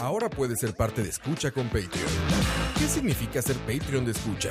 Ahora puedes ser parte de Escucha con Patreon. ¿Qué significa ser Patreon de Escucha?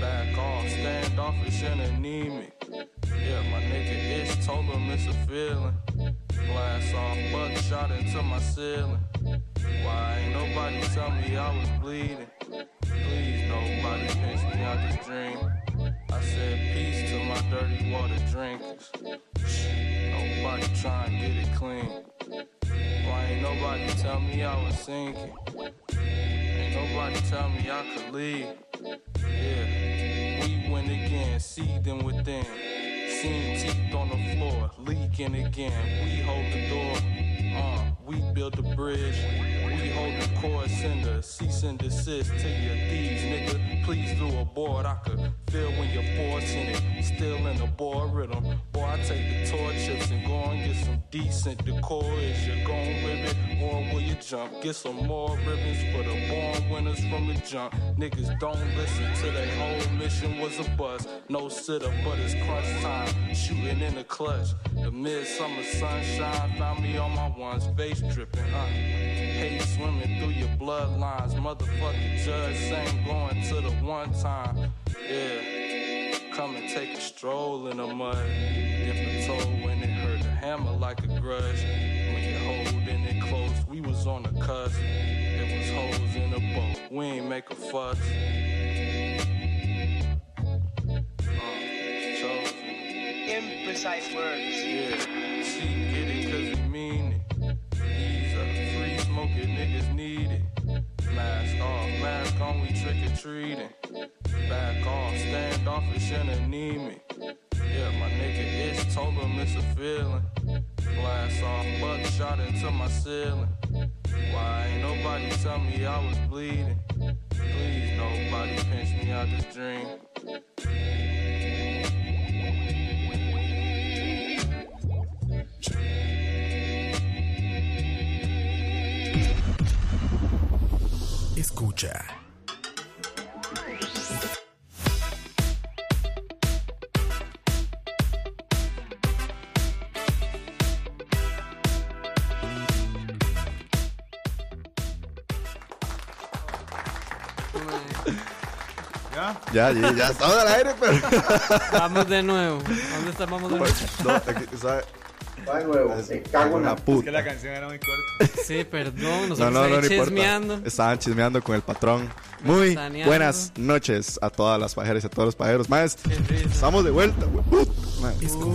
Back off, standoffish and anemic. Yeah, my nigga Ish told him it's a feeling. Glass off, buck shot into my ceiling. Why ain't nobody tell me I was bleeding? Please, nobody pinch me out this dream. I said peace to my dirty water drinkers. Nobody try and get it clean. Why ain't nobody tell me I was sinking? Ain't nobody tell me I could leave. Yeah, we win again, seething within. Seen teeth on the floor, leaking again. We hold the door, uh, we build the bridge. We hold the core sender, cease and desist to your thieves, nigga. Please do abort. I could feel when you're forcing it, still in the board rhythm. Boy, I take the torches and go and get some decent decor. Is you going gon' it or will you jump? Get some more ribbons for the born winners from the jump. Niggas don't listen to their whole mission was a bust. No sitter, but it's crunch time. Shooting in the clutch. The midsummer sunshine found me on my ones, face dripping. Uh. Hate swimming through your bloodlines. Motherfucking judge saying going to the one time. Yeah. Come and take a stroll in the mud. Dip a toe when it hurt. A hammer like a grudge. When you holding it close, we was on the cusp. It was holes in the boat. We ain't make a fuss. Uh. Imprecise words. Yeah, she Mask off, mask on, we trick or treating. Back off, standoffish and anemic. Yeah, my nigga Ish told him it's a feeling. Glass off, buck shot into my ceiling. Why ain't nobody tell me I was bleeding? Please, nobody pinch me out this dream. Escucha. ¿Ya? Ya, ya, ya estamos al aire, pero. Vamos de nuevo. ¿Dónde está? Vamos de nuevo. No, aquí, ¿sabe? Va de nuevo, me cago en la Una Es puta. que la canción era muy corta. Sí, perdón. Nosotros No, no, no, chismeando. Estaban chismeando con el patrón. Muy buenas noches a todas las pajeras y a todos los pajeros. Más, estamos de vuelta.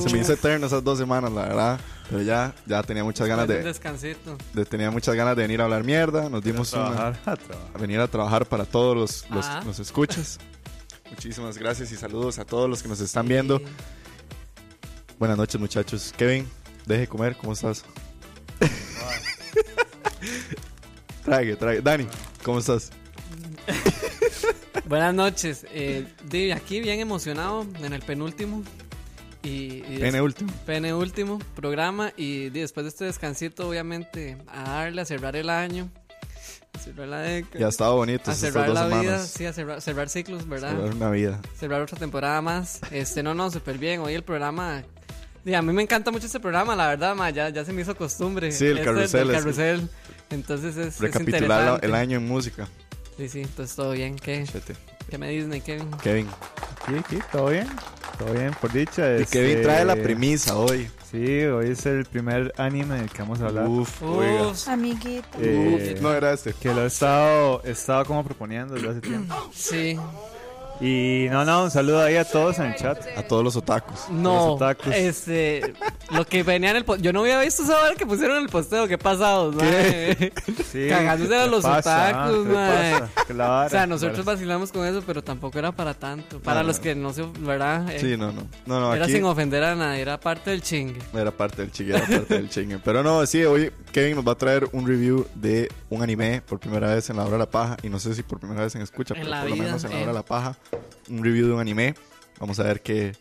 Se me hizo eterno esas dos semanas, la verdad. Pero ya, ya tenía muchas ganas Un de, descansito. de- tenía muchas ganas de venir a hablar mierda. Nos dimos una, Trabajar, a trabajar. a venir a trabajar para todos los, los, Ah. los escuchas. Muchísimas gracias y saludos a todos los que nos están viendo. Sí. Buenas noches, muchachos. Kevin, deje comer, ¿cómo estás? trague, trague. Dani, ¿cómo estás? Buenas noches. Eh, de aquí bien emocionado en el penúltimo. Y, y Pene último. penúltimo programa. Y de- después de este descansito, obviamente, a darle, a cerrar el año. A cerrar la década. Ya ha estado bonito a cerrar dos la vida, semanas. sí, a cerrar, cerrar ciclos, ¿verdad? Cerrar una vida. cerrar otra temporada más. Este, no, no, súper bien. Hoy el programa. Di, a mí me encanta mucho este programa, la verdad, ma, ya, ya se me hizo costumbre. Sí, el Este, carrusel es- carrusel. Entonces es. es Recapitular la- interesante. el año en música. Sí, sí, entonces todo bien. ¿Qué, Chete. qué me Disney? ¿Qué? Kevin. Aquí, aquí, todo bien. Todo bien, por dicha. Y este, Kevin trae la premisa hoy. Sí, hoy es el primer anime del que vamos a hablar. Uf. Uf, Amiguita. Eh, No era este. que lo he estado, he estado como proponiendo desde hace tiempo. sí. Y no, no, un saludo ahí a todos en el chat. A todos los otakus. No, Los otakus. este, lo que venía en el yo no había visto esa hora que pusieron en el posteo, qué pasados, mae. Sí, Cagándose a ¿qué los pasa, otakus? ¿Qué? ¿Qué la vara? O sea, nosotros vacilamos con eso, pero tampoco era para tanto. Para No, los que no se, ¿verdad? Eh, Sí, no, no. No, no, era aquí sin ofender a nadie, era parte del chingue. era parte del chingue, era parte del chingue. Pero no, sí, hoy Kevin nos va a traer un review de un anime por primera vez en la hora de la paja. Y no sé si por primera vez en escucha, En pero la por lo menos en la hora eh. de la paja. Un review de un anime. Vamos a ver qué,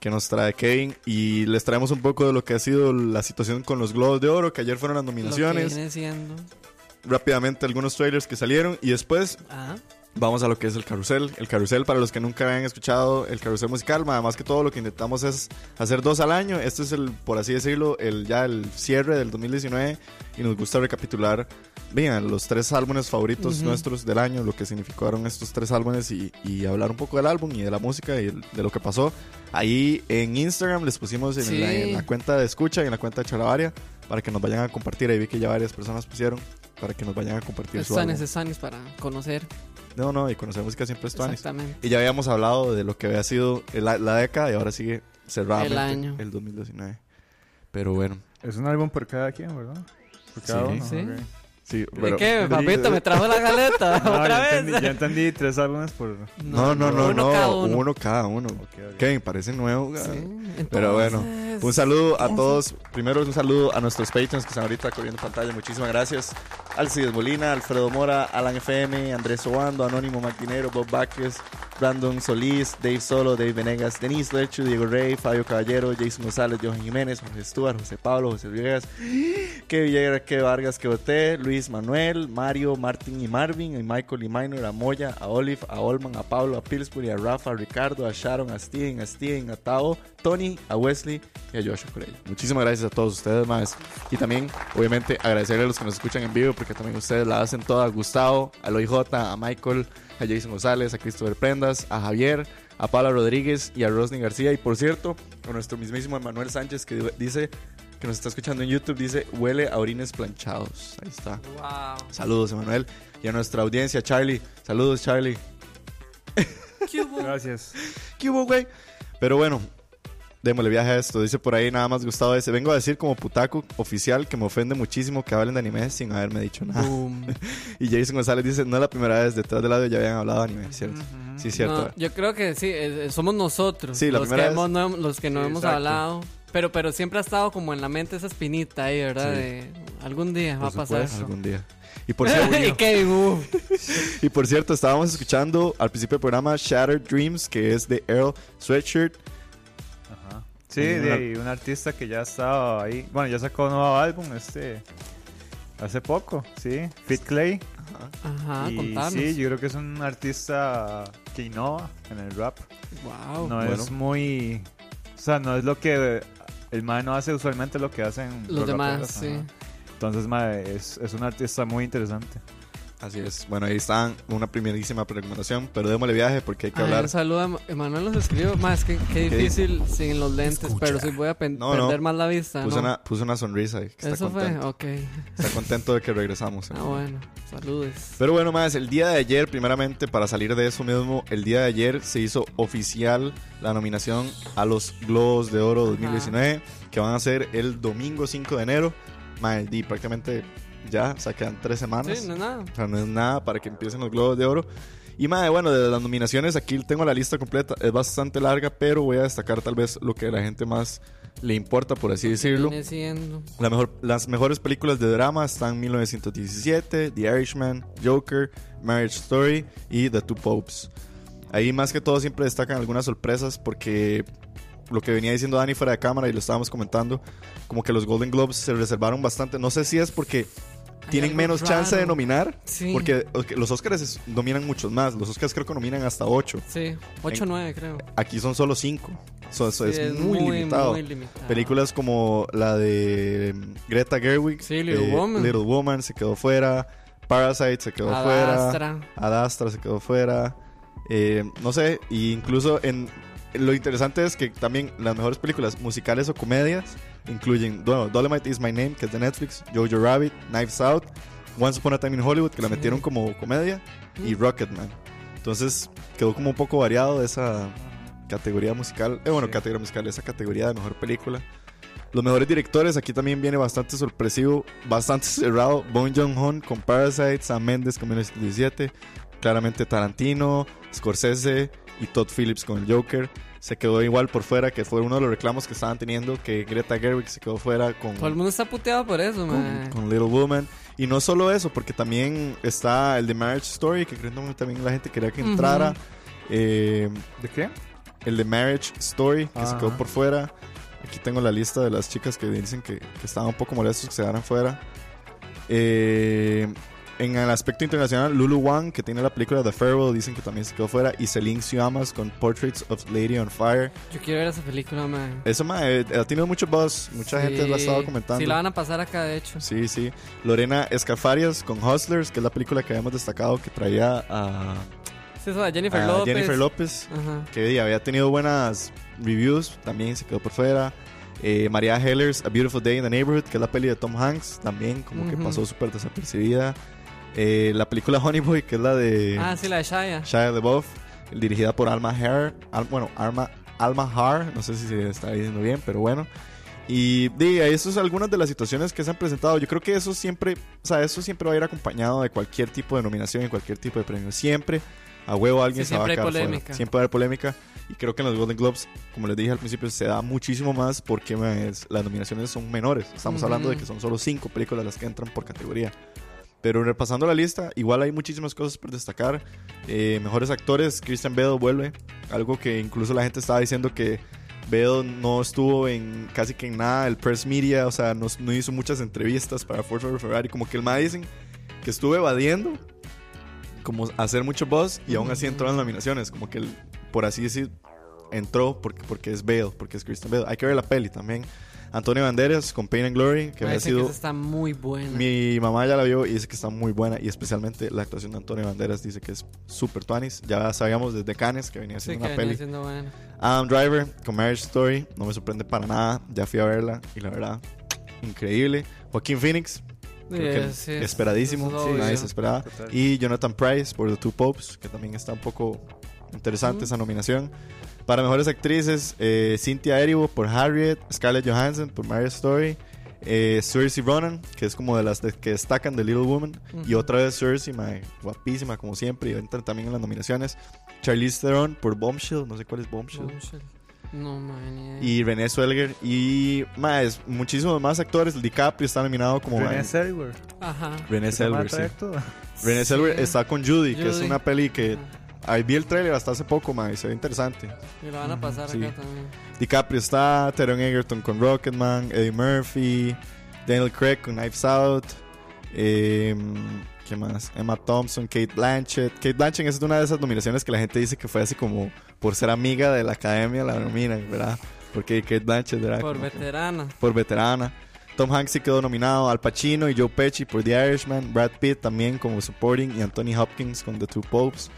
qué nos trae Kevin. Y les traemos un poco de lo que ha sido la situación con los Globos de Oro, que ayer fueron las Lo que nominaciones. viene siendo. Rápidamente algunos trailers que salieron. Y después Ah, Vamos a lo que es el carrusel. El carrusel, para los que nunca habían escuchado, el carrusel musical, además que todo lo que intentamos es hacer dos al año. Este es el, por así decirlo, el ya el cierre del 2019 y nos gusta recapitular, bien, los tres álbumes favoritos Ujú. nuestros del año, lo que significaron estos tres álbumes y, y hablar un poco del álbum y de la música y de lo que pasó. Ahí en Instagram les pusimos en, Sí. la, en la cuenta de escucha y en la cuenta de Chalabaria para que nos vayan a compartir. Ahí vi que ya varias personas pusieron para que nos vayan a compartir su están álbum. necesarios para conocer. No, no, y conocer música siempre es tuanis. Exactamente. Y ya habíamos hablado de lo que había sido la, la década y ahora sigue cerrado El año. el 2019. Pero bueno, Es un álbum por cada quien, ¿verdad? Por cada Sí. uno. Sí. ok. Sí, ¿De pero- qué, papito? Me trajo la galeta No, otra ya vez. entendí, ya entendí tres álbumes por. No, no, no, uno no, cada uno. uno. cada uno. Ok, ok. Kevin, parece nuevo. Sí. Pero bueno, un saludo a todos. Primero un saludo a nuestros patrons que están ahorita corriendo pantalla. Muchísimas gracias. Alcides Molina, Alfredo Mora, Alan FM, Andrés Obando, Anónimo Martinero, Bob Vázquez, Brandon Solís, Dave Solo, Dave Venegas, Denise Lechu, Diego Rey, Fabio Caballero, Jason González, Johan Jiménez, Jorge Stuart, José Pablo, José Villegas, que Villegas, que Vargas, que Boté, Luis Manuel, Mario, Martín y Marvin, y Michael y Minor, a Moya, a Olive, a Olman, a Pablo, a Pillsbury, a Rafa, a Ricardo, a Sharon, a Steven, a Steven, a Tao, Tony, a Wesley y a Joshua Corello. Muchísimas gracias a todos ustedes más. Y también, obviamente, agradecerle a los que nos escuchan en vivo porque también ustedes la hacen toda. A Gustavo, a J, a Michael, a Jason González, a Christopher Prendas, a Javier, a Paula Rodríguez y a Rosny García. Y por cierto, a nuestro mismísimo Emanuel Sánchez que dice que nos está escuchando en YouTube, dice huele a orines planchados. Ahí está. Wow. Saludos, Emanuel. Y a nuestra audiencia, Charlie. Saludos, Charlie. ¿Qué hubo? Gracias. ¿Qué hubo, güey? Pero bueno, démosle viaje a esto. Dice por ahí nada más Gustavo ese. Vengo a decir como putaco oficial que me ofende muchísimo que hablen de anime sin haberme dicho nada. Boom. Y Jason González dice, no es la primera vez, detrás del lado ya habían hablado de anime, ¿cierto? Sí, cierto. No, yo creo que sí, eh, somos nosotros Sí, la los, que primera hemos, no, los que no Sí, hemos exacto. hablado. Pero, pero siempre ha estado como en la mente esa espinita ahí, ¿verdad? Sí. De, algún día va a pasar. supuesto, algún día. Y por, cierto, y Kevin, uh, y por cierto, estábamos escuchando al principio del programa Shattered Dreams, que es de Earl Sweatshirt. Ajá. Sí, Hay de un artista que ya estaba ahí. Bueno, ya sacó un nuevo álbum este. Hace poco, sí. Fit Clay. Ajá, y contanos. sí, yo creo que es un artista que innova en el rap. wow. no bueno. es muy. O sea, no es lo que. El man no hace usualmente lo que hacen Los demás, raperos, sí. ajá. Entonces, mae, es, es un artista muy interesante. Así es. Bueno, ahí están una primerísima recomendación, pero démosle viaje porque hay que Ay, hablar. un saludo a Emanuel nos escribió más que qué ¿Qué difícil sin los lentes, Escucha. pero sí voy a No, no. perder más la vista. Puso, ¿no? una, puso una sonrisa y que está Eso fue, contento. ok. Está contento de que regresamos. Ah, bueno, saludos. Pero bueno, más, el día de ayer, primeramente, para salir de eso mismo, el día de ayer se hizo oficial la nominación a los Globos de Oro 2019, que van a ser el domingo 5 de enero. Mae, y prácticamente ya, o sea, quedan tres semanas. Sí, no es nada. O sea, no es nada para que empiecen los Globos de Oro. Y madre, bueno, de las nominaciones, aquí tengo la lista completa. Es bastante larga, pero voy a destacar tal vez lo que a la gente más le importa, por así decirlo. La mejor, las mejores películas de drama están 1917, The Irishman, Joker, Marriage Story y The Two Popes. Ahí más que todo siempre destacan algunas sorpresas porque lo que venía diciendo Dani fuera de cámara y lo estábamos comentando, como que los Golden Globes se reservaron bastante. No sé si es porque tienen menos chance de nominar, Sí. porque los Oscars nominan muchos más. Los Oscars creo que nominan hasta 8. Sí, 8 o 9 creo. Aquí son solo 5. Eso Sí, es, muy, limitado. muy limitado. Películas como la de mm, Greta Gerwig, Sí, Little Woman. Little Woman se quedó fuera, Parasite se quedó fuera, Adastra. Adastra se quedó fuera, eh, no sé, y incluso en lo interesante es que también las mejores películas musicales o comedias incluyen bueno, Dolomite is My Name, que es de Netflix, Jojo Rabbit, Knives Out, Once Upon a Time in Hollywood, que la metieron como comedia, y Mm. Rocketman. Entonces quedó como un poco variado esa categoría musical. Eh, bueno, Sí. categoría musical, esa categoría de mejor película. Los mejores directores, aquí también viene bastante sorpresivo, bastante cerrado. Bong Joon-ho con Parasite, Sam Mendes con 1917, claramente Tarantino, Scorsese y Todd Phillips con el Joker. Se quedó igual por fuera, que fue uno de los reclamos que estaban teniendo, que Greta Gerwig se quedó fuera con, Todo el mundo está puteado por eso, con, mae. con Little Woman. Y no solo eso, porque también está el de Marriage Story, que creo que también la gente quería que entrara. Eh, ¿De qué? el de Marriage Story, que se Ajá. quedó por fuera. Aquí tengo la lista de las chicas que dicen que, que estaban un poco molestos que se quedaran fuera. Eh, en el aspecto internacional, Lulu Wang, que tiene la película The Farewell, dicen que también se quedó fuera. Y Celine Siamas con Portraits of Lady on Fire. Yo quiero ver esa película, mae. Eso mae, eh, ha tenido mucho buzz. Mucha Sí. gente lo ha estado comentando. Sí, la van a pasar acá, de hecho. Sí, sí. Lorena Escafarias con Hustlers, que es la película que habíamos destacado que traía a, Sí, eso, a Jennifer a López. Jennifer López. Ajá. que había tenido buenas reviews, también se quedó por fuera. Eh, María Heller's A Beautiful Day in the Neighborhood, que es la peli de Tom Hanks, también como que Ujú. pasó súper desapercibida. Eh, la película Honey Boy, que es la de Ah, sí, la de Shia. Shia LaBeouf, dirigida por Alma Al- bueno, Alma, Alma Har, no sé si se está diciendo bien, pero bueno. Y di, eso es algunas de las situaciones que se han presentado. Yo creo que eso siempre, o sea, eso siempre va a ir acompañado de cualquier tipo de nominación y cualquier tipo de premio. Siempre, a huevo alguien Sí, se va a quedar fuera. Siempre va a haber polémica. Y creo que en los Golden Globes, como les dije al principio, se da muchísimo más porque ma, es- las nominaciones son menores. Estamos hablando de que son solo cinco películas las que entran por categoría. Pero repasando la lista, igual hay muchísimas cosas por destacar. Eh, mejores actores, Christian Bale vuelve. Algo que incluso la gente estaba diciendo que Bale no estuvo en casi que en nada del press media, o sea, no, no hizo muchas entrevistas para Motor Ferrari. Como que el ma dicen que estuvo evadiendo como hacer mucho buzz y aún así entró en nominaciones. Como que, él, por así decir, entró porque, porque es Bale, porque es Christian Bale. Hay que ver la peli también. Antonio Banderas con Pain and Glory, que Me que sido... esa está muy buena. Mi mamá ya la vio y dice que está muy buena y especialmente la actuación de Antonio Banderas dice que es super tuanis. Ya sabíamos desde Cannes que venía Sí, haciendo que una venía peli. siendo buena. Adam Driver con Marriage Story, no me sorprende para nada. Ya fui a verla y la verdad, increíble. Joaquín Phoenix, creo que Sí, sí, esperadísimo, es obvio. nadie se esperaba. Total. Y Jonathan Price por The Two Popes, que también está un poco interesante esa nominación. Para mejores actrices, eh, Cynthia Erivo por Harriet, Scarlett Johansson por Marriage Story, eh, Saoirse Ronan, que es como de las de- que destacan de Little Woman, y Ujú. otra vez Cersei, mae, guapísima como siempre, y entra también en las nominaciones. Charlize Theron por Bombshell, no sé cuál es Bombshell. Bombshell. No, man. idea. Y René Zellweger y más, muchísimos más actores. DiCaprio está nominado como René mae, Zellweger. Ajá. René Se llama Zellweger, sí. René Sí. Zellweger está con Judy, que es Judy. una peli que Ajá. Ahí vi el trailer hasta hace poco, mae, y se ve interesante. Y lo van a pasar Sí. acá también. DiCaprio está, Taron Egerton con Rocketman, Eddie Murphy, Daniel Craig con Knives Out, eh, ¿qué más? Emma Thompson, Kate Blanchett. Kate Blanchett es una de esas nominaciones que la gente dice que fue así como por ser amiga de la academia la nominan, ¿verdad? Porque Kate Blanchett era Por que- veterana. por veterana. Tom Hanks sí quedó nominado, Al Pacino y Joe Pesci por The Irishman, Brad Pitt también como supporting y Anthony Hopkins con The Two Popes.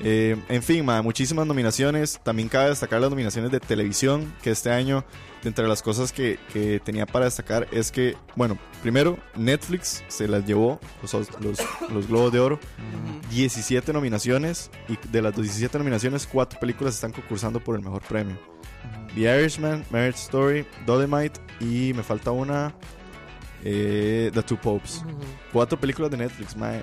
Eh, en fin, ma, muchísimas nominaciones. También cabe destacar las nominaciones de televisión, que este año, de entre las cosas que, que tenía para destacar, es que, bueno, primero, Netflix se las llevó, los, los, los Globos de Oro, 17 nominaciones, y de las 17 nominaciones, 4 películas están concursando por el mejor premio. The Irishman, Marriage Story, Dolomite y me falta una, eh, The Two Popes. Cuatro películas de Netflix, mae.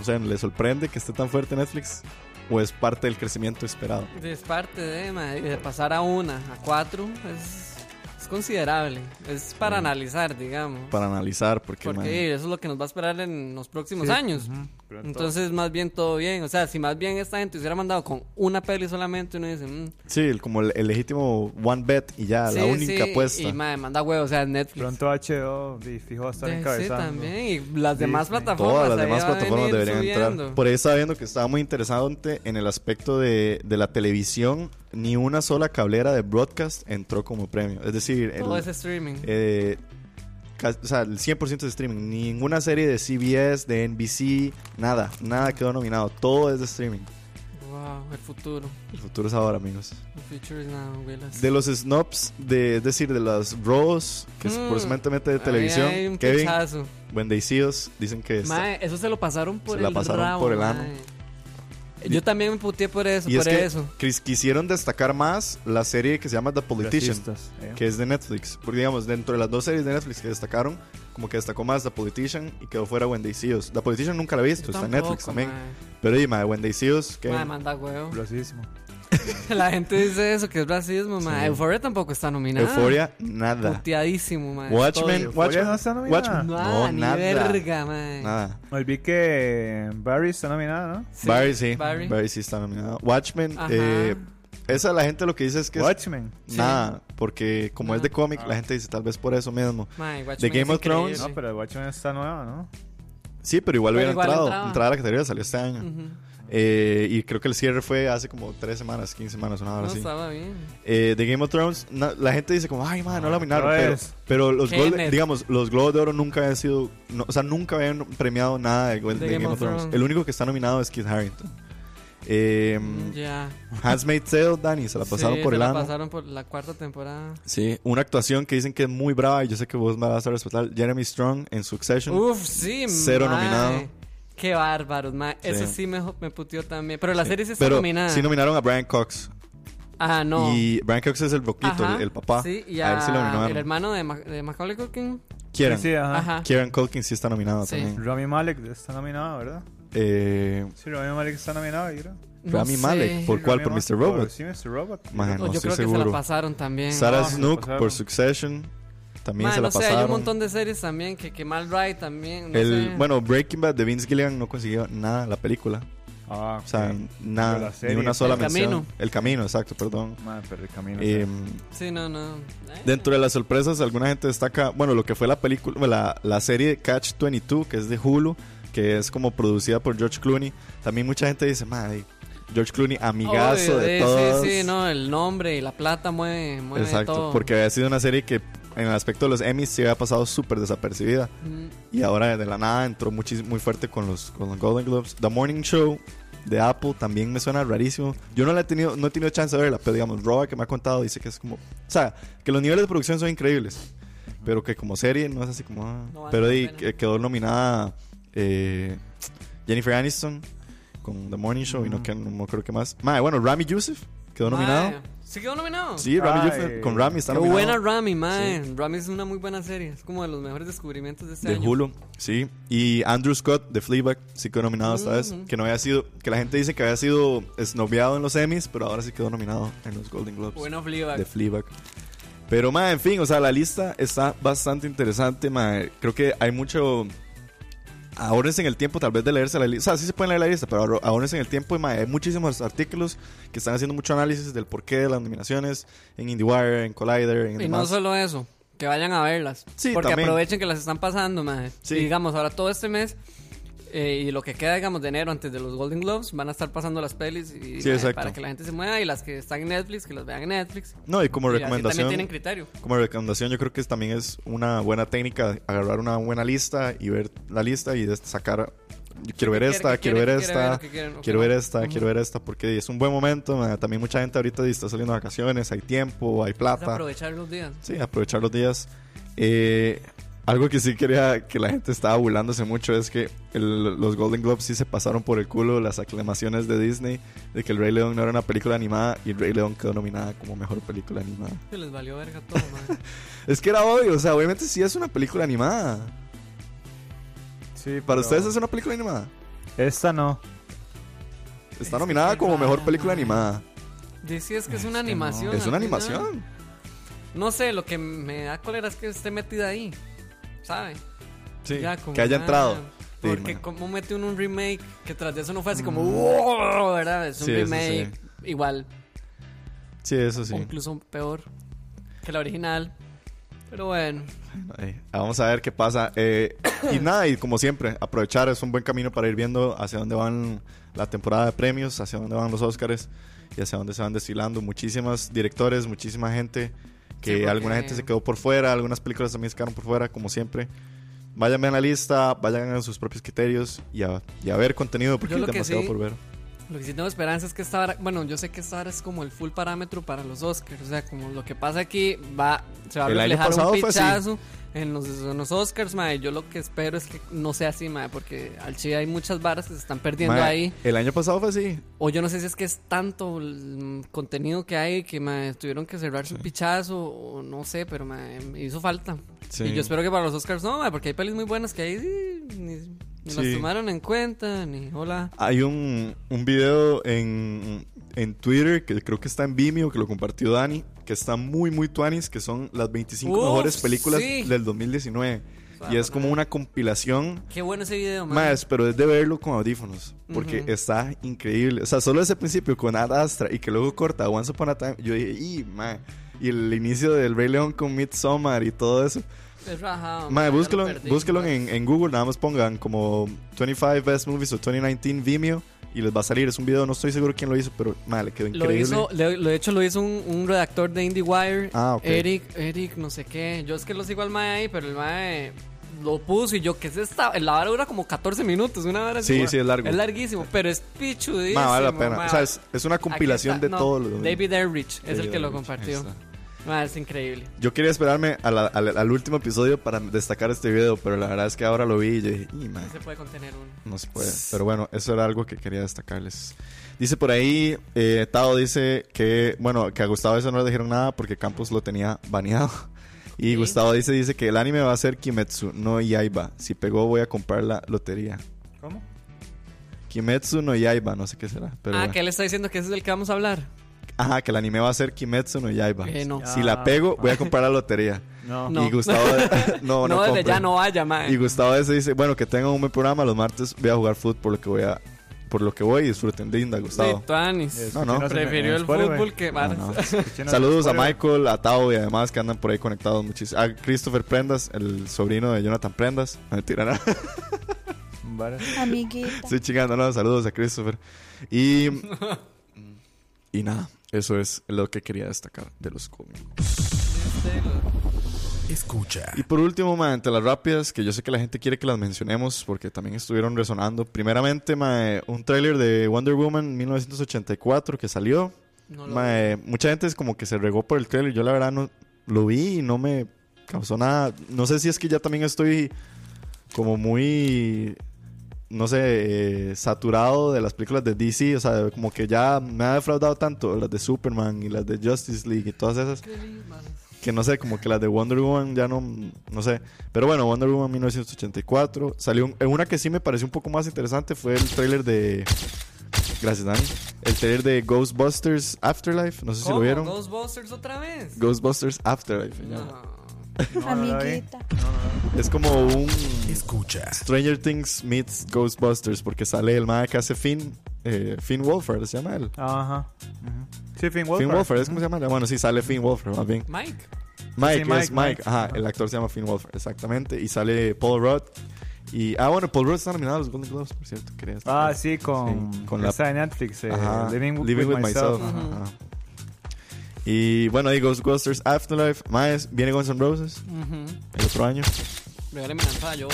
O sea, ¿le sorprende que esté tan fuerte Netflix? ¿O es parte del crecimiento esperado? Es parte de, pasar a una, a cuatro, es, es considerable. Es para analizar, digamos. Para analizar, porque, Porque eso es lo que nos va a esperar en los próximos Sí. años. Entonces, más bien todo bien. O sea, si más bien esta gente hubiera mandado con una peli solamente, uno dice, mm, sí, el- como el, el legítimo one bet y ya, sí, la única sí, apuesta. Y madre, manda huevo, o sea, Netflix. Pronto HBO fijo va a estar sí, encabezando. también. Y las demás plataformas. Todas las demás plataformas deberían subiendo. entrar. Por ahí estaba viendo que estaba muy interesante en el aspecto de, de la televisión. Ni una sola cablera de broadcast entró como premio. Es decir, el- Todo ese streaming. eh, o sea, el 100% de streaming. Ninguna serie de CBS, de NBC, nada. Nada quedó nominado. Todo es de streaming. Wow, el futuro. El futuro es ahora, amigos. The future is now, Willis. De los snobs, de, es decir, de las Raws, que es Mm, precisamente de televisión, hay un Kevin. Bendecidos, dicen que Mae, eso se lo pasaron por Se la el pasaron rabo, por el ano. mae. Yo también me puteé por eso, Y por es que eso. quis- quisieron destacar más la serie que se llama The Politician, Racistas, eh. que es de Netflix. Porque, digamos, dentro de las dos series de Netflix que destacaron, como que destacó más The Politician y quedó fuera When They See Us. The Politician nunca la he visto, Yo está en Netflix también. mae. Pero, dime, When They See Us, que. Mae, manda huevo. La gente dice eso, que es racismo, mae. Sí. Euphoria tampoco está nominada. Euphoria, nada. Puteadísimo, mae. Watchmen, Watchmen, no está nominada. Watchmen. Nada, No, ni nada. verga, mae. Nada. Vi que Barry está nominada, ¿no? Sí, Barry sí. Barry. Barry. sí está nominado. Watchmen, Ajá. eh, esa la gente lo que dice es que es Watchmen. Sí. nada, porque como es de cómic, la gente dice tal vez por eso mismo. Watchmen Game of Thrones. increíble. No, pero Watchmen está nueva, ¿no? Sí, pero igual Pero hubiera igual entrado. entraba. Entrada a la categoría salió este año. Ujú. Eh, y creo que el cierre fue hace como tres semanas, 15 semanas, una hora No así. estaba bien. Eh, The Game of Thrones, na- la gente dice como, ay, man, no la nominaron. otra Pero, los. Golden- digamos, los Globos de Oro nunca habían sido, no, o sea, nunca habían premiado nada de, de Game, of Thrones. Thrones. El único que está nominado es Kit Harington. Eh, Ya. Handmaid's Tale, Danny, se la pasaron Sí, por se el la ano. pasaron por la cuarta temporada. Sí, una actuación que dicen que es muy brava y yo sé que vos me vas a respetar. Jeremy Strong en Succession. Uf, sí, Cero nominado. Qué bárbaros, mae. Sí. Ese sí me, me puteó también. Pero la serie sí está Pero nominada. sí nominaron a Brian Cox. Ajá, no. Y Brian Cox es el boquito, el, el papá. Sí, y a a, él sí lo nominaron. el hermano de, Ma- de Macaulay Culkin. Kieran. Sí, sí, ajá. Ajá. Kieran Culkin sí está nominado Sí. también. Rami Malek está nominado, ¿verdad? Eh, Sí, Rami Malek está nominado, yo creo. No Rami sé. Malek, ¿por Sí, cuál? Rami ¿Por Mr. Robot? Sí, Mr. Robot. Maje, O no yo estoy creo que se seguro. la pasaron también. Sarah No, Snook pasaron. por Succession. También se la no sé, pasaron. hay un montón de series también que, que Mal Right también. No el, sé. Bueno, Breaking Bad de Vince Gilligan no consiguió nada en la película. Ah, O sea, nada, ni una sola El mención. Camino. El camino, exacto, perdón. Madre, pero el camino. Eh, Sí, no, no. Eh. Dentro de las sorpresas, alguna gente destaca, bueno, lo que fue la película, la, la serie Catch 22, que es de Hulu, que es como producida por George Clooney. También mucha gente dice, madre, George Clooney, amigazo Obvio, de sí, todos. Sí, sí, no, el nombre y la plata mueve, mueve Exacto, todo. porque había sido una serie que en el aspecto de los Emmys se había pasado súper desapercibida. Mm, Y ahora de la nada entró muy fuerte con los, con los Golden Globes. The Morning Show de Apple también me suena rarísimo. Yo no la he tenido, no he tenido chance de verla, pero digamos, Roa que me ha contado dice que es como, o sea, que los niveles de producción son increíbles, pero que como serie no es así como, ah. No vale pero que quedó nominada eh, Jennifer Aniston con The Morning Show y no, que, no creo que más. Madre, bueno, Rami Youssef quedó nominado. ¿Sí quedó nominado? Sí, Rami Ay. Con Rami está Qué nominado. buena Rami, man. Rami es una muy buena serie. Es como de los mejores descubrimientos de este de año. Hulu, sí. Y Andrew Scott de Fleabag sí quedó nominado esta vez. Que no había sido, que la gente dice que había sido esnoviado en los Emmys, pero ahora sí quedó nominado en los Golden Globes Bueno, Fleabag. de Fleabag. Pero, ma, en fin, o sea, la lista está bastante interesante, ma. Creo que hay mucho. Ahórrense en el tiempo, tal vez, de leerse la lista. O sea, sí se pueden leer la lista, pero ahor- ahórrense en el tiempo. hay muchísimos artículos que están haciendo mucho análisis del porqué de las nominaciones en IndieWire, en Collider, en Y no demás. solo eso, que vayan a verlas. Sí, porque también. aprovechen que las están pasando, man. Sí. Y digamos, ahora todo este mes eh, y lo que queda, digamos, de enero antes de los Golden Globes, van a estar pasando las pelis y, Sí, exacto. para que la gente se mueva y las que están en Netflix, que las vean en Netflix. No, y como Y así también recomendación. tienen criterio. Como recomendación, yo creo que es- también es una buena técnica agarrar una buena lista y ver la lista y sacar. Yo quiero ver ¿Qué esta, quiero ver esta, quiero ver esta, quiero ver esta, porque es un buen momento. ma, También mucha gente ahorita está saliendo de vacaciones, hay tiempo, hay Es plata. aprovechar los días. Sí, aprovechar los días. Eh, algo que sí quería que la gente estaba burlándose mucho es que el- los Golden Globes sí se pasaron por el culo las aclamaciones de Disney de que El Rey León no era una película animada y El Rey León quedó nominada como mejor película animada. Se les valió verga todo, man. Es que era obvio, o sea, obviamente sí es una película animada. Sí, Para pero ustedes es una película animada. Esta no. Está Es nominada como mejor película mae. animada. Dice es que es una no. animación. Es al una animación. No sé, lo que me da cólera es que esté metida ahí. ¿Sabe? Sí, Ya, como, que haya ah, entrado. Porque como mete uno un remake que tras de eso no fue así como "Wow", ¿verdad? Es un Sí, remake igual Sí, eso sí. o incluso peor que la original. Pero bueno, Ay, vamos a ver qué pasa. Eh, y nada, y como siempre, aprovechar es un buen camino para ir viendo hacia dónde van la temporada de premios, hacia dónde van los Oscars y hacia dónde se van desfilando. Muchísimos directores, muchísima gente, que Sí, alguna gente se quedó por fuera, algunas películas también se quedaron por fuera, como siempre. Vayan a la lista, vayan a sus propios criterios y a, y a ver contenido porque hay demasiado sí- por ver. Lo que sí tengo esperanza es que esta hora, bueno, yo sé que esta hora es como el full parámetro para los Oscars, o sea, como lo que pasa aquí va, se va a El reflejar un pichazo en los, en los Oscars, mae. Yo lo que espero es que no sea así, mae, porque al chile hay muchas varas que se están perdiendo ahí. El año pasado fue así. O yo no sé si es que es tanto el mm, contenido que hay que mae, tuvieron que cerrarse un pichazo, o no sé, pero mae, me hizo falta. Sí. Y yo espero que para los Oscars no, mae, porque hay pelis muy buenas que ahí sí, ni, Sí. tomaron en cuenta, ni hola. Hay un, un video en, en Twitter que creo que está en Vimeo, que lo compartió Dani, que está muy, muy tuanis, que son las 25 Uf, mejores películas sí. del 2019. Y es como una compilación Qué bueno ese video, mae. Más, pero es de verlo con audífonos. Porque Ujú. está increíble. O sea, solo ese principio con Ad Astra y que luego corta Once Upon a Time. Yo dije, y, ma. Y el inicio del Rey León con Midsommar y todo eso. Es rajado. Ma, mae, ya búsquelo, lo perdí. búsquelo en, en Google. Nada más pongan como 25 Best Movies o 2019 Vimeo. Y les va a salir. Es un video, no estoy seguro quién lo hizo, pero ma, le quedó Lo increíble. hizo, le- lo de hecho lo hizo un, un redactor de IndieWire, Ah, ok. Eric, Eric, no sé qué. Yo es que lo sigo al mae ahí, pero el mae lo puso y yo, ¿qué es esta? La vara dura como 14 minutos, una vara Sí, así. sí, es largo. Es larguísimo, pero es pichudísimo. Ma, vale la pena. O sea, es, es una compilación está, de no, todo lo David Ehrich es David el que lo compartió. está. Ma, es increíble. Yo quería esperarme a la- al, al último episodio para destacar este video, pero la verdad es que ahora lo vi y yo dije, "Y, ma, No se puede contener uno. No se puede. Pero bueno, eso era algo que quería destacarles. Dice por ahí, eh, Tao dice que, bueno, que a Gustavo eso no le dijeron nada porque Campos lo tenía baneado. Y Sí. Gustavo dice, dice que el anime va a ser Kimetsu, no Yaiba. Si pegó voy a comprar la lotería. ¿Cómo? Kimetsu no Yaiba, no sé qué será. Pero ah, bueno. que él está diciendo que ese es el que vamos a hablar. Ajá, que el anime va a ser Kimetsu no Yaiba. Eh, no. Si la pego, voy a comprar la lotería. No. No. Y Gustavo, no, no, No, desde ya no vaya, mae. Y Gustavo ese dice, bueno, que tengan un buen programa, los martes voy a jugar fútbol por lo que voy a, por lo que voy y disfruten linda, Gustavo. Sí, No, no. Prefirió el fútbol que... No, no. Saludos a. Michael, a Tao y además que andan por ahí conectados muchísimo. A Christopher Prendas, el sobrino de Jonathan Prendas. No, Mentira. Vale. Amiguita. Estoy chingando, no. Saludos a Christopher. Y. y nada, eso es lo que quería destacar de los cómics. Escucha. Y por último, ma, entre las rápidas, que yo sé que la gente quiere que las mencionemos porque también estuvieron resonando. Primeramente, ma, un tráiler de Wonder Woman 1984 que salió. No lo Ma, eh, mucha gente es como que se regó por el trailer. Yo la verdad no lo vi y no me causó nada. No sé si es que ya también estoy como muy, no sé, eh, saturado de las películas de DC. O sea, como que ya me ha defraudado tanto las de Superman y las de Justice League y todas esas. Que no sé, como que las de Wonder Woman ya no, no sé. Pero bueno, Wonder Woman 1984. Salió un- en una que sí me pareció un poco más interesante. Fue el trailer de... Gracias, Dani. El trailer de Ghostbusters Afterlife. No sé si lo vieron. ¿Ghostbusters otra vez? Ghostbusters Afterlife. llama. No. No, no vi. Amiguita. Es como un Escucha. Stranger Things meets Ghostbusters porque sale el mae que hace Finn, eh, Finn se llama él. Ajá. Sí, Finn Wolfhard. Finn Wolfhard, ¿es como se llama? Bueno, sí, sale Finn Wolfhard, más bien. Mike. Mike, Sí, Mike, es Mike. Mike. Ajá, Ajá. el actor se llama Finn Wolfhard, exactamente. Y sale Paul Rudd. Y, ah, bueno, Paul Rudd está nominado a los Golden Globes, por cierto. quería Ah, sí, con, Sí, con la- esa de Netflix. eh, Ajá, Living, with, Myself. Ajá, Ujú. ajá. Y bueno, ahí Ghostbusters Afterlife. Más, viene Guns N' Roses Ujú. el otro año. Regáleme la entrada, yo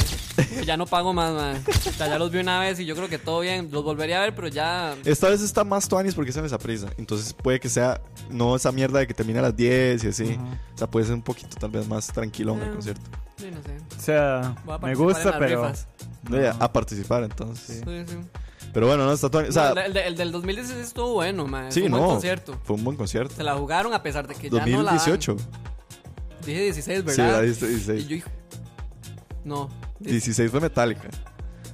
ya no pago más, man. O sea, ya los vi una vez y yo creo que todo bien. Los volvería a ver, pero ya. Esta vez está más tuanis porque en esa prisa. Entonces puede que sea no esa mierda de que termina a las 10 y así. O sea, puede ser un poquito tal vez más tranquilo en el Ah. concierto. Sí, no sé. O sea, Voy a me gusta, pero. a, a participar entonces. Sí, sí. Pero bueno, no está tuanis. O sea, No, el, de- el del 2016 estuvo bueno, man. sí, Fue un buen concierto. Fue un buen concierto. Se la jugaron a pesar de que ya no la. 2018. dan. Dije 16, Sí, ¿verdad? y diste 16. yo, hijo. No. 16 fue Metallica.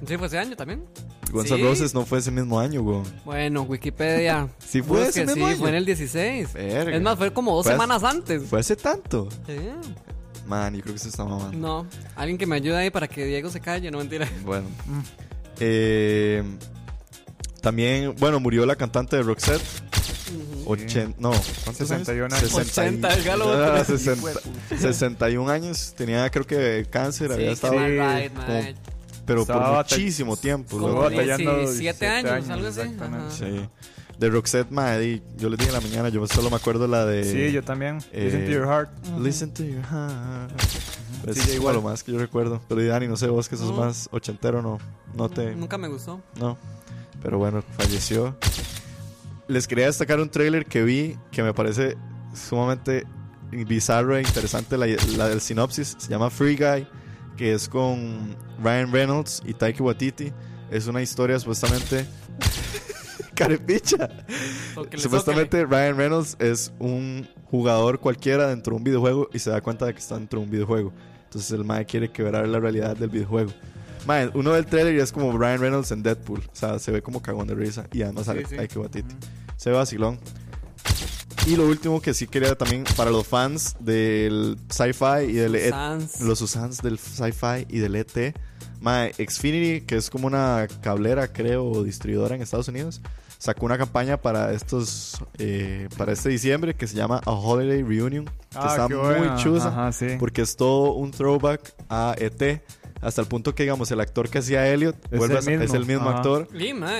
Sí, fue ese año también. Guns N' Sí. Roses no fue ese mismo año, güey. Bueno, Wikipedia. Sí fue ese mismo sí, año. fue en el 16. Verga. Es más, fue como dos Fue hace- semanas antes. Fue hace tanto. Sí. Man, yo creo que se está mamando. No, alguien que me ayude ahí para que Diego se calle, no mentira. Bueno. Eh, también, bueno, murió la cantante de Roxette. Ochen- no, ¿cuántos 61 años? años. 80, el galo. Ah, 60 61 años. Tenía, creo que cáncer. había Sí, estado. qué Sí, como- pero por Estaba batall- muchísimo tiempo. Como batallando 17 años, algo así. Sí. De Roxette, madre, yo les dije en la mañana, yo solo me acuerdo la de. Sí, yo también. eh, Listen to your heart. Listen to your heart. Sí, es igual lo más que yo recuerdo. Pero Dani, no sé, vos que sos No. más ochentero, no. No te. Nunca me gustó. No. Pero bueno, falleció. Les quería destacar un trailer que vi que me parece sumamente bizarro e interesante la, la del sinopsis. Se llama Free Guy, que es con Ryan Reynolds y Taika Waititi. Es una historia supuestamente... Carepicha. Supuestamente Ryan Reynolds es un jugador cualquiera dentro de un videojuego y se da cuenta de que está dentro de un videojuego. Entonces el mae quiere quebrar la realidad del videojuego. Mae, uno del trailer y es como Ryan Reynolds en Deadpool. O sea, se ve como cagón de risa. Y además sale sí. Taika Waititi. Se ve vacilón. Y lo último que sí quería también para los fans del sci-fi y del E- Sans. los Susans del sci-fi y del ET. Mae, Xfinity, que es como una cablera, creo, o distribuidora en Estados Unidos, sacó una campaña para estos eh, para este diciembre que se llama A Holiday Reunion, que Ah, está muy buena. chusa Ajá, sí. porque es todo un throwback a ET, hasta el punto que digamos el actor que hacía Elliot Es vuelve a el es mismo. el mismo Ajá. actor.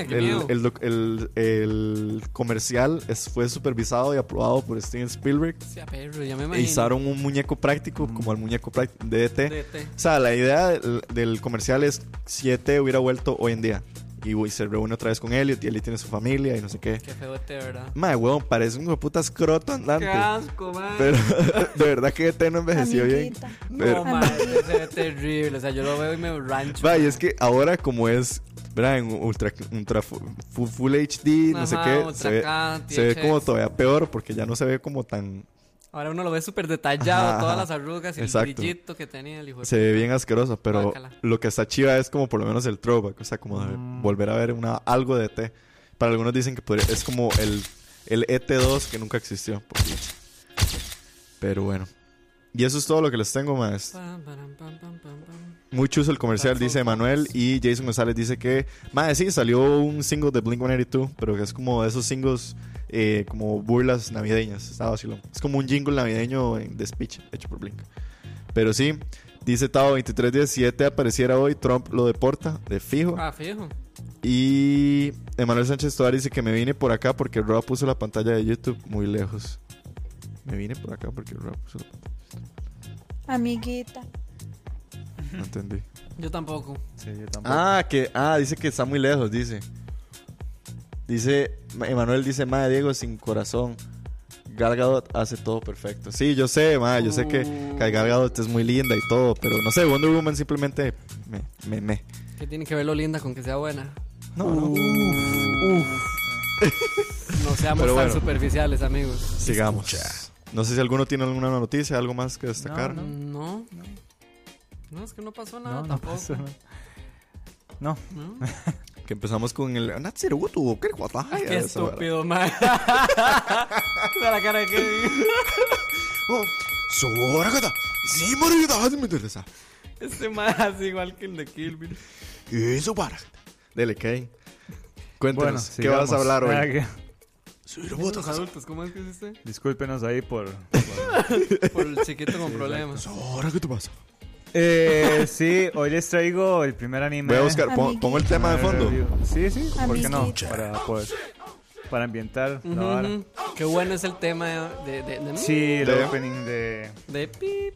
Qué El, miedo. el, doc- el- el comercial es- fue supervisado y aprobado por Steven Spielberg. Sí, a perro, ya me E usaron un muñeco práctico como el muñeco práctico de ET. DT. O sea, la idea del, del comercial es si ET hubiera vuelto hoy en día. Y se reúne otra vez con Elliot y Elliot tiene su familia y no sé qué. Qué feo este, ¿verdad? Madre, weón, parece un hijo de puta escroto andante. Qué asco, madre. Pero de verdad que ET no envejeció bien. Pero, No, madre, se ve terrible. O sea, yo lo veo y me rancho. va, y es que ahora como es, ¿verdad? En ultra, ultra fu- fu- full, HD, no sé Ajá, qué, Ultra se ve, se ve como todavía peor porque ya no se ve como tan... Ahora uno lo ve súper detallado, Ajá, todas las arrugas y Exacto. el brillito que tenía el hijo de Se ve bien asqueroso, pero Guácala. lo que está chiva es como por lo menos el throwback, o sea, como de Mm. volver a ver una, algo de ET. Para algunos dicen que podría- es como el, el ET2 que nunca existió, por. Pero bueno. Y eso es todo lo que les tengo, más. Pam, param, pam, pam, pam, pam. Muy chuzo el comercial, dice Manuel. Y Jason González dice que, más sí, salió un single de Blink 182, pero que es como de esos singles eh, como burlas navideñas. Está vacilón. Es como un jingle navideño en de speech hecho por Blink. Pero sí, dice Tao 2317 apareciera hoy, Trump lo deporta, de fijo. Ah, fijo. Y Emanuel Sánchez Tovar dice que me vine por acá porque Rob puso la pantalla de YouTube muy lejos. Me vine por acá porque Rob puso la pantalla. Amiguita. No entendí. Yo tampoco. Sí, yo tampoco. Ah, que ah, dice que está muy lejos, dice. Dice Emanuel dice, "Madre Diego sin corazón. Gal Gadot hace todo perfecto." Sí, yo sé, madre, yo sé que, que Gal Gadot es muy linda y todo, pero no sé, Wonder Woman simplemente me me me. ¿Qué tiene que ver lo linda con que sea buena? No, no. No seamos Pero tan bueno. superficiales, amigos. Sigamos. No sé si alguno tiene alguna noticia, algo más que destacar. No, No. No, es que no pasó nada no, no tampoco. nada. No, ¿No? Que empezamos con el Natsirutu, ¿qué guapa? Ay, qué estúpido, man. Mira la cara de Kevin. Oh, Soragata. Sí, de reza. Este es igual que el de Kill Bill. Eso para. Dele, Kane. bueno, Cuéntanos, ¿qué sigamos. vas a hablar hoy? Ah, que- Los adultos, ¿cómo es que hiciste? Discúlpenos ahí por... Por el chiquito con problemas. Ahora, ¿qué te pasa? Eh, sí, hoy les traigo el primer anime. Voy a buscar, pon- pongo el tema de fondo. Sí, sí, ¿por qué no? Amiguito. Para, poder- para ambientar la vara. ujú. Qué bueno es el tema de, de, de, Sí, el De- opening de... de pip.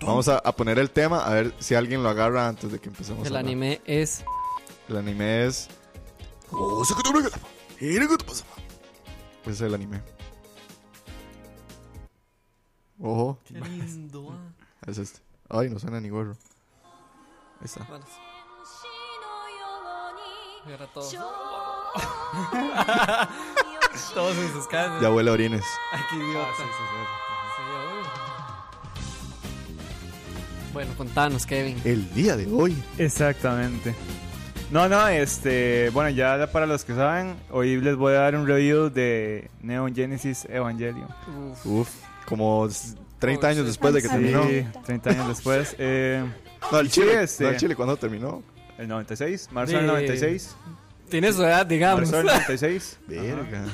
Vamos a, a poner el tema, a ver si alguien lo agarra antes de que empecemos. El a hablar. anime es. El anime es. Ese es el anime. Ojo, Qué lindo, ah. es este. Ay, no suena ni gorro. Ahí está. Vale. Y ahora todos. todos en sus casas. Ya huele a orines. Ay, qué idiota. Ah, sí, sí, sí. Sí, obvio. Bueno, contanos, Kevin. El día de hoy. Exactamente. No, no, este, bueno, ya para los que saben, hoy les voy a dar un review de Neon Genesis Evangelion. Uf. Uf, como 30 Oh, años sí. después de que Sí. terminó. Sí, 30 años después. Eh, No, el Sí, Chile. este- No, el Chile, ¿cuándo terminó? el 96, marzo Sí. del 96. Tiene su edad, digamos. Marzo del 96. Verga.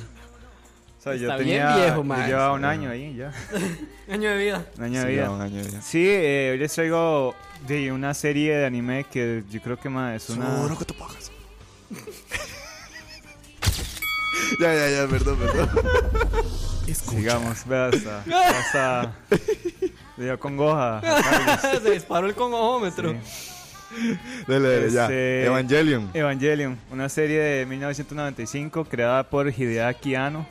O sea, yo Está bien tenía, viejo, yo man. llevaba un año ahí ya, Año de vida. un año de Sí, vida. ya un año ya. Sí, eh, hoy les traigo de una serie de anime que yo creo que más es una... Solo que te pagas. ya, ya, ya, perdón, perdón. Digamos, ve hasta... hasta le dio congoja. Se disparó el congojómetro. Sí. Dele, dele, ya. Este- Evangelion. Evangelion, una serie de 1995 creada por Hideaki Anno.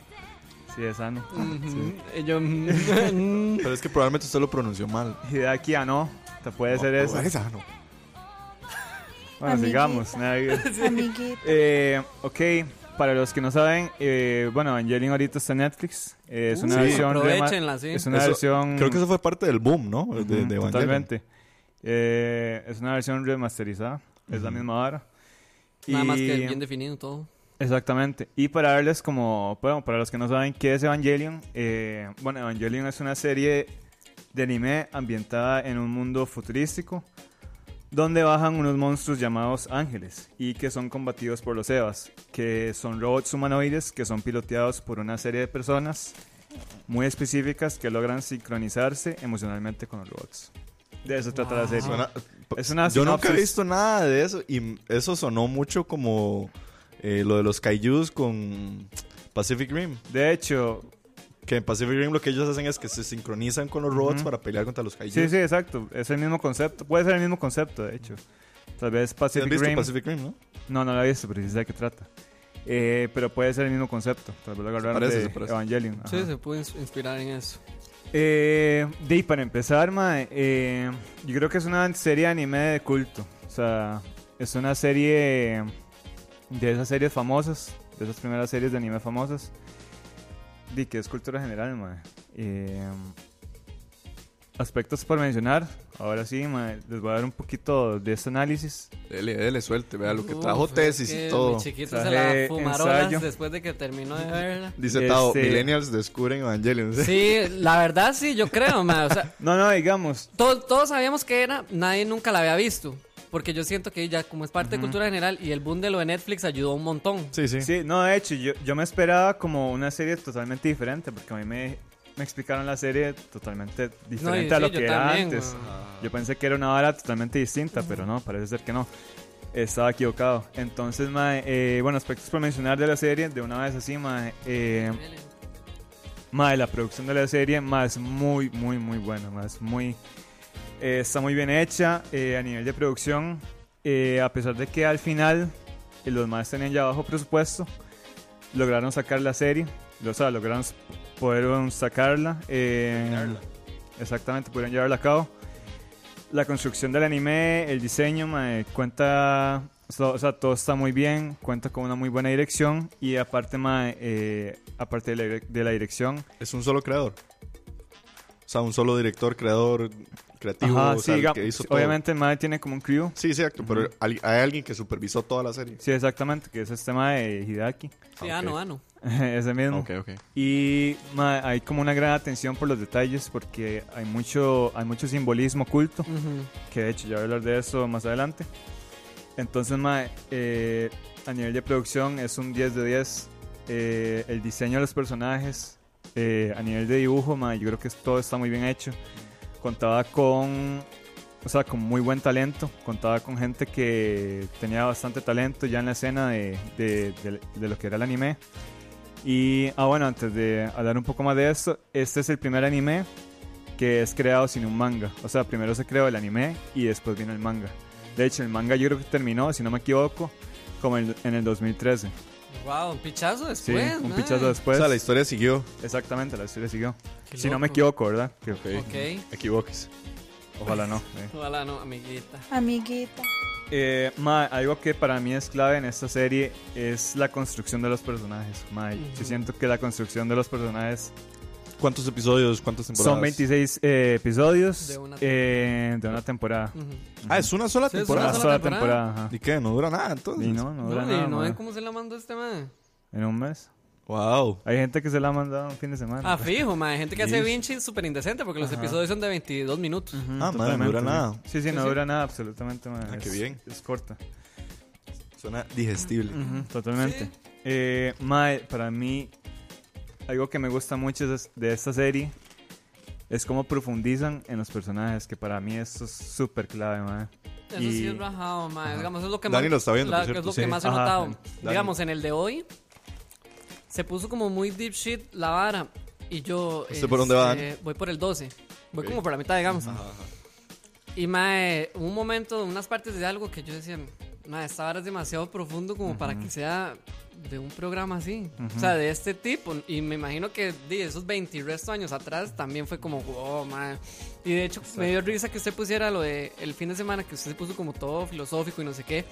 Sí, es Anno. Yo, mm, Pero es que probablemente usted lo pronunció mal. Hideaki Anno, te puede ser O- o eso. esa, no. Bueno, Amiguita. sigamos. Eh, ok, para los que no saben, eh, bueno, Evangelion ahorita está en Netflix. Eh, es una Sí. versión aprovechenla, sí. Es una Eso- versión. Creo que eso fue parte del boom, ¿no? De, Ujú, de Evangelion. Totalmente. Eh, es una versión remasterizada. Es la misma vara. Nada más que bien definido todo. Exactamente. Y para darles como, bueno, para los que no saben qué es Evangelion, eh, bueno, Evangelion es una serie de anime ambientada en un mundo futurístico donde bajan unos monstruos llamados ángeles y que son combatidos por los Evas, que son robots humanoides que son piloteados por una serie de personas muy específicas que logran sincronizarse emocionalmente con los robots. De eso trata la serie. Suena- Es una Yo nunca he visto nada de eso y eso sonó mucho como eh, lo de los kaijus con Pacific Rim. De hecho, Que en Pacific Rim lo que ellos hacen es que se sincronizan con los robots Ujú. para pelear contra los kaijus. Sí, sí, exacto. Es el mismo concepto. Puede ser el mismo concepto, de hecho. Tal vez ¿Sí ¿Has Pacific visto Rim. Pacific Rim, no? No, no lo he visto, pero sí sé de qué trata. Eh, pero puede ser el mismo concepto. Tal vez lo agarraron parece, de se parece. Evangelion. Sí, ajá. se puede ins- inspirar en eso. Eh, de ahí, para empezar, mae, eh, yo creo que es una serie de anime de culto. O sea, es una serie de esas series famosas, de esas primeras series de anime famosas. De que es cultura general, mae. Eh, aspectos por mencionar. Ahora sí, mae, les voy a dar un poquito de este análisis. Dele, dele, suelte. Vea lo que Uf, trajo es tesis que y todo. Mi chiquito Traje se la fumaron ensayo. después de que terminó de verla. Dice Tao, Este- Millennials descubren Evangelion. Sí, la verdad sí, yo creo, ma, O sea, No, no, digamos. to- todos sabíamos que era, nadie nunca la había visto. Porque yo siento que ya como es parte de cultura general y el boom de lo de Netflix ayudó un montón. Sí, sí. Sí, no, de hecho, yo, yo me esperaba como una serie totalmente diferente, porque a mí me, me explicaron la serie totalmente diferente No, y a lo que era también, antes. Yo pensé que era una vara totalmente distinta, pero no, parece ser que no. Estaba equivocado. Entonces, mae, eh, bueno, aspectos por mencionar de la serie, de una vez así, mae, eh, mae, la producción de la serie, es muy, muy, muy buena, es muy... eh, está muy bien hecha eh, a nivel de producción, eh, a pesar de que al final eh, los más tenían ya bajo presupuesto, lograron sacar la serie, o sea, lograron poder sacarla. eh, exactamente, pudieron llevarla a cabo. La construcción del anime, el diseño, mae, cuenta, o sea, todo está muy bien, cuenta con una muy buena dirección y aparte, mae, eh, aparte de la, de la dirección, Es un solo creador. O sea, un solo director, creador, creativo. ajá, o sea, sí, el que hizo sí, todo. obviamente el mae tiene como un crew, Sí, exacto. Pero al- hay alguien que supervisó toda la serie. sí, exactamente, que es este mae de Hideaki, Sí, Ah, ano, ok. ano. ese mismo. Ok, ok. Y ma, hay como una gran atención por los detalles porque hay mucho, hay mucho simbolismo oculto, Ujú. que de hecho ya voy a hablar de eso más adelante. Entonces, ma, eh, a nivel de producción es un 10 de 10. Eh, el diseño de los personajes, eh, a nivel de dibujo, ma, yo creo que todo está muy bien hecho. Contaba con, o sea, con muy buen talento. Contaba con gente que tenía bastante talento ya en la escena de, de- de- lo que era el anime. Y, ah, bueno, antes de hablar un poco más de esto, este es el primer anime que es creado sin un manga. O sea, primero se creó el anime y después vino el manga. De hecho, el manga yo creo que terminó, si no me equivoco, como en el 2013. Wow, un pichazo Sí, después. un mae. pichazo o después. sea, la historia siguió. Exactamente, la historia siguió. Qué Si no me equivoco, ¿verdad? Que- Ok. Equivoques. Ojalá no. eh. Ojalá no, amiguita. Amiguita. Eh, ma, algo que para mí es clave en esta serie es la construcción de los personajes. Ma, Yo siento que la construcción de los personajes ¿Cuántos episodios? ¿Cuántas temporadas? son 26 eh, episodios De una eh, de una temporada. Ah, es una sola Sí, es temporada. Una sola sola temporada. temporada. ajá. ¿Y qué? No dura nada entonces. Y no, no No, dura y nada. no ma. ven cómo se la mandó este man. En un mes. Wow. Hay gente que se la ha mandado un fin de semana. Ah, fijo, man. Hay gente que hace. Vinci súper indecente porque los Ajá. episodios son de 22 minutos. Ah, man, no dura nada. Sí, sí, no Sí, sí. dura nada, absolutamente. ma, Ah, es, qué bien. Es corta. Suena digestible. Totalmente. Sí. Eh, mae, para mí, algo que me gusta mucho de, esta serie es cómo profundizan en los personajes, que para mí eso es súper clave, mae. Eso Y- sí es rajado, man. Digamos, es lo que Dani más, lo está viendo, la- por cierto, es lo sí. que más he Ajá. notado. Dani. Digamos, en el de hoy se puso como muy deep shit la vara. Y yo. ¿Usted por dónde va, este, Voy por el 12. Voy como por la mitad, digamos. Ajá, ajá. Y mae, hubo un momento, unas partes de algo que yo decía, mae, esta vara es demasiado profundo como para que sea de un programa así. O sea, de este tipo. Y me imagino que de esos 20 y resto años atrás también fue como, wow, mae. Y de hecho, me dio risa que usted pusiera lo de el fin de semana, que usted se puso como todo filosófico y no sé qué.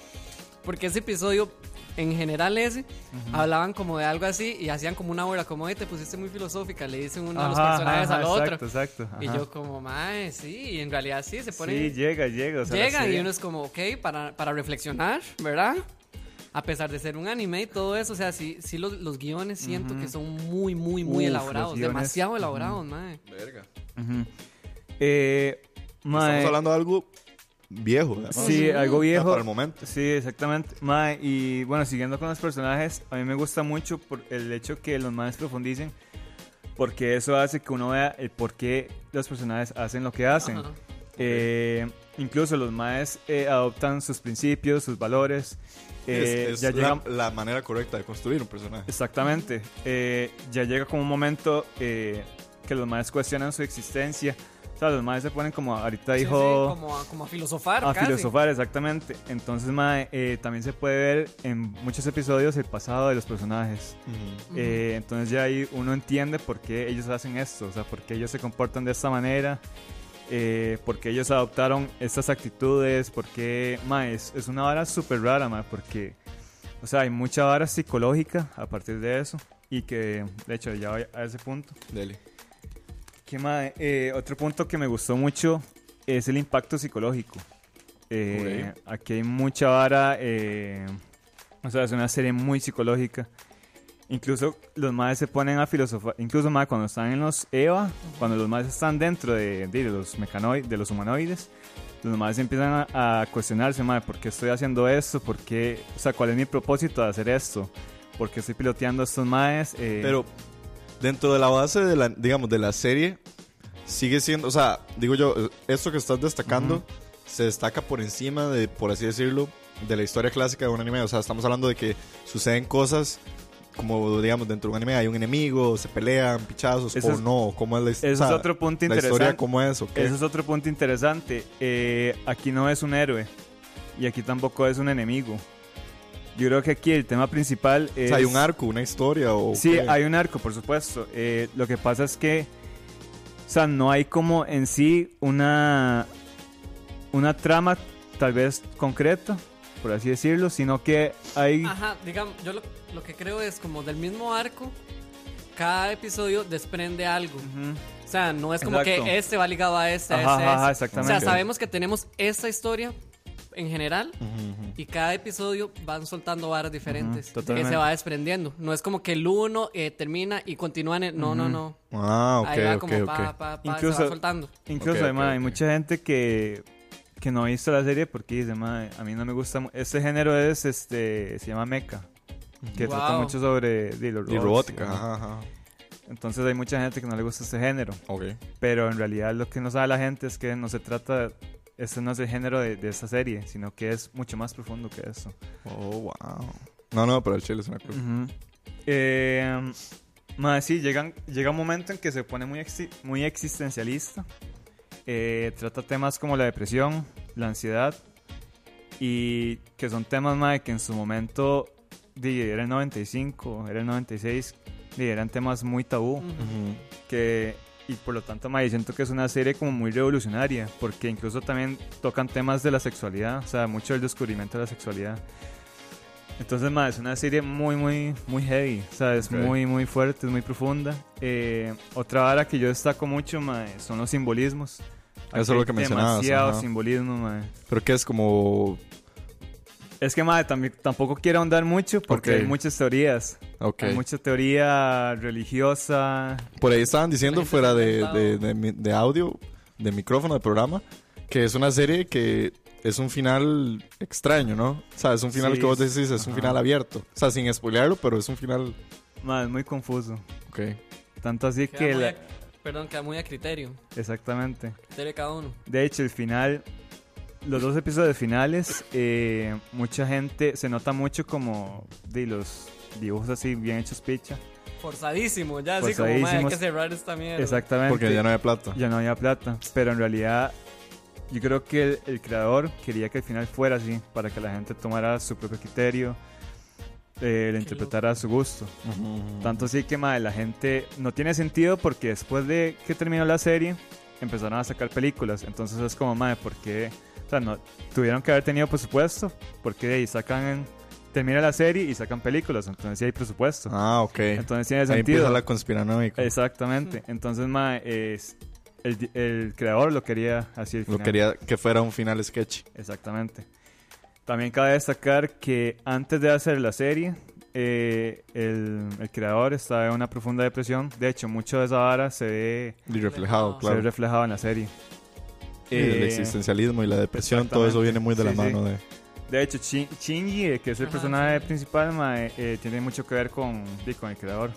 Porque ese episodio, en general ese, hablaban como de algo así y hacían como una hora, como, "Oye, te pusiste muy filosófica, le dicen uno de los Ajá, personajes ajá, al otro. Exacto, exacto. Y ajá. yo como, mae, sí, y en realidad sí, se pone... Sí, llega, llega. o sea, la Llegan y uno es como, ok, para, para reflexionar, ¿verdad? A pesar de ser un anime y todo eso, o sea, sí, sí los, los guiones siento que son muy, muy, muy Uf, elaborados, los demasiado elaborados, mae. Verga. Ujú. Eh, mae, Estamos hablando de algo viejo. además. Sí, algo viejo. Para el momento. Sí, exactamente. Mae, y bueno, siguiendo con los personajes, a mí me gusta mucho por el hecho que los maes profundicen, porque eso hace que uno vea el por qué los personajes hacen lo que hacen. Ajá. Eh, incluso los maes eh, adoptan sus principios, sus valores. Eh, es es ya la, llegan, la manera correcta de construir un personaje. Exactamente. Eh, ya llega como un momento eh, que los maes cuestionan su existencia. O sea, los maes se ponen como ahorita Sí, sí, dijo como, a, como a filosofar, a casi. filosofar, exactamente. Entonces, mae, eh, también se puede ver en muchos episodios el pasado de los personajes. Ujú. Eh, entonces ya ahí uno entiende por qué ellos hacen esto, o sea, por qué ellos se comportan de esta manera, eh, por qué ellos adoptaron estas actitudes, por qué, mae, es, es una vara súper rara, mae, porque, o sea, hay mucha vara psicológica a partir de eso y que, de hecho, ya voy a ese punto. Dele. ¿Qué mae? Eh, otro punto que me gustó mucho es el impacto psicológico. Eh, Aquí hay mucha vara, eh, o sea, es una serie muy psicológica. Incluso los madres se ponen a filosofar, incluso mae, cuando están en los EVA, cuando los madres están dentro de, de los mecanoides, de los humanoides, los madres empiezan a, a cuestionarse, madre, ¿por qué estoy haciendo esto? ¿Por qué, o sea, cuál es mi propósito de hacer esto? ¿Por qué estoy piloteando a estos madres? Eh, Pero dentro de la base de la, digamos, de la serie, sigue siendo, o sea, digo yo, esto que estás destacando se destaca por encima de, por así decirlo, de la historia clásica de un anime. O sea, estamos hablando de que suceden cosas como, digamos, dentro de un anime hay un enemigo, se pelean, pichazos, Eso o es- no, cómo es la Ese historia. es otro punto La interesante. historia, cómo es, o qué. Ese es otro punto interesante. Eh, aquí no es un héroe y aquí tampoco es un enemigo. Yo creo que aquí el tema principal O es... sea, hay un arco, una historia, o. Sí, qué? hay un arco, por supuesto. Eh, lo que pasa es que, o sea, no hay como en sí una, una trama tal vez concreta, por así decirlo, sino que hay... Ajá, digamos, yo lo, lo que creo es como del mismo arco, cada episodio desprende algo. Ujú. O sea, no es como Exacto. que este va ligado a este, a Ajá, este, a ajá, este. O exactamente. sea, sabemos que tenemos esta historia en general y cada episodio van soltando varas diferentes Ujú, que totalmente. se va desprendiendo. No es como que el uno eh, termina y continúa en el... No, no, no. Ah, ok, Ahí va ok, como ok. pa, pa, pa, se Incluso- va soltando. Incluso Ok, hay, mucha gente que, que no ha visto la serie porque dice, a mí no me gusta... Este género es, este, se llama mecha, que Wow. trata mucho sobre di, los robots, robótica, ajá. ajá, ajá. Entonces hay mucha gente que no le gusta este género. Ok. Pero en realidad lo que no sabe la gente es que no se trata, este no es el género de, de esta serie, sino que es mucho más profundo que eso. Oh, wow. No, no, pero el chile es una cosa. Ujú. Eh, más sí, llegan, llega un momento en que se pone muy, exi- muy existencialista. Eh, trata temas como la depresión, la ansiedad, y que son temas más que en su momento, era el 95, era el 96, di, eran temas muy tabú. Ujú. que y por lo tanto mae, siento que es una serie como muy revolucionaria porque incluso también tocan temas de la sexualidad o sea mucho el descubrimiento de la sexualidad entonces mae, es una serie muy muy muy heavy o sea es Ok. muy muy fuerte es muy profunda Eh, otra vara que yo destaco mucho mae, son los simbolismos Eso es lo que mencionabas, demasiado ajá. simbolismo mae. Pero que es como. Es que también, tampoco quiero ahondar mucho porque hay muchas teorías Ok. hay mucha teoría religiosa Por ahí estaban diciendo fuera de, inventado. de, de mi- de audio, de micrófono, de programa, que es una serie que es un final extraño, ¿no? O sea, es un final Sí, que vos decís, es un final abierto. O sea, sin spoilearlo, pero es un final. mae, es muy confuso Ok. tanto así Queda que muy la- a- perdón, queda muy a criterio. exactamente Criterio de cada uno. De hecho, el final, los dos episodios finales, eh, mucha gente se nota mucho como de los dibujos así bien hechos picha. Forzadísimo, ya así como, madre, hay que cerrar esta mierda. Exactamente. Porque ya no hay plata. Ya no había plata. Pero en realidad, yo creo que el, el creador quería que el final fuera así, para que la gente tomara su propio criterio, eh, lo interpretara a su gusto. Tanto así que mae, la gente no tiene sentido porque después de que terminó la serie empezaron a sacar películas. Entonces es como, madre, ¿por qué? O sea, no, tuvieron que haber tenido presupuesto porque de ahí sacan, termina la serie y sacan películas. Entonces sí hay presupuesto. Ah, ok. Entonces tiene Ahí sentido. empieza la conspiranoica. Exactamente. Entonces, mae, es, el, el creador lo quería así. Lo quería que fuera un final sketch. Exactamente. También cabe destacar que antes de hacer la serie, eh, el, el creador estaba en una profunda depresión. De hecho, mucho de esa vara se ve, Y reflejado, se claro. ve reflejado en la serie. Sí, el Eh, existencialismo y la depresión, todo eso viene muy de la Sí, mano de... De hecho, Shin- Shinji, eh, que es el Ajá, personaje sí. principal, mae, eh, tiene mucho que ver con, sí, con el creador.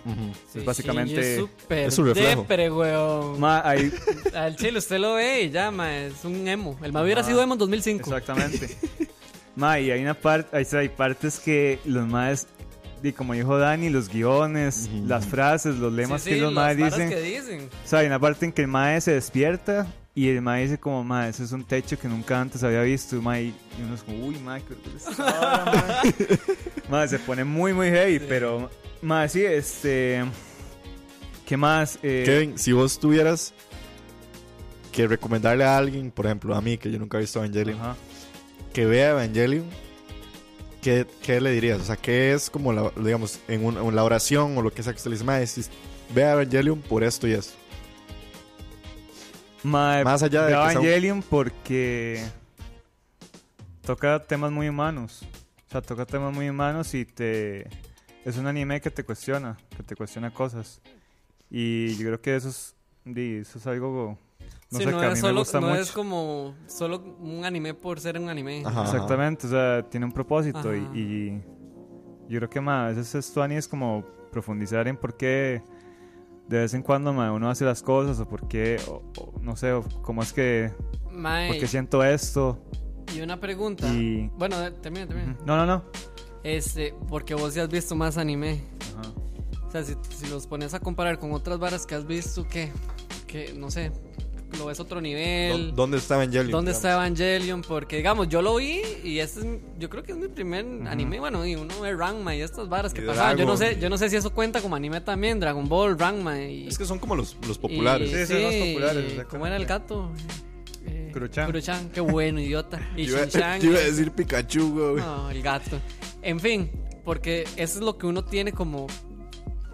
Sí, es básicamente- Es súper es su reflejo. depre, weón. Ma, ahí- Al chile usted lo ve y ya, ma, es un emo. El ma hubiera sido emo en 2005. Exactamente. Ma, y hay una parte, hay, hay partes que los maes, y como dijo Dani, los guiones, Ujú. las frases, los lemas Sí, que sí, los las maes dicen. que dicen. O sea, hay una parte en que el mae se despierta y el mae dice como, mae, ese es un techo que nunca antes había visto. Y, mae, y uno es como, uy, mae, ¿qué vara, mae?" Mae, se pone muy, muy heavy, Sí. pero, mae, sí, este... ¿Qué más? Eh, Kevin, si vos tuvieras que recomendarle a alguien, por ejemplo, a mí, que yo nunca he visto Evangelion, ajá. que vea Evangelion, ¿qué, qué le dirías? O sea, ¿qué es como, la, digamos, en, un- en la oración o lo que sea que usted le dice, "Mae, si- vea Evangelion por esto y esto? Mae, Más allá de que sea un- Evangelion porque toca temas muy humanos. O sea, toca temas muy humanos y te... Es un anime que te cuestiona, que te cuestiona cosas. Y yo creo que eso es, di, eso es algo... No Sí, sé, no que a es mí me solo- gusta no mucho. es como solo un anime por ser un anime. Ajá. Exactamente, o sea, tiene un propósito y, Ajá. y yo creo que más a veces esto Ani, es como profundizar en por qué de vez en cuando ma, uno hace las cosas o por qué, o, o no sé, o cómo es que, Mae, por qué siento esto. y una pregunta. Y- Bueno, eh, termina, termina. No, no, no. Este, porque vos ya has visto más anime. Ajá. O sea, si, si los pones a comparar con otras varas que has visto, que, que no sé, lo ves a otro nivel. ¿Dó- ¿Dónde está Evangelion? ¿Dónde digamos? está Evangelion? Porque, digamos, yo lo vi y este es, yo creo que es mi primer anime. Bueno, y uno ve Ranma y estas varas que pasaban. Yo no, sé, yo no sé si eso cuenta como anime también. Dragon Ball, Ranma y... Es que son como los, los populares. y- Sí, son los populares. ¿Cómo era el gato? Eh, Kuruchan. Kuruchan, qué bueno, idiota. Y Yo iba, Shinchan. yo iba a decir Pikachu, güey. No, el gato. En fin, porque eso es lo que uno tiene como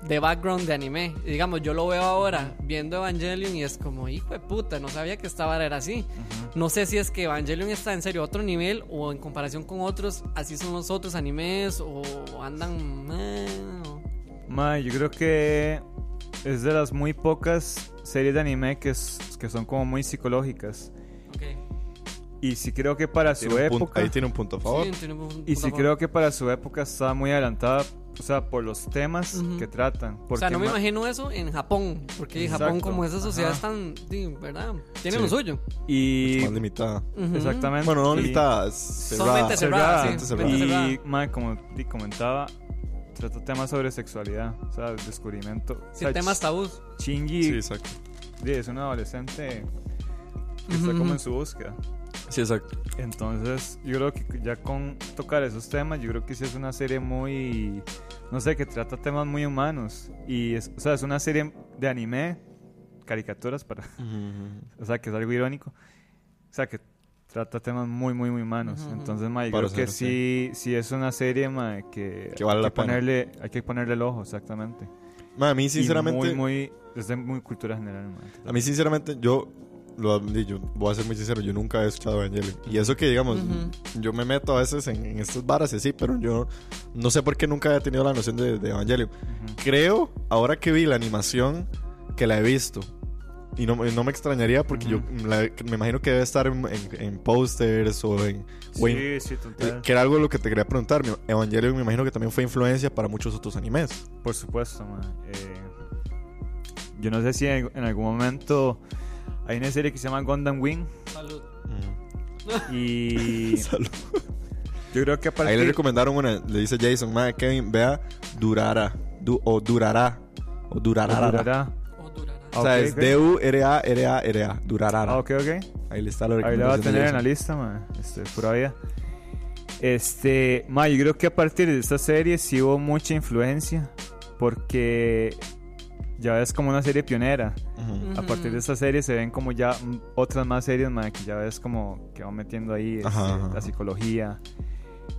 de background de anime. Y digamos, yo lo veo ahora viendo Evangelion y es como, hijo de puta, no sabía que esta vara era así. No sé si es que Evangelion está en serio a otro nivel o en comparación con otros, así son los otros animes o andan... eh, o- Ma, yo creo que es de las muy pocas series de anime que, es- que son como muy psicológicas. Y sí creo que para su Tiene punto- época... ahí tiene un punto a favor. Sí, tiene un punto Y a sí favor. creo que para su época está muy adelantada, o sea, por los temas que tratan. O sea, no me ma- imagino eso en Japón, porque Japón como esa sociedad Ajá. es tan, sí, ¿verdad? Tiene Sí. lo suyo. Y... Más limitada. Exactamente. Bueno, no limitada, es cerrada. cerrada, sí. Y, ma, como di- comentaba, trata temas sobre sexualidad, o sea, descubrimiento. O Sí, sea, temas tabús. Shinji Sí, exacto. di, es un adolescente que está como en su búsqueda. Sí, exacto. Entonces, yo creo que ya con tocar esos temas, yo creo que sí es una serie muy, no sé, que trata temas muy humanos. Y, es, o sea, es una serie de anime, caricaturas para, o sea, que es algo irónico. O sea, que trata temas muy, muy, muy humanos. Ujú, ujú. Entonces, ma, yo Para creo que sí, sí es una serie, ma, que, Que vale hay la que pena. ponerle, hay que ponerle el ojo, exactamente. Ma, a mí, Y sinceramente, muy, muy, es de muy cultura general, ma. a mí, sinceramente, yo lo yo voy a ser muy sincero, yo nunca he escuchado Evangelion. Y eso que, digamos, Ujú. yo me meto a veces en, en estas varas y así, pero yo no sé por qué nunca había tenido la noción de, de Evangelion. Creo, ahora que vi la animación, que la he visto. Y no, no me extrañaría porque yo la- me imagino que debe estar en, en, en pósters o en... o en- Sí, sí, total. que era algo de lo que te quería preguntar. Evangelion me imagino que también fue influencia para muchos otros animes. Por supuesto, ma. Eh, yo no sé si en, en algún momento hay una serie que se llama Gundam Wing Salud. y Salud. yo creo que a Ahí partir le recomendaron una, le dice Jason, madre Kevin, vea Durara, du- o Durará, o Durarara. durará. O durará. O sea, Ok, es ok. D-U-R-A-R-A-R-A. Durarara. Ah, ok, ok. Ahí le está la Ahí la va a tener en la lista, ma. Este, pura vida. Este, ma, yo creo que a partir de esta serie sí hubo mucha influencia. Porque ya es como una serie pionera. Ujú. A partir de esta serie se ven como ya otras más series, ma, que ya ves como que van metiendo ahí este, Ajá, ajá. la psicología.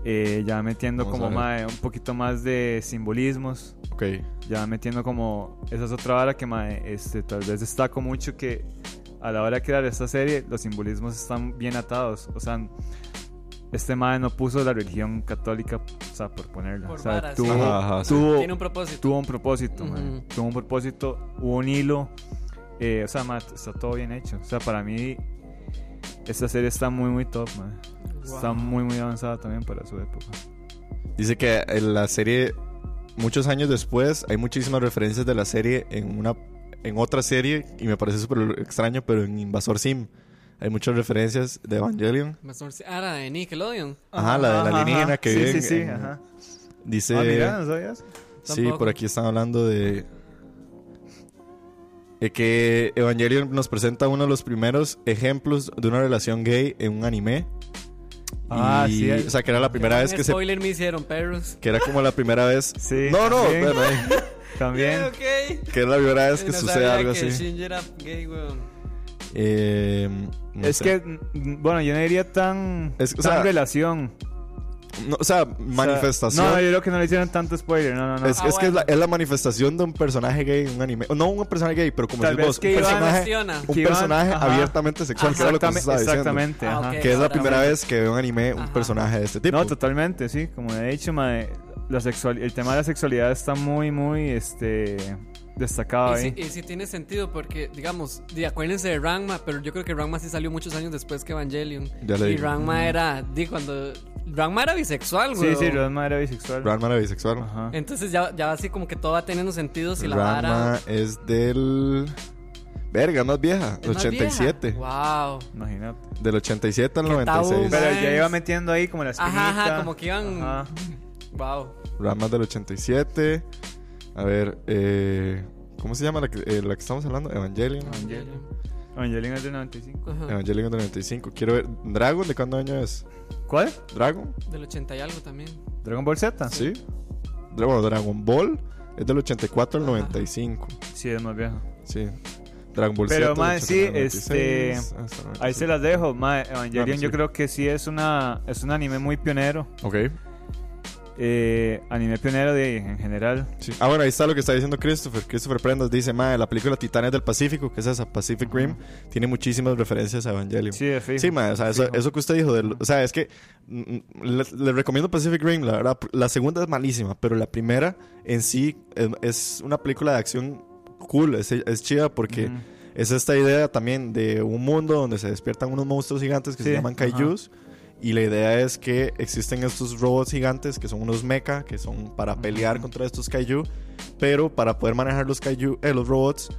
eh, ya metiendo Vamos como a ver. ma, un poquito más de simbolismos. Ok. Ya metiendo como. Esa es otra hora que mae, este, tal vez destaco mucho que a la hora de crear esta serie, los simbolismos están bien atados. O sea, este mae no puso la religión católica, o sea, por ponerla. Por o sea, vara, sí. tuvo, Ajá, ajá, sí. tuvo, Tiene un propósito. tuvo un propósito, mae. Ujú. Tuvo un propósito, hubo un hilo. eh, o sea, mae, está todo bien hecho. O sea, para mí, esta serie está muy, muy top. Está Wow. muy, muy avanzada también para su época. Dice que en la serie, muchos años después, hay muchísimas referencias de la serie en una en otra serie y me parece súper extraño, pero en Invasor Sim hay muchas referencias de Evangelion. Ah, la de Nickelodeon. Ajá, la de la alienígena que Sí, vive sí, sí, en- ajá. Dice, Ah, mira, ¿no sabías? sí, Tampoco. por aquí están hablando de de que Evangelion nos presenta uno de los primeros ejemplos de una relación gay en un anime. Ah, Y- sí, O sea, que era la primera vez que se spoiler me hicieron, perros. que era como la primera vez. Sí, no, no, también. bueno, También. Ok, ok. que es la primera vez que No sucede algo que así. Shinji era gay, weón. Eh, no es sé. que, bueno, yo no diría tan, Es- o tan sea, relación. No, o sea, O sea, manifestación. no, yo creo que no le hicieron tanto spoiler. No, no, no. es, Ah, es que es la, bueno. es la manifestación de un personaje gay en un anime. No un personaje gay, pero como decís vez vos, que un personaje, un que personaje abiertamente sexual, que era lo que Exactamente, usted estaba diciendo. exactamente, Ah, ajá. Que es la primera vez que veo un anime, un personaje de este tipo. No, totalmente, sí. Como he dicho, mae, la sexual, el tema de la sexualidad está muy, muy este, destacado Y ahí. sí, y sí tiene sentido porque, digamos, di, acuérdense de Ranma, pero yo creo que Ranma sí salió muchos años después que Evangelion. Ya le y digo. Ranma era, di, cuando... Ranma era bisexual, Sí, güey. sí, Ranma era bisexual. Ranma era bisexual. Ajá. Entonces ya, ya así como que todo va teniendo sentido si la vara... Ranma es del... Verga, más vieja. es más 87. vieja. Wow. Imagínate. Del 87 al Qué tabú, 96. man. Pero ya iba metiendo ahí como la espinita. Ajá, ajá, como que iban... Ajá. Wow. Ranma del 87. A ver, eh, ¿cómo se llama la que, eh, la que estamos hablando? Evangelion. Evangelion. Evangelion es del 95. Ajá. Evangelion del 95. Quiero ver. ¿Dragon de cuándo año es? ¿Cuál? ¿Dragon? Del 80 y algo también. ¿Dragon Ball Z? Sí. Bueno, Dragon Ball es del 84 al Ajá. 95. Sí, es más viejo. Sí. Dragon Ball Pero, Z. del sí, 89 al este, 96, hasta el Ahí se 96. las dejo. mae, Evangelion yo sí. creo que sí es una es un anime muy pionero. Ok. Eh, anime pionero de en general. Sí. Ah, bueno, ahí está lo que está diciendo Christopher. Christopher Prendas dice, mae, la película Titanes del Pacífico, que es esa, Pacific Rim, tiene muchísimas referencias a Evangelion. Sí, de fijo. Sí, mae, o sea, eso, que usted dijo, o sea, es que mm, mm, le, le recomiendo Pacific Rim, la verdad, la segunda es malísima, pero la primera en sí es, es una película de acción cool, es, es chida porque es esta idea también de un mundo donde se despiertan unos monstruos gigantes que Sí, se llaman ajá. Y la idea es que existen estos robots gigantes que son unos mecha, que son para pelear contra estos kaiju. Pero para poder manejar los kaiju, eh, los robots,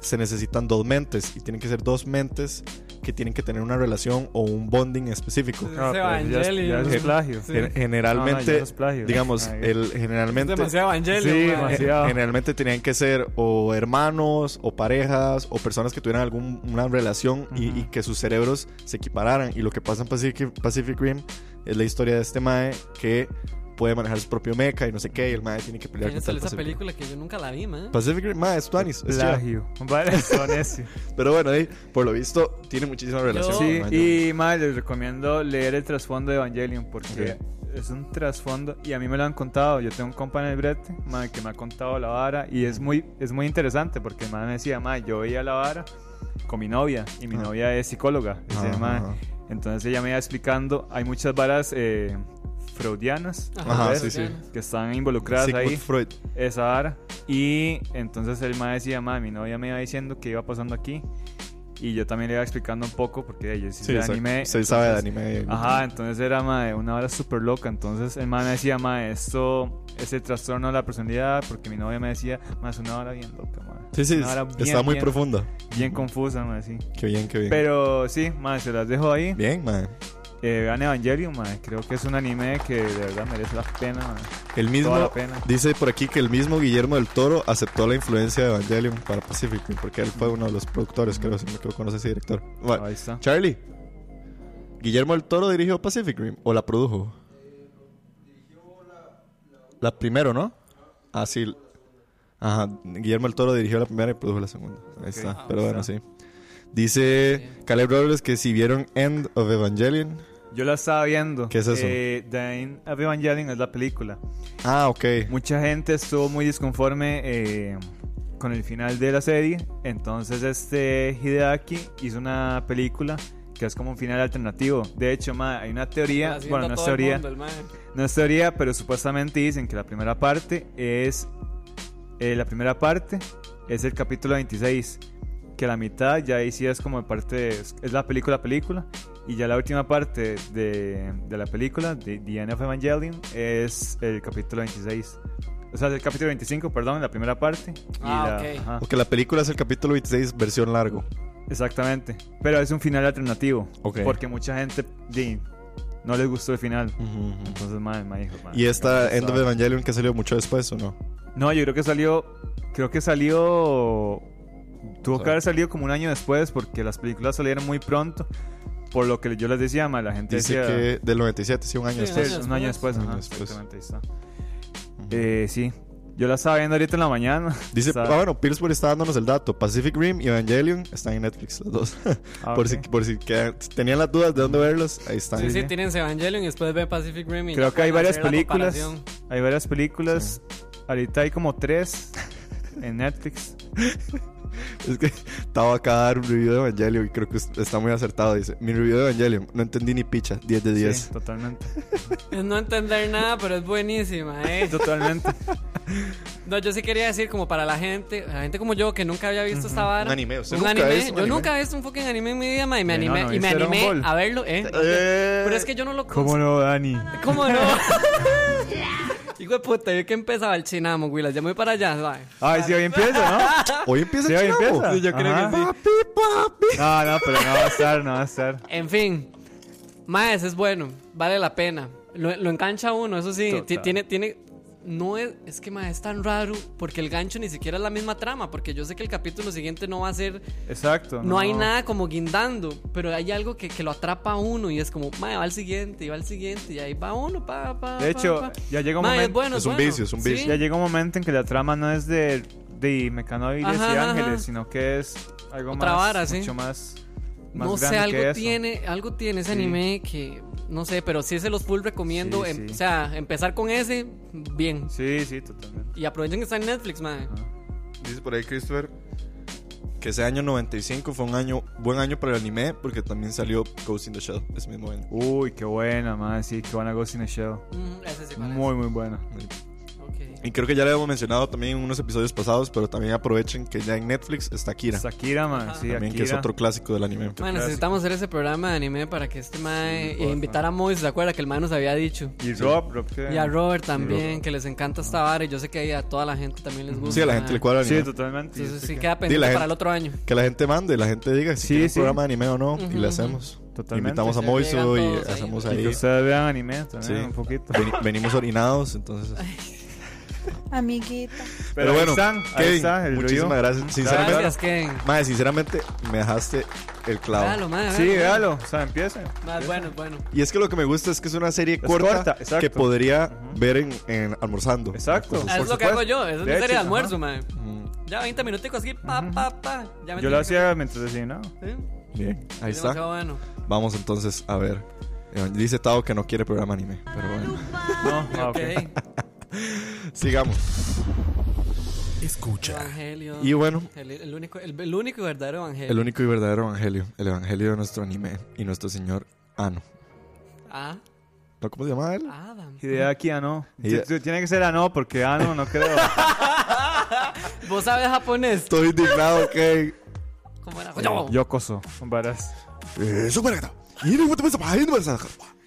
se necesitan dos mentes. Y tienen que ser dos mentes que tienen que tener una relación o un bonding específico. Es No, es- Evangelion. es plagio. Sí. Gen- Generalmente, No, no, ya es plagio. digamos, Ay, el, generalmente... Demasiado Evangelion, Sí, demasiado. Generalmente tenían que ser o hermanos o parejas o personas que tuvieran alguna relación y, Ujú. y que sus cerebros se equipararan. Y lo que pasa en Pacific, Pacific Rim es la historia de este Mae que puede manejar su propio mecha y no sé qué. Y el Mae tiene que pelear ¿Quién contra el salió esa Pacific. película que yo nunca la vi, man? Pacific Rim, Mae, es Tuanis. es. Plagio. Vale, ese. Pero bueno, ahí, por lo visto, tiene muchísima relación. Sí, con Evangelion. y más les recomiendo leer el trasfondo de Evangelion porque es un trasfondo y a mí me lo han contado. Yo tengo un compa en el brete mae, que me ha contado la vara y es muy, es muy interesante porque el mae me decía, mae, yo veía la vara con mi novia y mi Ah. novia es psicóloga. decía mae. ajá. Entonces ella me iba explicando, hay muchas varas eh, freudianas Ajá, tal sí, sí. que están involucradas Sigmund ahí Freud. esa vara. Y entonces el mae decía, mae, mi novia me iba diciendo qué iba pasando aquí. Y yo también le iba explicando un poco porque yo sí, Sí, de anime. Usted sabe de anime. Ajá, entonces era mae, una hora súper loca. Entonces el mae me decía, mae, esto es el trastorno de la personalidad. Porque mi novia me decía, mae, es una hora bien loca, mae. Sí, sí, bien, está muy bien- profunda. Bien confusa, mae, sí. Qué bien, qué bien. Pero sí, mae, se las dejo ahí. Bien, Mae. Eh, vean Evangelion, mae. Creo que es un anime que de verdad merece la pena. El mismo Toda la pena. dice por aquí que el mismo Guillermo del Toro aceptó la influencia de Evangelion para Pacific Rim, porque él fue uno de los productores, creo, si me equivoco, no sé si director. Bueno, Ahí está. Charlie, ¿Guillermo del Toro dirigió Pacific Rim o la produjo? La primero, ¿no? Ah, sí. Ajá, Guillermo del Toro dirigió la primera y produjo la segunda. Ahí está, Ah, pero bueno, sí. Dice Caleb Robles que si vieron End of Evangelion. Yo la estaba viendo. ¿Qué es eso? Eh, The End of Evangelion es la película. Ah, ok. Mucha gente estuvo muy disconforme eh, con el final de la serie. Entonces este Hideaki hizo una película que es como un final alternativo. De hecho, ma, hay una teoría, bueno, no es teoría, mundo, no es teoría, pero supuestamente dicen que la primera parte es eh, la primera parte es el capítulo 26, que la mitad ya ahí sí es como parte de, es la película película y ya la última parte de, de la película de The End of Evangelion es el capítulo 26. O sea, el capítulo 25, perdón, la primera parte. y Ah, la- ajá, Porque la película es el capítulo 26, versión largo. exactamente. Pero es un final alternativo. Ok. Porque mucha gente di, no les gustó el final. Entonces, madre, dijo, madre, ¿Y esta ¿qué End of? Evangelion que salió mucho después o no? No, yo creo que salió. Creo que salió. Tuvo que haber salido como un año después porque las películas salieron muy pronto. Por lo que yo les decía, ma, la gente Dice decía. que del 97, sí, un año Sí, Sí, después. años un año después. Un ajá, año después. exactamente, ahí está. Eh, sí. Yo la estaba viendo ahorita en la mañana. Dice, ah, bueno, Pillsbury está dándonos el dato. Pacific Rim y Evangelion están en Netflix, los dos. Ah, por, si, por si quedan- tenían las dudas de dónde verlos, ahí están. Sí, sí, sí. tienen Evangelion y después ve Pacific Rim. y Creo que hay varias películas. Hay varias películas. Ahorita hay como tres en Netflix. Es que estaba acá a dar un review de Evangelion y creo que está muy acertado. Dice, mi review de Evangelion, no entendí ni picha, 10 de 10. Sí, totalmente. Es no entender nada, pero es buenísima, eh. Totalmente. No, yo sí quería decir como para la gente, la gente como yo que nunca había visto esta vara. Un anime, ¿usted Un nunca anime. un yo anime? nunca he visto un fucking anime en mi vida, ma, y me Eh, no, animé, no, y me ¿viste Dragon animé a verlo, eh. Eh. Pero es que yo no lo ¿Cómo no, Dani? ¿Cómo no? Hijo de puta, yo que empezaba el chinamo, Willas. Ya me voy para allá, ¿sabes? Ay, sí, hoy empieza, ¿no? Hoy empieza Sí, el empieza. Sí, yo creo Ajá. que sí. Papi, papi. No, no, pero no va a estar, no va a estar. En fin, Maes es bueno, vale la pena. Lo, lo engancha uno, eso sí. Total. Tiene, tiene. No es, es que Maes es tan raro porque el gancho ni siquiera es la misma trama. Porque yo sé que el capítulo siguiente no va a ser. Exacto. No, hay nada como guindando, pero hay algo que, que lo atrapa a uno y es como, Mae, va al siguiente y va al siguiente y ahí va uno, pa, pa. De pa, hecho, pa. ya llega un es momento. bueno, Es un bueno. vicio, es un Sí. vicio. Ya llega un momento en que la trama no es de, de mecanoides Ajá, y ajá, ángeles, ajá. sino que es algo Otra más. vara, sí. Mucho más. más No sé, grande que algo eso. tiene, algo tiene ese Sí. anime que no sé, pero sí se los full recomiendo. Sí, em- sí. O sea, empezar con ese, bien. Sí, sí, totalmente. Y aprovechen que está en Netflix, man. Dice por ahí Christopher que ese año 95 fue un año buen año para el anime porque también salió Ghost in the Shell ese mismo año. Uy, qué buena, man. Sí, qué buena Ghost in the Shell. Mm, ese sí. Muy, muy buena. Y creo que ya le habíamos mencionado también en unos episodios pasados, pero también aprovechen que ya en Netflix está Akira. Shakira, man. Ajá. Sí, también que es Akira. otro clásico del anime. Man, necesitamos hacer ese programa de anime para que este mae e invitar a Mois, ¿se acuerda que el mae nos había dicho? Y Rob, Rob, ¿qué? Y a Robert también, que les encanta esta vara y yo sé que ahí a toda la gente también les gusta. Sí, a la gente le cuadra el Sí, anime. totalmente. Entonces Sí, sí que- queda pendiente para gente- el otro año. Que la gente mande, la gente diga si Sí, quiere un sí. programa de anime o no y le hacemos. Totalmente. Invitamos a Sí, Moiso y ahí. hacemos Y que ahí. ustedes vean anime también, Sí. un poquito. Veni- venimos orinados, entonces. Amiguita. Pero, bueno, ahí están, Kevin, está el muchísimas gracias. Sinceramente, Gracias, Ken. Mae, sinceramente me dejaste el clavo. Véalo, mae, Sí, véalo. véalo. O sea, empieza. Mae, bueno, bueno. Y es que lo que me gusta es que es una serie Es corta, corta, que podría ver en, en almorzando. Exacto. Entonces, es lo que hago yo, es mi De serie de hecho, almuerzo, ajá. mae. Ya 20 minuticos así, pa, pa, pa. Ya me Yo lo hacía mientras decía, no. que- ¿Sí? Bien, ahí Es está. bueno. Vamos entonces a ver. Eh, Dice Tao que no quiere programa anime, pero bueno. No, ah, ok. Ok. Sigamos. Escucha. Evangelio. Y bueno, El, el único, el, el único y verdadero evangelio. el único y verdadero evangelio. El evangelio de nuestro anime y nuestro señor Ano. Ah, ¿No? ¿Cómo se llama él? Adam. Hideaki Ano. Hide- Tiene que ser Ano porque Ano no creo. ¿Vos sabes japonés? Estoy indignado, que ¿Cómo era? Yo. Yokoso. Varas. Eso para acá. Y no te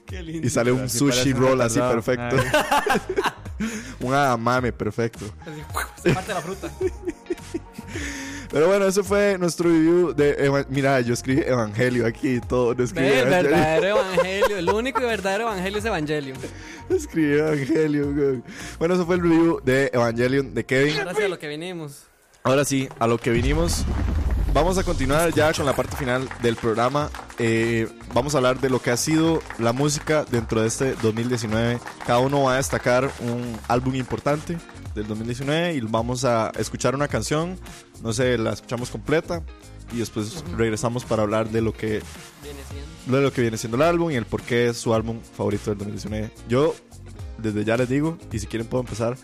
Qué lindo. Y sale un Así sushi roll así perfecto. Un adamame perfecto. Así, se parte la fruta. Pero bueno, eso fue nuestro review de. Eva- Mira, yo escribí Evangelio aquí y todo. No escribí el Evangelio. verdadero evangelio. El único y verdadero evangelio es evangelio. Escribí Evangelio. Bueno, eso fue el review de Evangelion de Kevin. Ahora sí a lo que vinimos. Ahora sí, a lo que vinimos. Vamos a continuar ya con la parte final del programa. Eh, vamos a hablar de lo que ha sido la música dentro de este 2019. Cada uno va a destacar un álbum importante del 2019 y vamos a escuchar una canción. No sé, la escuchamos completa y después regresamos para hablar de lo que Viene siendo. de lo que viene siendo el álbum y el por qué es su álbum favorito del 2019. Yo, desde ya les digo, y si quieren puedo empezar.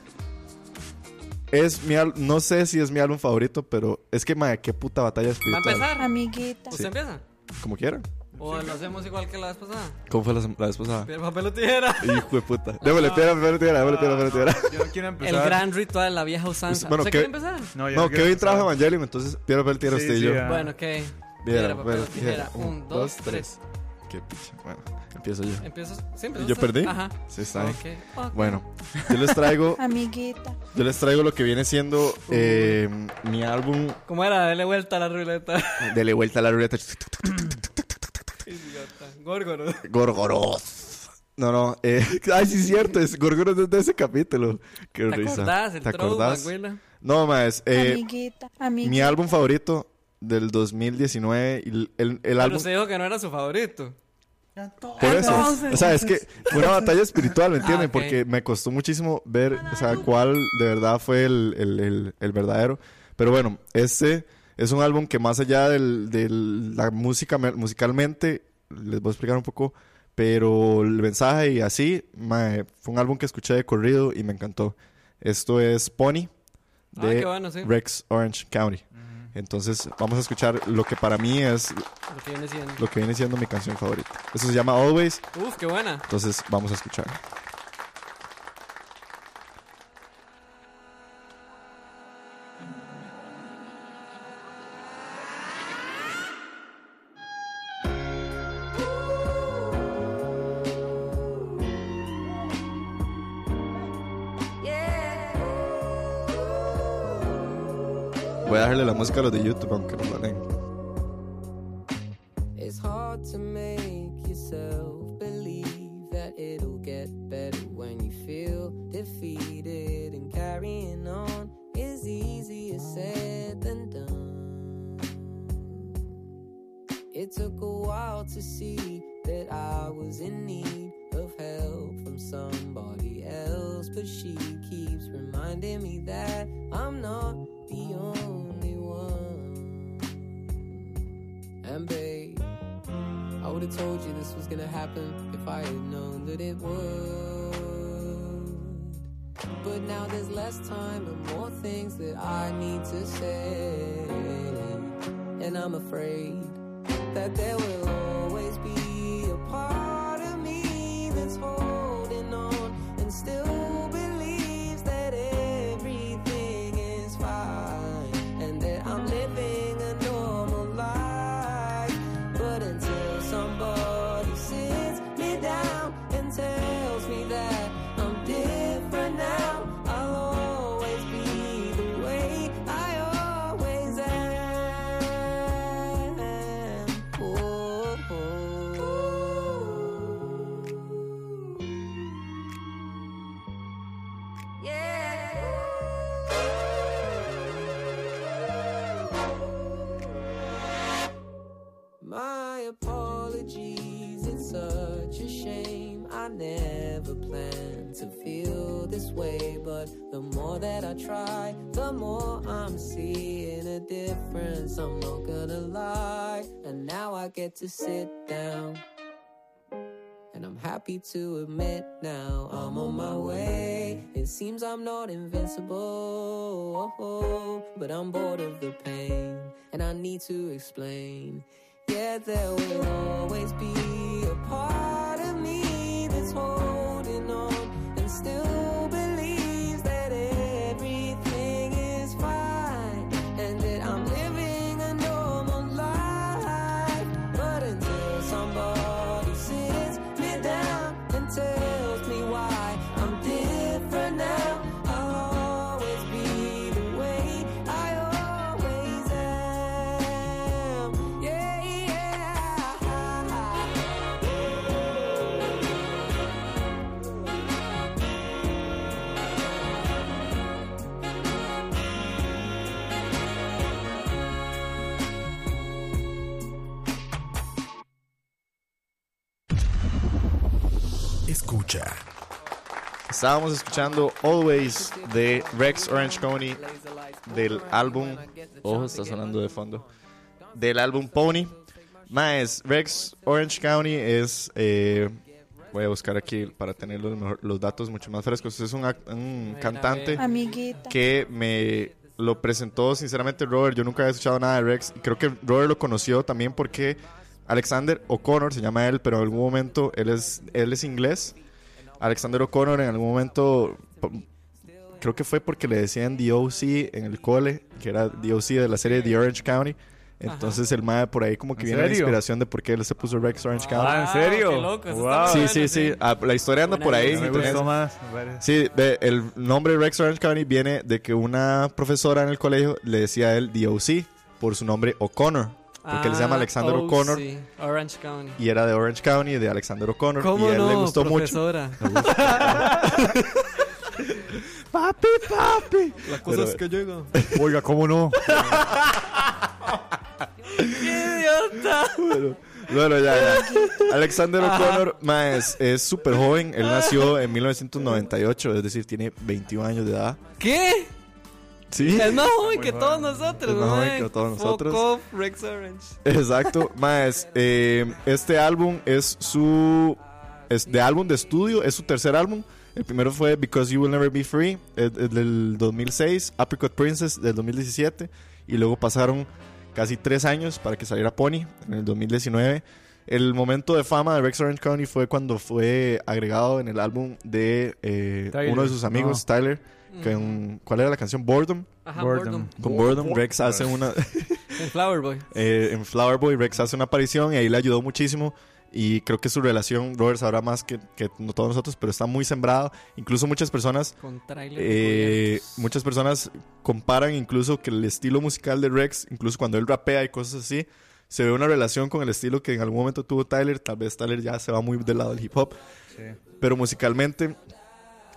Es mi al- no sé si es mi álbum favorito, pero es que, madre, qué puta batalla ¿Va a espiritual. empezar? Amiguita. ¿Usted Sí. empieza? Como quieran. ¿O lo hacemos igual que la vez pasada? ¿Cómo fue la, la vez pasada? Piedra, papel o tijera. Hijo de puta. Démosle piedra, démosle piedra, démosle piedra, démosle piedra. Yo no quiero El empezar. gran ritual, la vieja usanza. Bueno, ¿Usted ¿qué- quiere empezar? No, yo No, quiero Kevin trajo Evangelion, entonces piedra, papel, tijera Sí, usted y yo. Bueno, ok. Piedra, papel, papel, tijera. Un, dos, tres. Qué picha. Bueno, empiezo yo. Empiezo. Sí, empezó ¿Yo perdí? Ajá. Sí, está bien. Ok. ok. Bueno, yo les traigo, Amiguita. yo les traigo lo que viene siendo eh, mi álbum ¿Cómo era? Dele vuelta a la ruleta. Dele vuelta a la ruleta. Idiota. Górgoro. Gorgoroth. No, no. Eh, ay, sí, es cierto. Es Gorgoroth es de ese capítulo. Qué ¿Te risa. acordás? El ¿Te acordás? No, más. Eh, Amiguita. Amiguita. mi álbum favorito del 2019. y el, el, el Pero álbum. usted dijo que no era su favorito. Por eso. O sea, es que fue una batalla espiritual, ¿me entienden? Ah, ok. Porque me costó muchísimo ver, o sea, cuál de verdad fue el, el, el, el verdadero. Pero bueno, este es un álbum que más allá del, de la música, musicalmente, les voy a explicar un poco, pero el mensaje y así, fue un álbum que escuché de corrido y me encantó. Esto es Pony Ah, de qué bueno, sí. Rex Orange County. Entonces vamos a escuchar lo que para mí es Lo que viene siendo. lo que viene siendo mi canción favorita. Eso se llama Always. Uf, qué buena. Entonces vamos a escuchar. Dejarle la música a los de YouTube aunque no la afraid that there will always be a part of me that's holding on and still I try, the more I'm seeing a difference. I'm not gonna lie, and now I get to sit down. And I'm happy to admit now I'm on my way. It seems I'm not invincible, but I'm bored of the pain, and I need to explain. Yeah, there will always be a part of me that's holding on and still Estábamos escuchando Always de Rex Orange County del álbum. Ojo, está sonando de fondo. Del álbum Pony. Más, Rex Orange County es. eh, voy a buscar aquí para tener los, mejor- los datos mucho más frescos. Es un, un cantante Amiguita. que me lo presentó sinceramente Robert. Yo nunca había escuchado nada de Rex. Y creo que Robert lo conoció también porque Alexander O'Connor se llama él, pero en algún momento él es, él es inglés. Alexander O'Connor en algún momento, creo que fue porque le decían DOC en el cole, que era DOC de la serie The Orange County. Entonces el mae por ahí como que ¿En viene la inspiración de por qué él se puso Rex Orange County. Ah, ¿en serio? qué loco, Wow. sí, sí, sí, Ah, la historia anda Buena por ahí. Me gustó más. Sí, ve, el nombre Rex Orange County viene de que una profesora en el colegio le decía a él DOC por su nombre O'Connor, porque él se llama Ah, Alexander oh, O'Connor sí, Orange County. y era de Orange County, de Alexander O'Connor, ¿Cómo y a él no, le gustó mucho. Papi, papi. La cosa Pero- es que llega. Oiga, ¿cómo no? ¡Idiota! Bueno, bueno, ya, ya. Alexander O'Connor ma, es es súper joven. Él nació en 1998, es decir, tiene 21 años de edad. ¿Qué? Sí. Es más joven que todos nosotros, Es más joven que todos Fuck nosotros. off, Rex Orange. Exacto, más eh, este álbum es su es de álbum de estudio, es su tercer álbum. El primero fue Because You Will Never Be Free, es- es del 2006, Apricot Princess del 2017 y luego pasaron casi tres años para que saliera Pony en el 2019. El momento de fama de Rex Orange County fue cuando fue agregado en el álbum de eh, uno de sus amigos, no. Tyler. con- ¿Cuál era la canción? Boredom. Ajá, Boredom. Boredom. Con Boredom, Rex hace una, En Flower Boy. eh, en Flower Boy, Rex hace una aparición y ahí le ayudó muchísimo. Y creo que su relación, Robert sabrá más que, que no todos nosotros, pero está muy sembrado. Incluso muchas personas, Con trailer. eh, muchas personas comparan incluso que el estilo musical de Rex, incluso cuando él rapea y cosas así, se ve una relación con el estilo que en algún momento tuvo Tyler. Tal vez Tyler ya se va muy del lado del hip hop. Pero musicalmente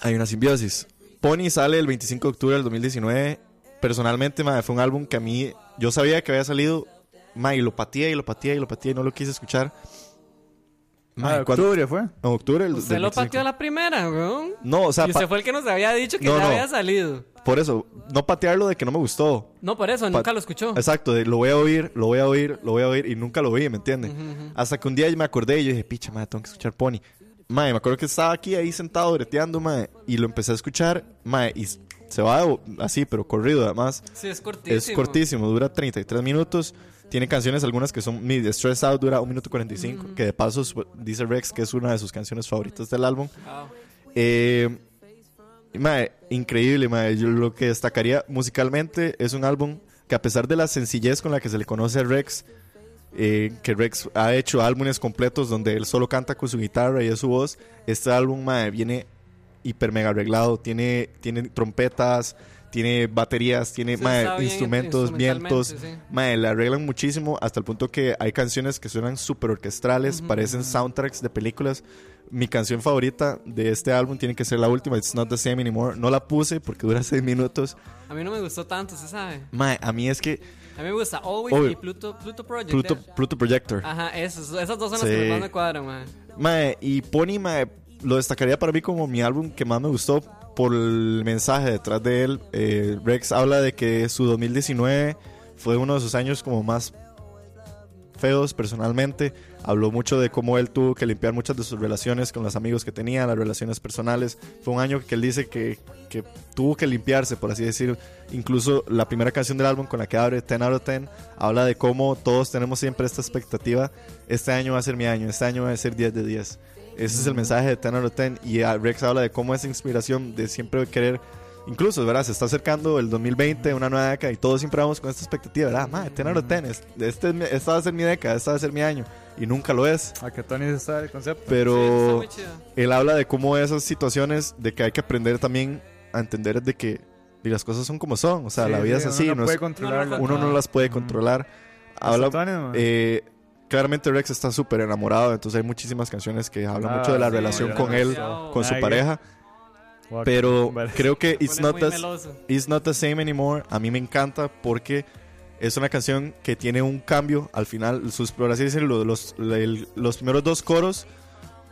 hay una simbiosis. Pony sale el 25 de octubre del 2019. Personalmente, madre, fue un álbum que a mí, yo sabía que había salido, madre, y lo pateé y lo pateé y lo pateé y no lo quise escuchar. Ah, Madre, ¿cuándo- octubre fue. En octubre del, Usted del lo 25. pateó a la primera, weón. No, o sea, Y usted fue el que nos había dicho que No, ya no. había salido. por eso, no patearlo de que no me gustó. No, por eso, Pa- nunca lo escuchó. Exacto, de lo voy a oír, lo voy a oír, lo voy a oír y nunca lo vi, ¿me entiende? Ujú, ujú. Hasta que un día yo me acordé y yo dije, picha, madre, tengo que escuchar Pony. Madre, me acuerdo que estaba aquí ahí sentado breteando, madre, y lo empecé a escuchar, madre, y se va así, pero corrido además. Sí, es cortísimo. Es cortísimo, dura 33 minutos. Tiene canciones, algunas que son. Mi Stress Out dura 1 minuto 45, que de paso dice Rex que es una de sus canciones favoritas del álbum. Wow. Eh, mae, increíble, mae. Yo lo que destacaría musicalmente es un álbum que, a pesar de la sencillez con la que se le conoce a Rex, eh, que Rex ha hecho álbumes completos donde él solo canta con su guitarra y es su voz, este álbum mae, viene hiper mega arreglado. Tiene, tiene trompetas, tiene baterías, tiene mae, bien instrumentos, vientos. sí. Mae, le arreglan muchísimo hasta el punto que hay canciones que suenan súper orquestrales, parecen soundtracks de películas. Mi canción favorita de este álbum tiene que ser la última, It's Not the Same Anymore. No la puse porque dura seis minutos. A mí no me gustó tanto, ¿se sabe? Mae, a mí es que A mí me gusta Always Obvio. y Pluto, Pluto Project. Pluto. Pluto Projector. Ajá, esos, esas dos son Sí. las que más me cuadran, man. Mae, y Pony, mae, lo destacaría para mí como mi álbum que más me gustó por el mensaje detrás de él. Eh, Rex habla de que su 2019 fue uno de sus años como más feos personalmente. Habló mucho de cómo él tuvo que limpiar muchas de sus relaciones con los amigos que tenía, las relaciones personales. Fue un año que él dice que, que tuvo que limpiarse, por así decir. Incluso la primera canción del álbum con la que abre 10 out of 10 habla de cómo todos tenemos siempre esta expectativa. Este año va a ser mi año, este año va a ser 10 de 10. Ese es el mensaje de 10 out of 10. Y ah, Rex habla de cómo esa inspiración de siempre querer Incluso, ¿verdad? Se está acercando el 2020, una nueva década, y todos siempre vamos con esta expectativa, ¿verdad? Madre, 10 out of 10, es- este, es mi- esta va a ser mi década, esta va a ser mi año. Y nunca lo es. A que Tony está el concepto. Sí, Pero chido. él habla de cómo esas situaciones, de que hay que aprender también a entender de que y las cosas son como son. O sea, Sí, la vida sí, es así. Uno no no puede es- controlarlo. uno no las puede controlar. Habla, Hasta Tony, man. eh, claramente Rex está súper enamorado, entonces hay muchísimas canciones que hablan Ah, mucho de la sí, relación con él, con su pareja. Pero creo que It's Not. It's Not the Same Anymore a mí me encanta porque es una canción que tiene un cambio al final. Sus, por así decirlo, los, los primeros dos coros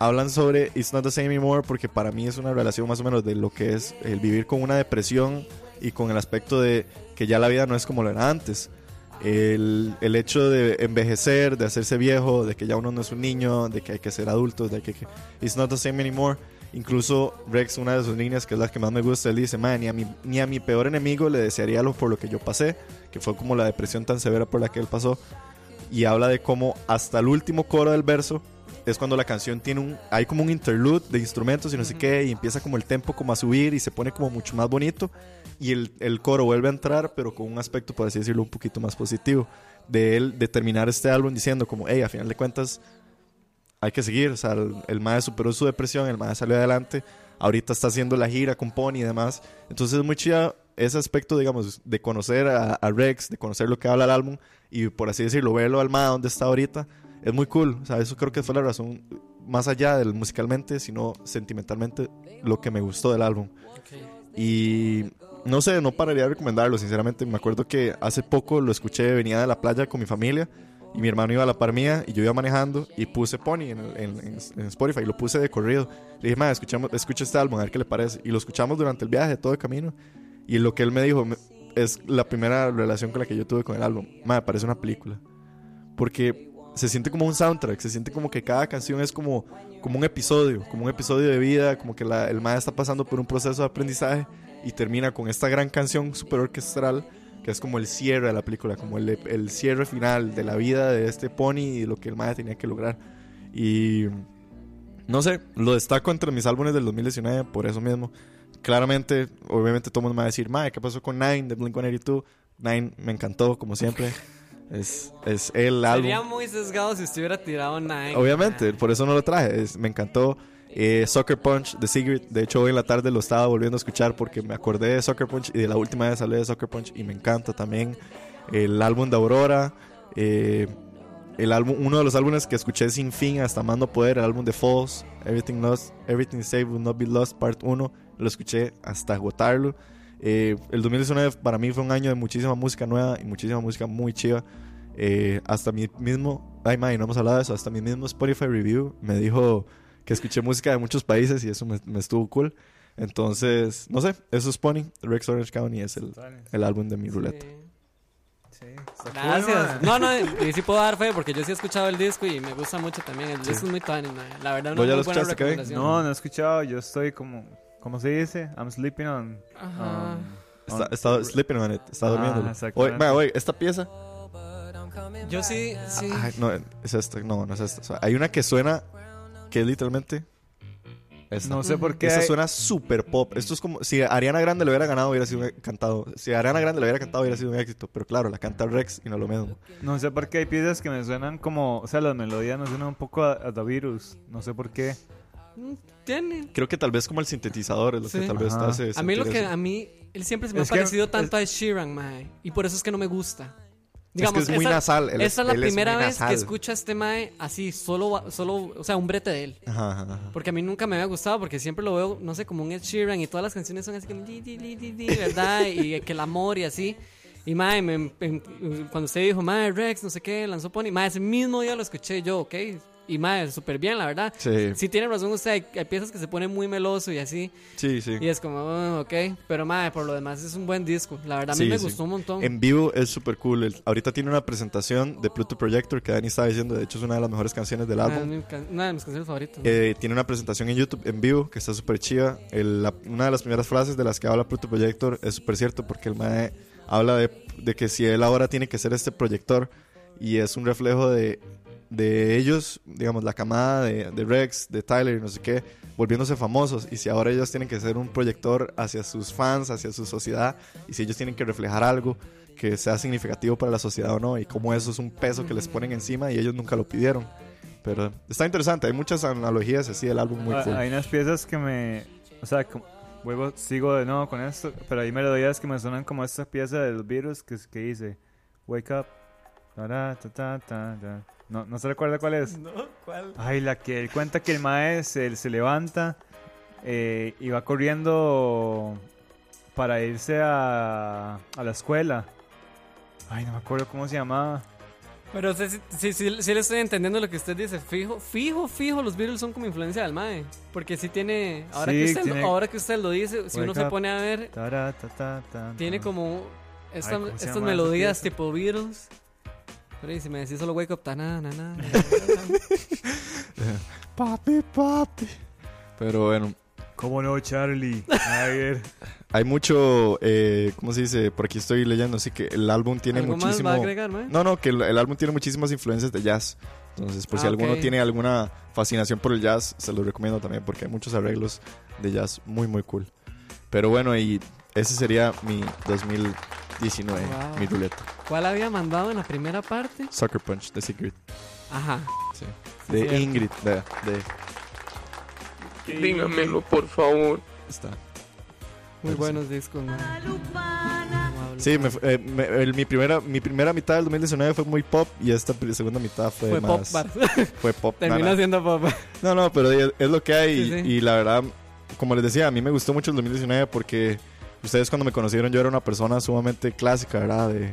hablan sobre It's Not the Same Anymore porque para mí es una relación más o menos de lo que es el vivir con una depresión y con el aspecto de que ya la vida no es como lo era antes. El, el hecho de envejecer, de hacerse viejo, de que ya uno no es un niño, de que hay que ser adultos, de que, que It's Not the Same Anymore. Incluso Rex, una de sus líneas, que es la que más me gusta, él dice, "Mae, ni a, mi, ni a mi peor enemigo le desearía lo por lo que yo pasé, que fue como la depresión tan severa por la que él pasó. Y habla de cómo hasta el último coro del verso es cuando la canción tiene un, hay como un interlude de instrumentos y no sé qué, y empieza como el tempo como a subir y se pone como mucho más bonito. Y el, el coro vuelve a entrar, pero con un aspecto, por así decirlo, un poquito más positivo. De él, de terminar este álbum diciendo como, hey, a final de cuentas, hay que seguir. O sea, el, el mae superó su depresión, el mae salió adelante. Ahorita está haciendo la gira con Pony y demás. Entonces es muy chida ese aspecto, digamos, de conocer a, a Rex, de conocer lo que habla el álbum y por así decirlo, verlo al mae donde está ahorita. Es muy cool. O sea, eso creo que fue la razón, más allá del musicalmente, sino sentimentalmente, lo que me gustó del álbum. Y no sé, no pararía de recomendarlo, sinceramente. Me acuerdo que hace poco lo escuché, venía de la playa con mi familia y mi hermano iba a la par mía y yo iba manejando y puse Pony en, en- en- Spotify y lo puse de corrido. Le dije, madre, escucha este álbum, a ver qué le parece. Y lo escuchamos durante el viaje, todo el camino. Y lo que él me dijo es la primera relación con la que yo tuve con el álbum. Madre, parece una película. Porque se siente como un soundtrack, se siente como que cada canción es como, como un episodio, como un episodio de vida, como que el mae está pasando por un proceso de aprendizaje y termina con esta gran canción super orquestral que es como el cierre de la película, como el, el cierre final de la vida de este pony y lo que el mae tenía que lograr. Y no sé, lo destaco entre mis álbumes del 2019 por eso mismo. Claramente, obviamente todo el mundo me va a decir, mae, ¿qué pasó con Nine de Blink-182? Nine me encantó, como siempre. Es, es el álbum. Sería muy sesgado si estuviera tirado Nine. Obviamente, por eso no lo traje. es- me encantó. Eh, Soccer Punch de Secret. De hecho, hoy en la tarde lo estaba volviendo a escuchar porque me acordé de Soccer Punch y de la última vez hablé de Soccer Punch y me encanta también. El álbum de Aurora. eh, el álbum, uno de los álbumes que escuché sin fin hasta no poder, el álbum de Falls, Everything Lost, Everything Saved Will Not Be Lost, Part 1. Lo escuché hasta agotarlo. Eh, el 2019 para mí fue un año de muchísima música nueva y muchísima música muy chiva. Eh, hasta mi mismo, ay, hemos hablado de eso, hasta mi mismo Spotify review me dijo que escuché música de muchos países y eso me, me estuvo cool. Entonces, no sé, eso es Pony, Rex Orange County es el, el álbum de mi ruleta. Sí, Gracias. No, no, y sí puedo dar fe porque yo sí he escuchado el disco y me gusta mucho también. El disco es muy mae. La verdad, ¿Vos una ya lo buena escuchaste, Kevin? recomendación. No, no he escuchado. Yo estoy como. ¿Cómo se dice? I'm sleeping on. Ajá. on- Está, está sleeping on it, está Ah, durmiendo. exactamente. Oye, esta pieza, Yo sí, sí. ay, no, es esta, no, no es esta. O sea, hay una que suena que es literalmente esta. No sé por qué. Esta hay- suena super pop. Esto es como si Ariana Grande lo hubiera ganado, hubiera sido un cantado. Si Ariana Grande lo hubiera cantado, hubiera sido un éxito. Pero claro, la canta Rex y no lo mismo. No sé por qué hay piezas que me suenan como. O sea, las melodías me suenan un poco a, a The Virus. No sé por qué. Mm, Tiene. Creo que tal vez como el sintetizador es lo que Sí. tal vez te Ajá. hace A mí lo que eso. a mí él siempre se me Es ha que- parecido es- tanto a Ed Sheeran, mae, y por eso es que no me gusta. Es que es muy esa- nasal. él esta es la él primera vez que escucho a este mae así, solo, solo, o sea, un brete de él. Ajá, ajá, ajá. Porque a mí nunca me había gustado, porque siempre lo veo, no sé, como un Ed Sheeran y todas las canciones son así como di, di, di, di, di, ¿verdad? y que el amor y así. Y mae, me- em- cuando usted dijo, mae, Rex, no sé qué, lanzó Pony, mae, ese mismo día lo escuché yo, ¿ok? Y mae, súper bien, la verdad. Sí, Sí tiene razón usted, hay, hay piezas que se ponen muy meloso y así. sí, sí. Y es como, ah, ok. Pero mae, por lo demás es un buen disco. La verdad, a mí Sí, me sí. gustó un montón. En vivo es súper cool. El- ahorita tiene una presentación de Pluto Projector que Dani estaba diciendo. De hecho, es una de las mejores canciones del álbum. mi una de mis canciones favoritas. Eh, tiene una presentación en YouTube en vivo que está súper chiva. El- la- una de las primeras frases de las que habla Pluto Projector es súper cierto porque el mae habla de, de que si él ahora tiene que ser este proyector y es un reflejo de, de ellos, digamos, la camada de, de Rex, de Tyler y no sé qué, volviéndose famosos. Y si ahora ellos tienen que ser un proyector hacia sus fans, hacia su sociedad, y si ellos tienen que reflejar algo que sea significativo para la sociedad o no, y cómo eso es un peso que les ponen encima y ellos nunca lo pidieron. Pero está interesante, hay muchas analogías así del álbum muy Ah, cool. Hay unas piezas que me. O sea, como- vuelvo, sigo de nuevo con esto. Pero hay melodías que me suenan como esta pieza de los virus que, que dice Wake up. ta, ta, ta, ta, ta. No, no se recuerda cuál es. No, ¿cuál? Ay, la que él cuenta que el maestro se, se levanta eh, y va corriendo para irse a, a la escuela. Ay, no me acuerdo cómo se llamaba. Pero sí, sí, sí, sí le estoy entendiendo lo que usted dice. Fijo, fijo, fijo, los Beatles son como influencia del Mae. Porque sí tiene. Ahora, que, usted, tiene- ahora que usted lo dice, si uno se pone a ver, Tara, ta, ta, ta, tiene como esta- Ay, ¿cómo se estas melodías tipo Beatles. Pero y si me decís solo Wake Up, ta, na, na, na, na, Papi, papi. Pero bueno, ¿Cómo no, Charlie? A ver. hay mucho, eh, ¿cómo se dice? Por aquí estoy leyendo, así que el álbum tiene ¿Algo más muchísimo... va a agregar, Mae? No, no, que el, el álbum tiene muchísimas influencias de jazz. Entonces, por si Ah, alguno tiene alguna fascinación por el jazz, se lo recomiendo también porque hay muchos arreglos de jazz muy, muy cool. Pero bueno, y ese sería mi 2019, Wow. mi ruleta. ¿Cuál había mandado en la primera parte? Sucker Punch de Secret. Ajá. Sí. De. Ingrid. De, de- Dígamelo, por favor. está. Muy buenos discos, Mae. Sí, me eh, me- el- mi, primera, mi primera mitad del 2019 fue muy pop y esta segunda mitad fue, Fue pop, más... bar. fue pop. Termina siendo pop. No, no, pero es, es lo que hay Sí, y, sí. y la verdad, como les decía, a mí me gustó mucho el 2019 porque ustedes cuando me conocieron yo era una persona sumamente clásica, ¿verdad? De,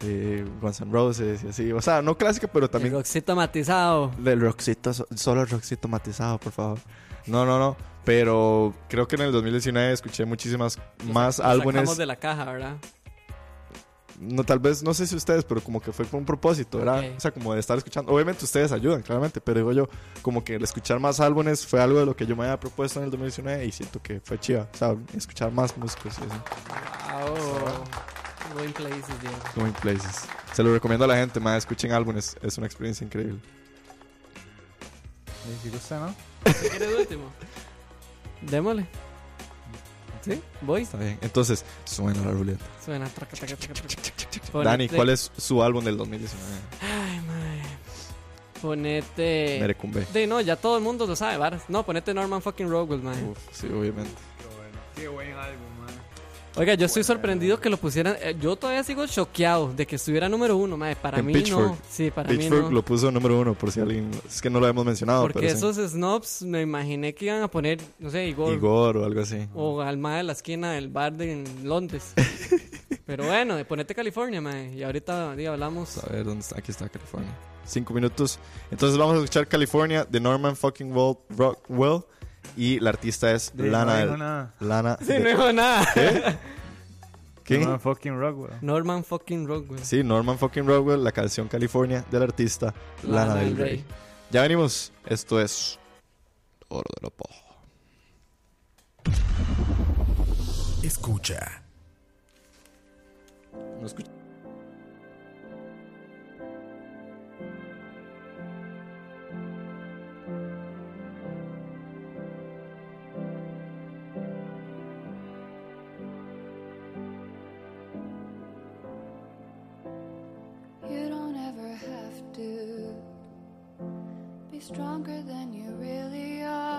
de Guns N' Roses y así. O sea, no clásica, pero El también roxito matizado. del rockcito, so- solo el rockcito matizado, por favor. No, no, no. Pero creo que en el 2019 escuché muchísimas más Lo álbumes. De la caja, ¿verdad? No, tal vez, no sé si ustedes, pero como que fue con un propósito, ¿verdad? Ok. O sea, como de estar escuchando. Obviamente ustedes ayudan, claramente, pero digo yo, como que el escuchar más álbumes fue algo de lo que yo me había propuesto en el 2019 y siento que fue chiva. O sea, escuchar más músicos y así. Wow. Going places, Diego. Going places. Se lo recomiendo a la gente, más escuchen álbumes, es una experiencia increíble. Si gusta, ¿no? ¿Qué quieres último? Démosle. ¿Sí? Voy. Está bien. Entonces, suena la ruleta. Suena. traca, traca, traca, traca. Dani, ¿cuál es su álbum del 2019? Ay, mae. Ponete. Merecumbe. De no, ya todo el mundo lo sabe, varas. No, ponete Norman fucking Rockwell, mae. Uf, sí, obviamente. Qué buen álbum, man. Oiga, yo estoy sorprendido que lo pusieran. eh, yo todavía sigo choqueado de que estuviera número uno, mae. Para En mí Pitchfork. no. Sí, para mí Pitchfork no. lo puso número uno, por si alguien. Es que no lo hemos mencionado. Porque pero sí. esos snobs me imaginé que iban a poner, no sé, Igor. Igor o algo así. O al mae de la esquina del bar de en Londres. Pero bueno, de ponete California, mae. Y ahorita di, hablamos. A ver, ¿dónde está? Aquí está California. Cinco minutos. Entonces vamos a escuchar California de Norman fucking Rockwell. Y la artista es De- Lana. no del- nada. Lana. Sí, de- no dijo nada. ¿Qué? Norman fucking Rockwell. Norman fucking Rockwell. Sí, Norman fucking Rockwell, la canción California del artista Lana, del Rey. Ya venimos. Esto es Oro de Paja. Escucha. No escucho. Stronger than you really are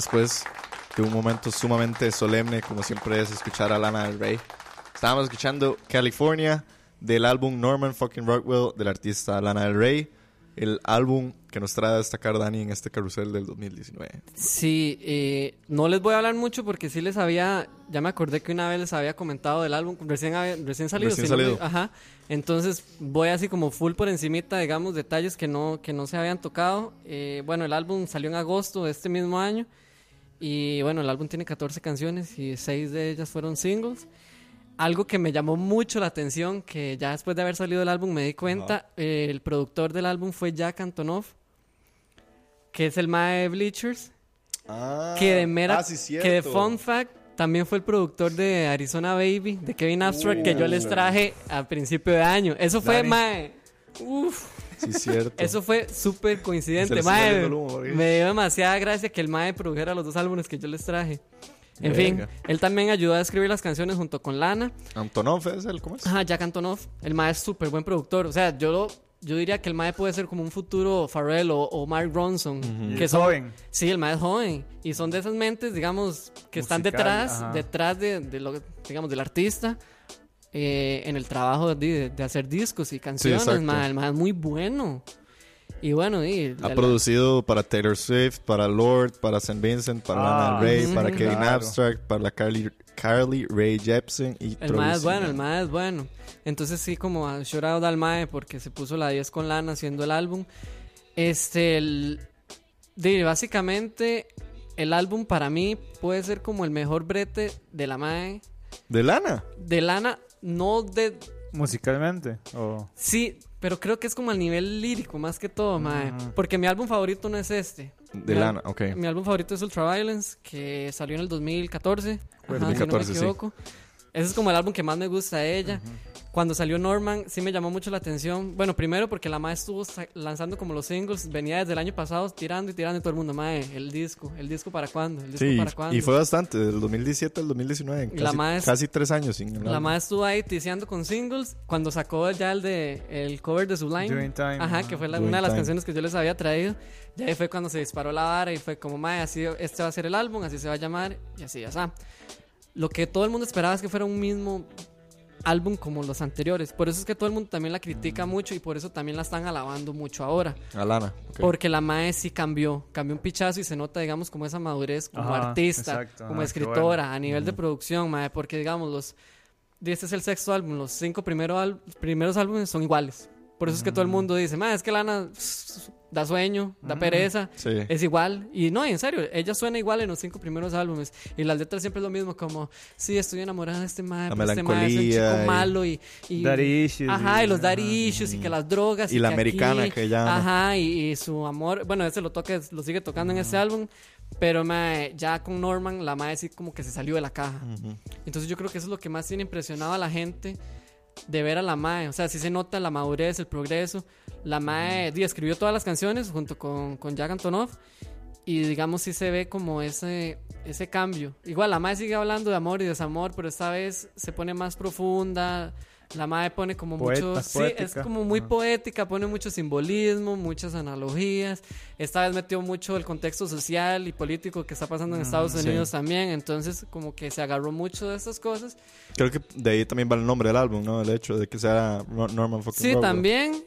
Después de un momento sumamente solemne, como siempre es escuchar a Lana del Rey. Estábamos escuchando California del álbum Norman fucking Rockwell del artista Lana del Rey. El álbum que nos trae a destacar Dani en este carrusel del 2019. Sí, eh, no les voy a hablar mucho porque sí les había, ya me acordé que una vez les había comentado del álbum recién, recién salido. Recién si no me- salido. ajá, entonces voy así como full por encimita, digamos, detalles que no, que no se habían tocado. Eh, bueno, el álbum salió en agosto de este mismo año y bueno, el álbum tiene 14 canciones y 6 de ellas fueron singles. Algo que me llamó mucho la atención, que ya después de haber salido el álbum me di cuenta, eh, el productor del álbum fue Jack Antonoff, que es el mae de Bleachers que de mera ah, sí, que de fun fact también fue el productor de Arizona Baby de Kevin Abstract que yo les traje a principio de año. Eso fue mae. Uf, Sí, cierto. eso fue súper coincidente mae me dio demasiada gracia que el mae produjera los dos álbumes que yo les traje en fin él también ayudó a escribir las canciones junto con Lana Antonov es el, ¿cómo es? Ajá, Jack Antonoff. El mae es súper buen productor. O sea, yo lo, yo diría que el mae puede ser como un futuro Pharrell o, o Mark Ronson. Que es son, joven. Sí, el mae es joven. Y son de esas mentes, digamos, que están detrás, ajá. detrás de, de lo, digamos, del artista. Eh, en el trabajo de, hacer discos y canciones, exacto. mae. El mae es muy bueno. Y bueno, y Ha la- producido para Taylor Swift, para Lord, para St. Vincent, para Ah, Lana Rey, ujú. para Kevin Claro. Abstract, para la Carly, Carly Ray Jepsen y El mae es bueno, el mae es bueno. Entonces sí, como a shout out al mae porque se puso la 10 con Lana haciendo el álbum. Este, el, de, básicamente, el álbum para mí puede ser como el mejor brete de la mae. ¿De Lana? De Lana, no de... Musicalmente. O... Sí, pero creo que es como al nivel lírico más que todo, mae. Ujú. Porque mi álbum favorito no es este. De Mi Lana, ok. Mi álbum favorito es Ultraviolence, que salió en el 2014. Bueno, Ajá, si no me 2014, sí. equivoco. ese es como el álbum que más me gusta de ella. Cuando salió Norman, sí me llamó mucho la atención. Bueno, primero porque la madre estuvo lanzando como los singles, venía desde el año pasado tirando y tirando y todo el mundo, madre, el disco, el disco para cuándo, el disco Sí, para cuándo. y fue bastante, del 2017 al 2019, en Y la casi, mae casi tres años sin La madre estuvo ahí tiseando con singles cuando sacó ya el de el cover de Sublime. Time, Ajá, que fue la- una de las Time. canciones que yo les había traído. Ya ahí fue cuando se disparó la vara y fue como, madre, así este va a ser el álbum, así se va a llamar y así ya está. Lo que todo el mundo esperaba es que fuera un mismo álbum como los anteriores. Por eso es que todo el mundo también la critica mucho y por eso también la están alabando mucho ahora. Alana. ok. Porque la Mae sí cambió, cambió un pichazo y se nota, digamos, como esa madurez como Ajá, artista, exacto, como escritora, bueno. a nivel de producción, Mae, porque digamos, los este es el sexto álbum, los cinco primero al- primeros álbumes son iguales. Por eso es que todo el mundo dice, Mae, es que Lana da sueño, da pereza, Sí. es igual. Y no, en serio, ella suena igual en los cinco primeros álbumes. Y las letras siempre es lo mismo, como, sí, estoy enamorada de este mae, La pero este mae es un chico y- malo y... y issues Ajá, y los daddy issues y que las drogas. Y la que americana aquí- que llama. Ajá, y, y su amor, bueno, ese lo toca, lo sigue tocando en este álbum. Pero mae, ya con Norman, la mae sí como que se salió de la caja. Entonces yo creo que eso es lo que más tiene impresionado a la gente de ver a la Mae. O sea, sí se nota la madurez, el progreso. La Mae di, escribió todas las canciones junto con, con Jack Antonoff. Y digamos, sí se ve como ese, ese cambio. Igual, la Mae sigue hablando de amor y desamor, pero esta vez se pone más profunda. La Mae pone como Poeta, muchos. Sí, poética. es como muy Ajá. poética, pone mucho simbolismo, muchas analogías. Esta vez metió mucho el contexto social y político que está pasando en Estados sí. Unidos también. Entonces, como que se agarró mucho de estas cosas. Creo que de ahí también va el nombre del álbum, ¿no? El hecho de que sea Norman fucking Sí, Rockwell. también.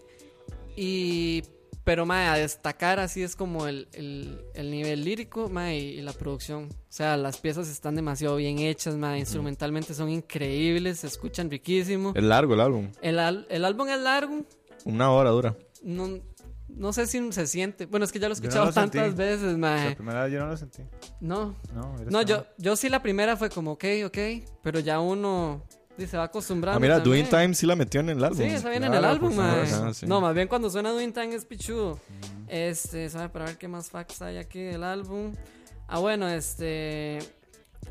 Y. Pero, mae, a destacar así es como el, el, el nivel lírico, mae, y, y la producción. O sea, las piezas están demasiado bien hechas, mae. Instrumentalmente son increíbles, se escuchan riquísimo. Es largo el álbum. El, al- el álbum es largo. Una hora dura. No, no sé si se siente. Bueno, es que ya lo he Yo no escuchado lo sentí. tantas veces, mae. La primera vez yo no lo sentí. No. No, No, yo, yo sí la primera fue como, ok, ok. Pero ya uno sí, se va acostumbrando. Ah, mira, también.ኝ Time sí la metió en el álbum. Sí, esa viene en Claro, el álbum, mae. Ah, sí. No, más bien cuando suena Doing Time es pichudo. Este, ¿sabe? Para ver qué más facts hay aquí del álbum. Ah, bueno, este.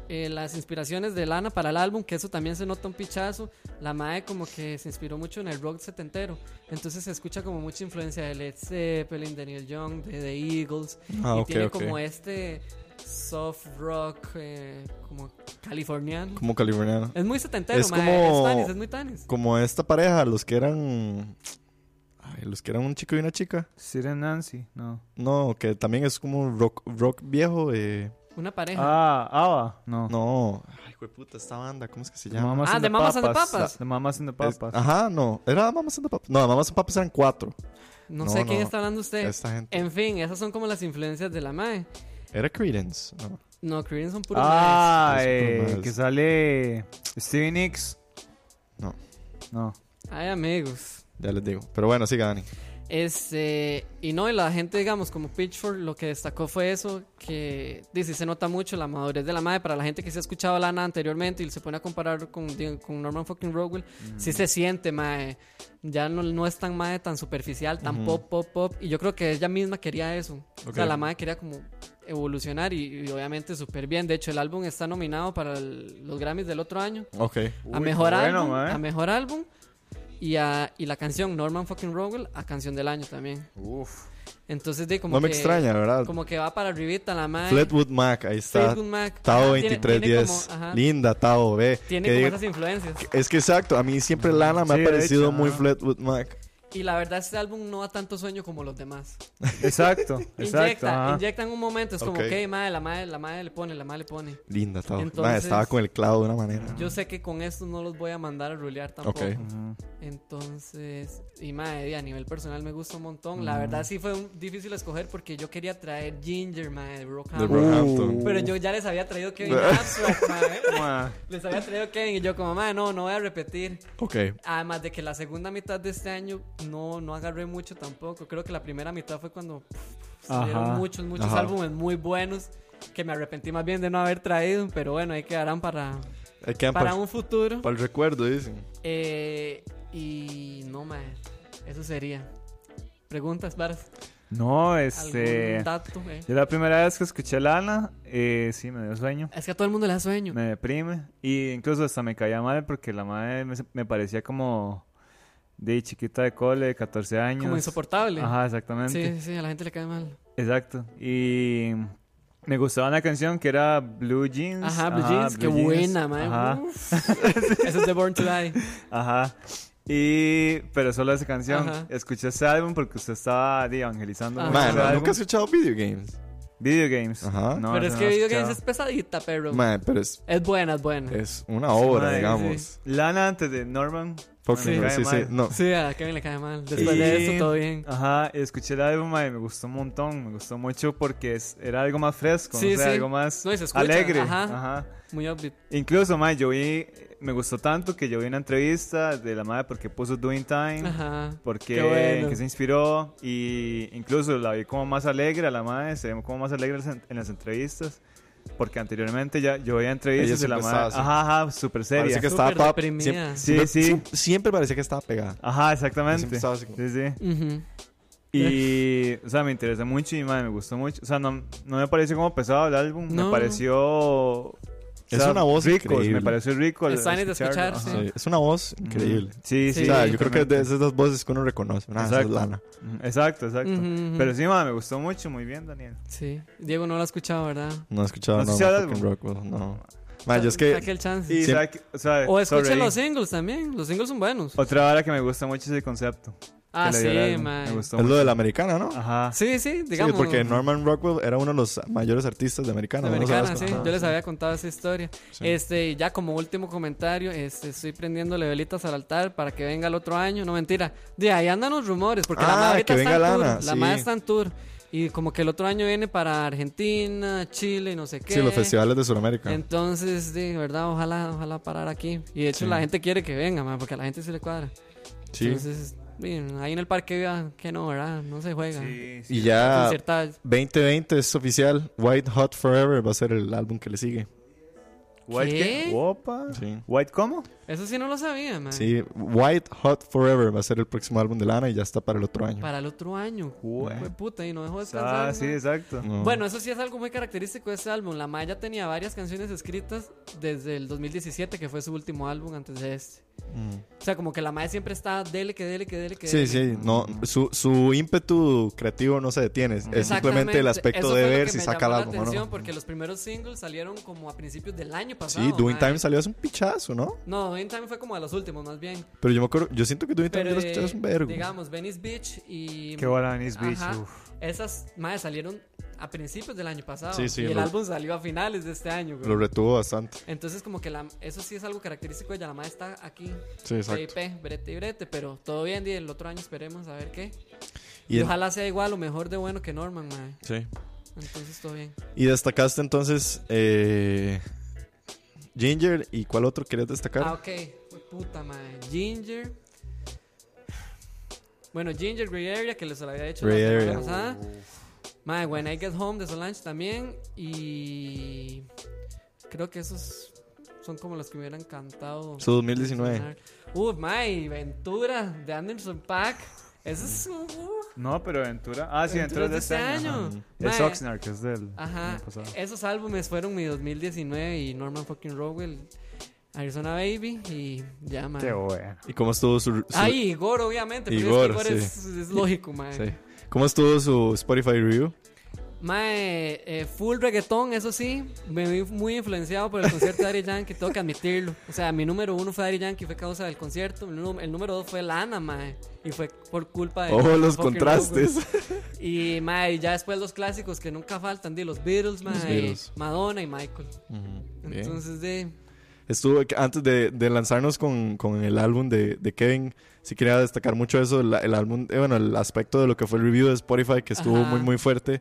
eh, las inspiraciones de Lana para el álbum, que eso también se nota un pichazo. La Mae como que se inspiró mucho en el rock setentero. Entonces se escucha como mucha influencia de Led Zeppelin, de Neil Young, de The Eagles. Ah, y ok, tiene ok. como este soft rock eh, como californiano. Como californiano. Es muy setentero, Es mae. como- Es tanis, es muy tanis. Como esta pareja, los que eran... Ay, los que eran un chico y una chica. Sir and Nancy, no. No, que también es como rock, rock viejo. Eh... Una pareja. Ah, Ava, no. No. Ay, güey, puta, esta banda, ¿cómo es que se llama? Mamas Ah, the Mamas and the Papas. The Mamas and the Es- Papas. Ajá, no. ¿Era Mamas and the Papas? No, Mamas and Papas eran cuatro. No, No, sé quién no. está hablando usted. Esta gente. En fin, esas son como las influencias de la MAE. Era Credence. No. No, Creedence son puros Ah, eh, que sale Stevie Nicks. No. No. Ay, amigos. Ya les digo. Pero bueno, siga, Dani. Este, y no, y la gente, digamos, como Pitchfork, lo que destacó fue eso, que dice, se nota mucho la madurez de la madre. Para la gente que se ha escuchado a Lana anteriormente y se pone a comparar con, con Norman fucking Rockwell, sí se siente, mae. Ya no, no es tan madre, tan superficial, tan pop, pop, pop. Y yo creo que ella misma quería eso. O sea, la madre quería como evolucionar y, y obviamente súper bien. De hecho, el álbum está nominado para el- los Grammys del otro año. Ok. a Uy, mejor qué bueno, álbum, mae. a mejor álbum y a y la canción Norman fucking Rockwell a canción del año también. Uf. Entonces de como No me que- extraña, ¿verdad? Como que va para arribita la madre. Fleetwood Mac, ahí está. Fleetwood Mac. Tao Ajá, tiene- tiene 2310. como- ajá, Linda, Tao, ve. Tiene Que como diga- esas influencias. Es que exacto, a mí siempre Lana me Sí, ha de parecido hecho, muy ajá. Fleetwood Mac. Y la verdad este álbum no da tanto sueño como los demás. Exacto, exacto. Inyecta, en un momento, es como, Ok. madre, la madre, la madre le pone, la madre le pone. Linda, Tao. Entonces- estaba con el clavo de una manera. Yo sé que con esto no los voy a mandar a rulear tampoco. Ok. Ujú. Entonces, y madre, a nivel personal me gusta un montón. La verdad sí fue un- difícil escoger porque yo quería traer Ginger, madre, de Brockhampton. Pero yo ya les había traído Kevin Abstract, madre. Mua. Les había traído Kevin y yo como, madre, no, no voy a repetir. Ok. Además de que la segunda mitad de este año no, no agarré mucho tampoco. Creo que la primera mitad fue cuando pff, salieron Ajá. muchos, muchos Ajá. álbumes muy buenos que me arrepentí más bien de no haber traído. Pero bueno, ahí quedarán para, Ahí quedan para para, un futuro. el recuerdo, dicen. Eh, y no, madre. Eso sería. Preguntas, Varas. No, ¿Algún este. dato? eh? Yo la primera vez que escuché Lana, eh, sí, me dio sueño. Es que a todo el mundo le da sueño. Me deprime. Y incluso hasta me caía mal porque la madre me, me parecía como de chiquita de cole, de 14 años. Como insoportable. Ajá, exactamente. Sí, sí, a la gente le cae mal. Exacto. Y me gustaba una canción que era Blue Jeans. Ajá, Blue Jeans, qué buena, man. Ajá. Eso es de Born to Die. Ajá. Y, pero solo esa canción. Ajá. Escuché ese álbum porque usted estaba evangelizando. Mucho Man, ese ¿no- álbum. ¿nunca has escuchado video games? Video games. Ajá. No, pero es que Video Games es pesadita, pero. Man, pero es, Es buena, es buena. es una obra, Madre, digamos. sí. Lana antes de Norman. Cae sí, sí, no. Sí, a Kevin le cae mal. Después Y- de eso, todo bien. Ajá, y escuché el álbum y me gustó un montón. Me gustó mucho porque es- era algo más fresco, Sí, no sé, sí. algo más No, y se escucha, alegre. ajá. Ajá. Muy upbeat. Incluso, mae, yo vi, me gustó tanto que yo vi una entrevista de la madre porque puso Doing Time, Ajá. porque Qué bueno. en qué se inspiró y incluso la vi como más alegre a la madre, se ve como más alegre en las entrevistas. Porque anteriormente ya yo veía entrevistas de la madre. así. Ajá, ajá, súper seria. Parece que Súper estaba toda- deprimida. Siempre, Sí, sí. siempre- siempre parecía que estaba pegada. Ajá, exactamente. Siempre estaba así como- Sí, sí. Y, o sea, me interesó mucho y madre, me gustó mucho. O sea, no, no me pareció como pesado el álbum. No. Me pareció. O Es sea, una voz rico, increíble. Me pareció rico. en de escuchar, sí. Sí, es una voz increíble. Sí, sí. Sí, o sea, yo creo que es de esas dos voces que uno reconoce. Es Exacto. Exacto, exacto. Pero sí, madre, me gustó mucho. Muy bien, Daniel. Sí. Diego no lo ha escuchado, ¿verdad? No he escuchado ¿No no, no. Man, yo es que Saque el chance. Y, o sea, O escuchen sorry. los singles también. Los singles son buenos. Otra hora que me gusta mucho es el concepto. Ah, sí, man. Me gustó es mucho. lo de la americana, ¿no? Ajá. Sí, sí, digamos. Sí, porque Norman Rockwell era uno de los mayores artistas de americana. De americana, sí. Ajá. Yo les había contado esa historia. Sí. Este, ya como último comentario, este, estoy prendiéndole velitas al altar para que venga el otro año. No, mentira. De ahí andan los rumores, porque la Ah, madre está en Lana, tour. La sí. madre está en tour. Y como que el otro año viene para Argentina, Chile y no sé qué. Sí, los festivales de Sudamérica. Entonces, de verdad, ojalá, ojalá parar aquí. Y de hecho Sí. la gente quiere que venga, man, porque a la gente se le cuadra. Sí. Entonces, bien, ahí en el parque vea que no, ¿verdad? No se juega. Sí, sí. Y ya Con cierta- 2020 es oficial. White Hot Forever va a ser el álbum que le sigue. ¿White ¿Qué? qué? Opa. Sí. ¿White cómo? Eso sí no lo sabía, man. Sí, White Hot Forever va a ser el próximo álbum de Lana y ya está para el otro año. Para el otro año. Fue puta y no dejó descansar. Ah, sí, exacto. No. Bueno, eso sí es algo muy característico de este álbum. La Maya tenía varias canciones escritas desde el 2017, que fue su último álbum antes de este. Mm. O sea, como que la Maya siempre está dele, que dele, que dele, que Sí, dele. sí, no, su, su ímpetu creativo no se detiene, es simplemente el aspecto Eso de ver si saca la álbum atención, no. porque los primeros singles salieron como a principios del año pasado. Sí, Doing. Time salió hace un pichazo, ¿no? No, Time fue como de los últimos, más bien. Pero yo me acuerdo, yo siento que Pero, yo lo escuché hace un vergo. digamos, Venice Beach y... Qué buena Venice Beach. Ajá. uf. Esas, madres, salieron a principios del año pasado. Sí, sí, y el lo- álbum salió a finales de este año, güey. Lo retuvo bastante. Entonces, como que la, eso sí es algo característico de ella. La madre está aquí. Sí, exacto. PIP, brete y brete. Pero todo bien, y el otro año esperemos a ver qué. Y, ojalá sea igual o mejor de bueno que Norman, madre. sí. Entonces, todo bien. y destacaste entonces eh, Ginger y cuál otro querías destacar? Ah, ok. Puta, madre. Ginger. Bueno, Ginger, Grey Area, que les lo había hecho Grey la semana Area. pasada. Madre, When I Get Home de Solange también. Y. Creo que esos son como los que me hubieran encantado. Su 2019. Uh, my Ventura de Anderson Pack. Eso es. uh, No, pero Ventura. Ah, sí, Ventura Ventura es de este año. año. ajá. Mae. Es Oxnard, que es del Ajá. año pasado. Esos álbumes fueron mi 2019 y Norman fucking Rowell, Arizona Baby y ya, man. Qué bueno. ¿Y cómo estuvo su, su- Ay, Igor, obviamente. pero Igor, es que Igor sí. es, es lógico, man. sí. ¿Cómo estuvo su Spotify review? Mae, eh, full reggaetón, eso sí. Me vi muy influenciado por el concierto de Daddy Yankee, tengo que admitirlo. O sea, mi número uno fue Daddy Yankee, fue causa del concierto. El, nú- el número dos fue Lana, mae. Y fue por culpa de. Ojo los contrastes. Rowell. Y, mae, ya después los clásicos que nunca faltan, de los Beatles, mae. Beatles. Madonna y Michael. Entonces, de. Estuvo antes de, de lanzarnos con, con el álbum de, de Kevin, sí quería destacar mucho eso, el, el álbum, eh, bueno, el aspecto de lo que fue el review de Spotify, que estuvo Ajá. muy, muy fuerte.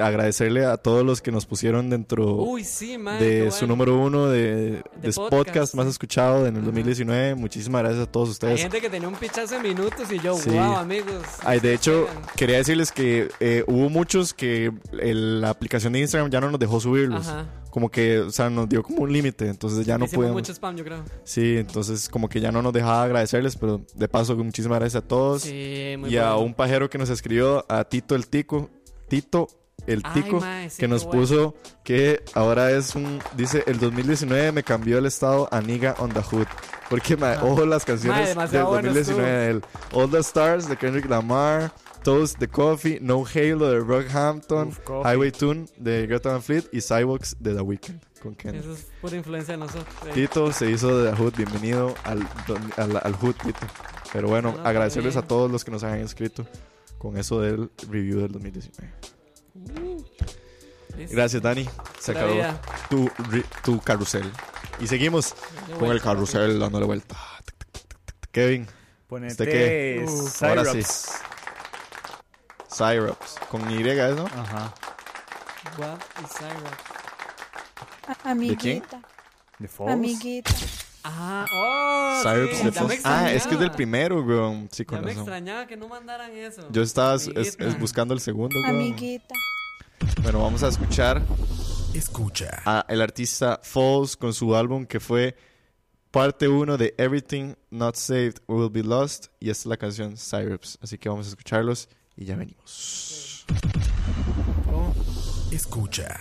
Agradecerle a todos los que nos pusieron dentro Uy, sí, de bueno. su número uno de, de, podcast. podcast más escuchado en el 2019. Muchísimas gracias a todos Hay ustedes. gente que tenía un pichazo de minutos y yo, Sí. wow, amigos. Ay, de hecho, quería decirles que eh, hubo muchos que el- la aplicación de Instagram ya no nos dejó subirlos. Ajá. Como que, o sea, nos dio como un límite, entonces ya no Hicimos mucho spam, yo creo. Sí, entonces como que ya no nos dejaba agradecerles, pero de paso muchísimas gracias a todos. Sí, muy y a un pajero que nos escribió, a Tito el Tico, Tito el Tico, que nos bueno. puso que ahora es un, dice, el 2019 me cambió el estado a Nigga on the Hood. Porque, mae, ojo las canciones del demasiado bueno 2019 de él. All the Stars de Kendrick Lamar, Toast de Coffee, No Halo de Rockhampton, Uf. Highway Tune de Greta Van Fleet y Cyborgs de The Weeknd con Kendrick. Eso es pura influencia de nosotros. eh. Tito se hizo de The Hood, bienvenido al, al, al Hood, Tito. Pero bueno, No, no, agradecerles a todos los que nos han escrito con eso del review del 2019. Gracias, Dani. Se acabó tu, tu carrusel. Y seguimos con el carrusel dándole vuelta. Kevin, Ponete ¿Este qué? Syrups. ahora sí. Syrups. Con Y, ¿no? Ajá. Guap y Syrup. A- Amiguita. De Falls. Amiguita. Ah, oh, Syrups sí, de me Ah, es que es del primero, weón. Sí, Ya con me razón. extrañaba que no mandaran eso. Yo estaba es- es- Amiguita. buscando el segundo, weón. Amiguita. Bueno, vamos a escuchar Escucha. a el artista Falls con su álbum que fue parte 1 de Everything Not Saved Will Be Lost y esta es la canción Syrups. Así que vamos a escucharlos y ya venimos. Escucha.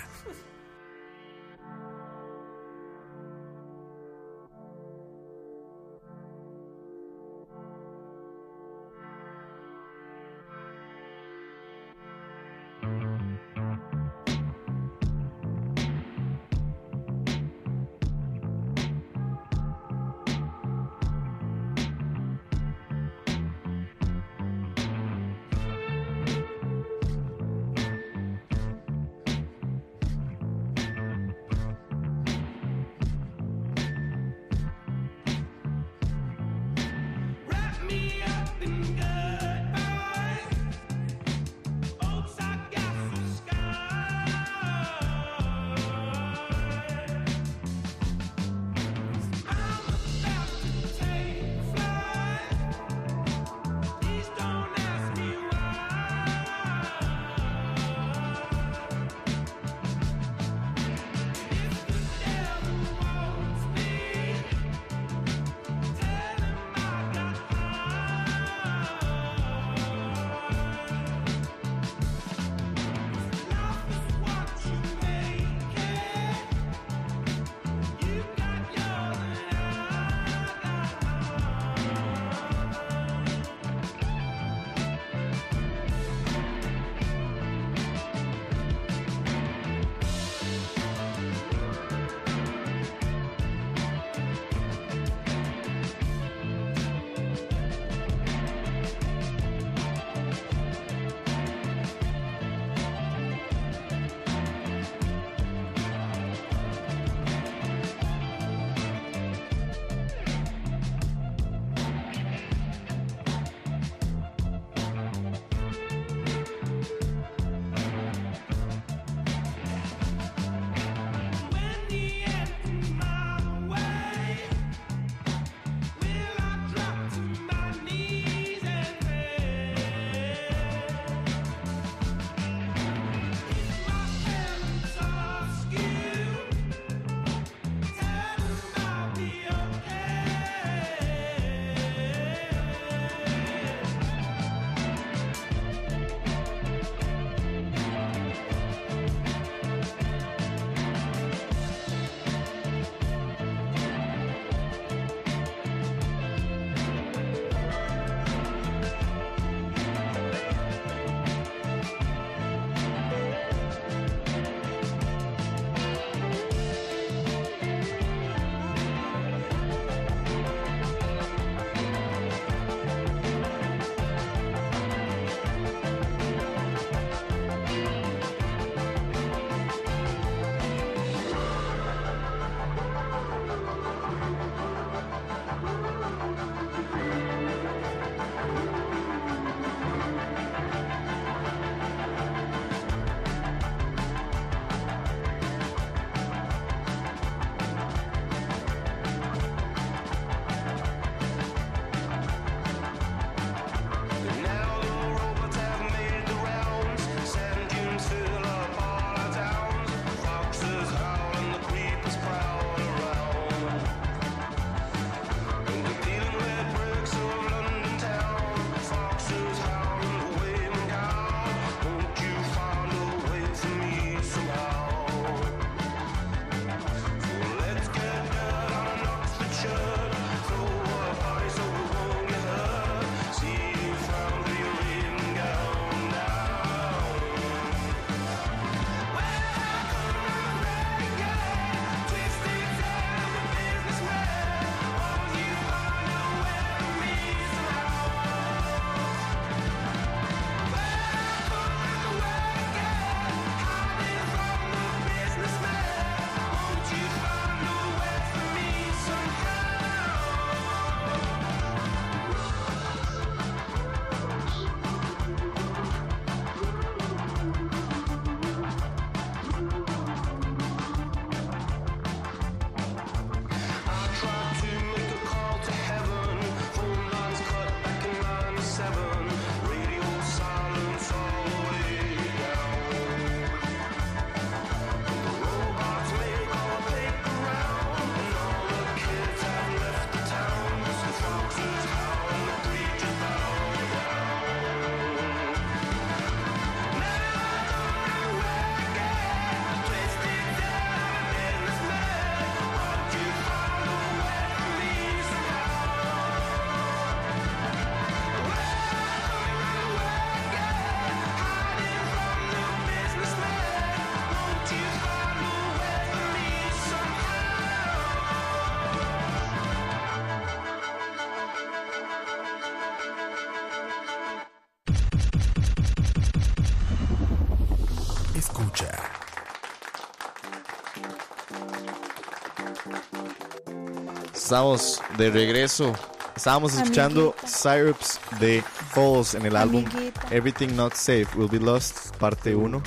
Estamos de regreso. Estábamos escuchando Amiguita. Syrups de Falls en el álbum Amiguita. Everything Not Safe Will Be Lost, parte 1.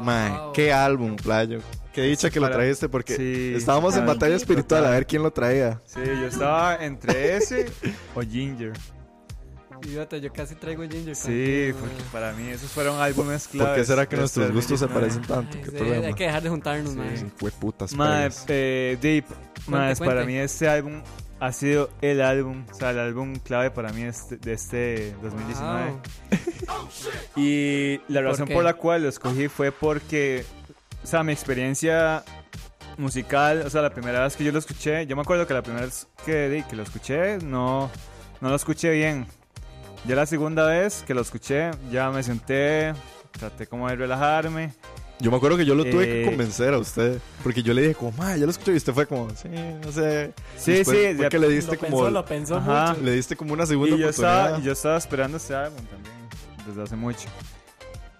Mae, qué álbum, playo. Qué dicha que lo Para- trajiste porque Sí. estábamos en batalla espiritual a ver quién lo traía. Sí, yo estaba entre ese o Ginger. Fíjate, yo casi traigo Ginger. Sí, porque para mí esos fueron álbumes claves. ¿Por qué será que de nuestros este gustos se 2019. parecen tanto? Ay, ¿Qué sí, problema? hay que dejar de juntarnos, Sí. Sí, fue putas eh, Deep, Cuente, para mí este álbum ha sido el álbum, o sea, el álbum clave para mí este- de este 2019. Wow. Y la razón qué? por la cual lo escogí fue porque, o sea, mi experiencia musical, o sea, la primera vez que yo lo escuché, yo me acuerdo que la primera vez que, que lo escuché, no, no lo escuché bien. Ya la segunda vez que lo escuché, ya me senté, traté como de relajarme. Yo me acuerdo que yo lo tuve que Eh, convencer a usted. Porque yo le dije, como, ma, ya lo escuché. Y usted fue como, sí, no sé. Sí, Después sí, fue ya- le diste Lo como. pensó, lo pensó Ajá. mucho. Le diste como una segunda Y yo oportunidad. estaba, y yo estaba esperando este álbum también, desde hace mucho.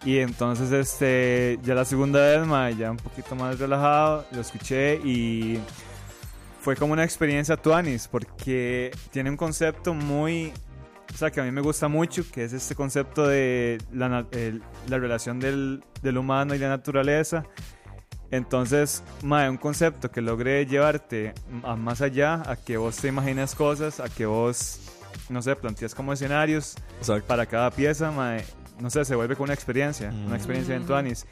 Y entonces, este, ya la segunda vez, ma, ya un poquito más relajado, lo escuché y fue como una experiencia tuanis, porque tiene un concepto muy, o sea, que a mí me gusta mucho, que es este concepto de la, el- la relación del, del humano y la naturaleza. Entonces, ma, un concepto que logre llevarte a más allá, a que vos te imagines cosas, a que vos, no sé, plantees como escenarios Exacto. para cada pieza, ma, no sé, se vuelve como una experiencia, Mm. una experiencia en Mm. Tuanis.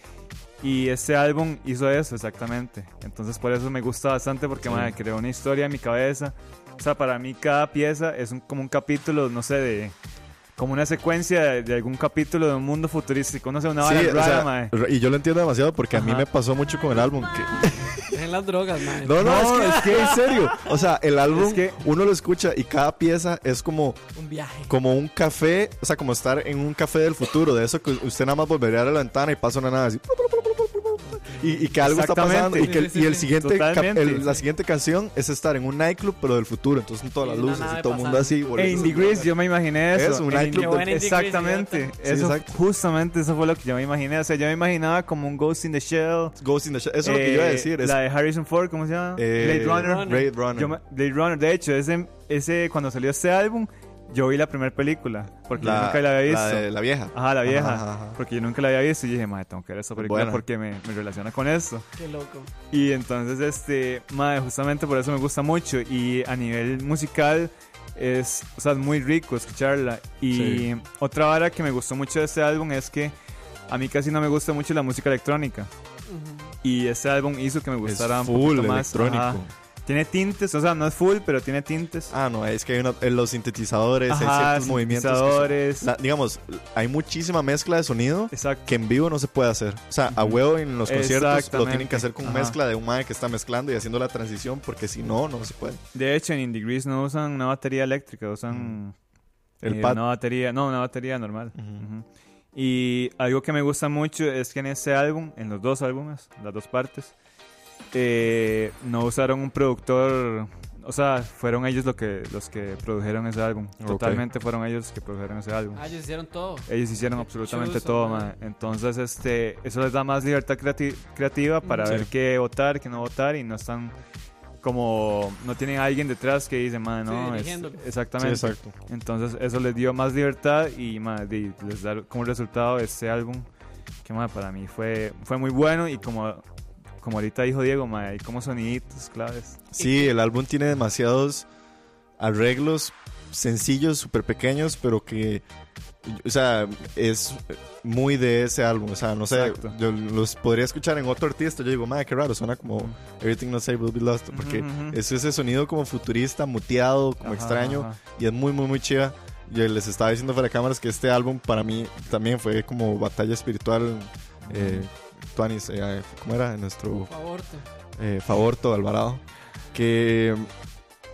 Y este álbum hizo eso exactamente. Entonces por eso me gusta bastante porque Sí. ma, creó una historia en mi cabeza. O sea, para mí cada pieza es un- como un capítulo, no sé, de como una secuencia de, de algún capítulo de un mundo futurístico, no sé, una Sí, vara o rara, sea, ma. r- y yo lo entiendo demasiado porque a mí me pasó mucho con el álbum. Que... Dejen las drogas, mae. No, no, No, es, que, en serio. O sea, el álbum, Es que- uno lo escucha y cada pieza es como, Un viaje. como un café, o sea, como estar en un café del futuro. De eso que usted nada más volvería a la ventana y pasa una nave así. Y, y que algo está pasando. Y, que, Sí, sí, y el sí. siguiente cap- el- la siguiente canción es estar en un nightclub, pero del futuro. Entonces, son todas las luces y todo el mundo así. En volviéndose Indie Grease yo me imaginé eso. Es un En nightclub Grease, Exactamente. Sí, eso, exacto. Justamente eso fue lo que yo me imaginé. O sea, yo me imaginaba como un Ghost in the Shell. Ghost in the Shell. Eso es lo que yo iba a eh, decir. Es, La de Harrison Ford, ¿cómo se llama? eh, Blade Runner. Blade Runner. Yo me- Blade Runner. De hecho, ese, ese, cuando salió este álbum, yo vi la primera película. Porque yo nunca la había visto. La, de la vieja. Ajá, la vieja. Ajá, ajá, ajá. Porque yo nunca la había visto y dije, madre, tengo que ver esa película Buena. porque me, me relaciona con esto. Qué loco. Y entonces, este, madre, justamente por eso me gusta mucho. Y a nivel musical es, o sea, es muy rico escucharla. Y Sí. otra vara que me gustó mucho de este álbum es que a mí casi no me gusta mucho la música electrónica. Ujú. Y este álbum hizo que me Es gustara un full poquito más. electrónico. Ajá. Tiene tintes, o sea, no es full, pero tiene tintes. Ah, no, es que hay una- en los sintetizadores, hay ciertos movimientos. son- sintetizadores. la- digamos, hay muchísima mezcla de sonido Exacto. que en vivo no se puede hacer. O sea, a huevo en los conciertos lo tienen que hacer con Ajá. mezcla de un mae que está mezclando y haciendo la transición, porque si no, no se puede. De hecho, en Indie Grease no usan una batería eléctrica, usan El eh, pad. una batería, no, una batería normal. Ujú. Y algo que me gusta mucho es que en este álbum, en los dos álbumes, las dos partes, eh, no usaron un productor, o sea, fueron ellos lo que, los que produjeron ese álbum. Ok. Totalmente fueron ellos los que produjeron ese álbum. Ah, ellos hicieron todo. Ellos hicieron absolutamente chuzo, todo, man. Entonces, este, eso les da más libertad creati- creativa para Sí. ver qué votar, qué no votar y no están como no tienen a alguien detrás que dice, man, Sí, no, es- dirigiéndolo. Sí, exactamente. exacto. Entonces, eso les dio más libertad y di- les da como resultado este álbum que mae, para mí fue fue muy bueno y como como ahorita dijo Diego, mae, hay como soniditos claves. Sí, el álbum tiene demasiados arreglos sencillos, súper pequeños, pero que, o sea, es muy de ese álbum. O sea, no sé, Exacto. yo los podría escuchar en otro artista. Yo digo, madre, qué raro, suena como. Everything Not Safe Will Be Lost, porque Ujú, ujú. es ese sonido como futurista, muteado, como Ajá, extraño, ajá. y es muy, muy, muy chida. Yo les estaba diciendo fuera de cámaras que este álbum para mí también fue como batalla espiritual. Eh, Tuanis, eh, ¿cómo era? Nuestro Por favor. tú. eh, Favorto Alvarado. Que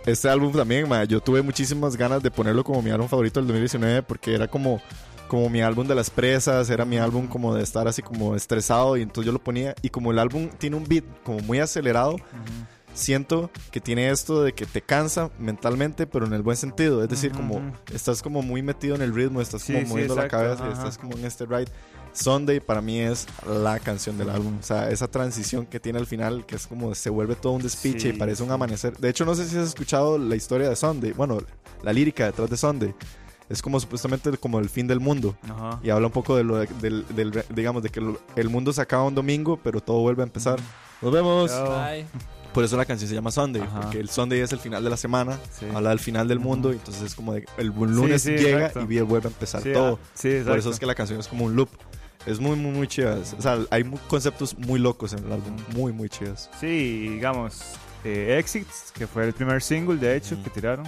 este álbum también, ma, yo tuve muchísimas ganas de ponerlo como mi álbum favorito del 2019 porque era como, como mi álbum de las presas, era mi álbum como de estar así como estresado y entonces yo lo ponía y como el álbum tiene un beat como muy acelerado, Ujú. siento que tiene esto de que te cansa mentalmente, pero en el buen sentido. Es decir, Ujú, como ujú. estás como muy metido en el ritmo, estás Sí, como sí, moviendo la exacto, cabeza y estás como en este ride. Sunday para mí es la canción del álbum. O sea, esa transición que tiene al final, que es como se vuelve todo un despiche y parece un amanecer. De hecho, no sé si has escuchado la historia de Sunday. Bueno, la lírica detrás de Sunday. Es como supuestamente como el fin del mundo. Ajá. Y habla un poco de lo de- del, del- digamos, de que lo- el mundo se acaba un domingo, pero todo vuelve a empezar. Nos vemos. Bye. Por eso la canción se llama Sunday, Ajá. porque el Sunday es el final de la semana, Sí. habla del final del mundo, y entonces es como de, el lunes sí, llega exacto. y bien vuelve a empezar Sí, todo. ah, sí, Por eso es que la canción es como un loop. Es muy, muy, muy chida. Es- O sea, hay conceptos muy locos en el álbum, muy, muy chidos. Sí, digamos, eh, Exits, que fue el primer single, de hecho, Ujú. que tiraron.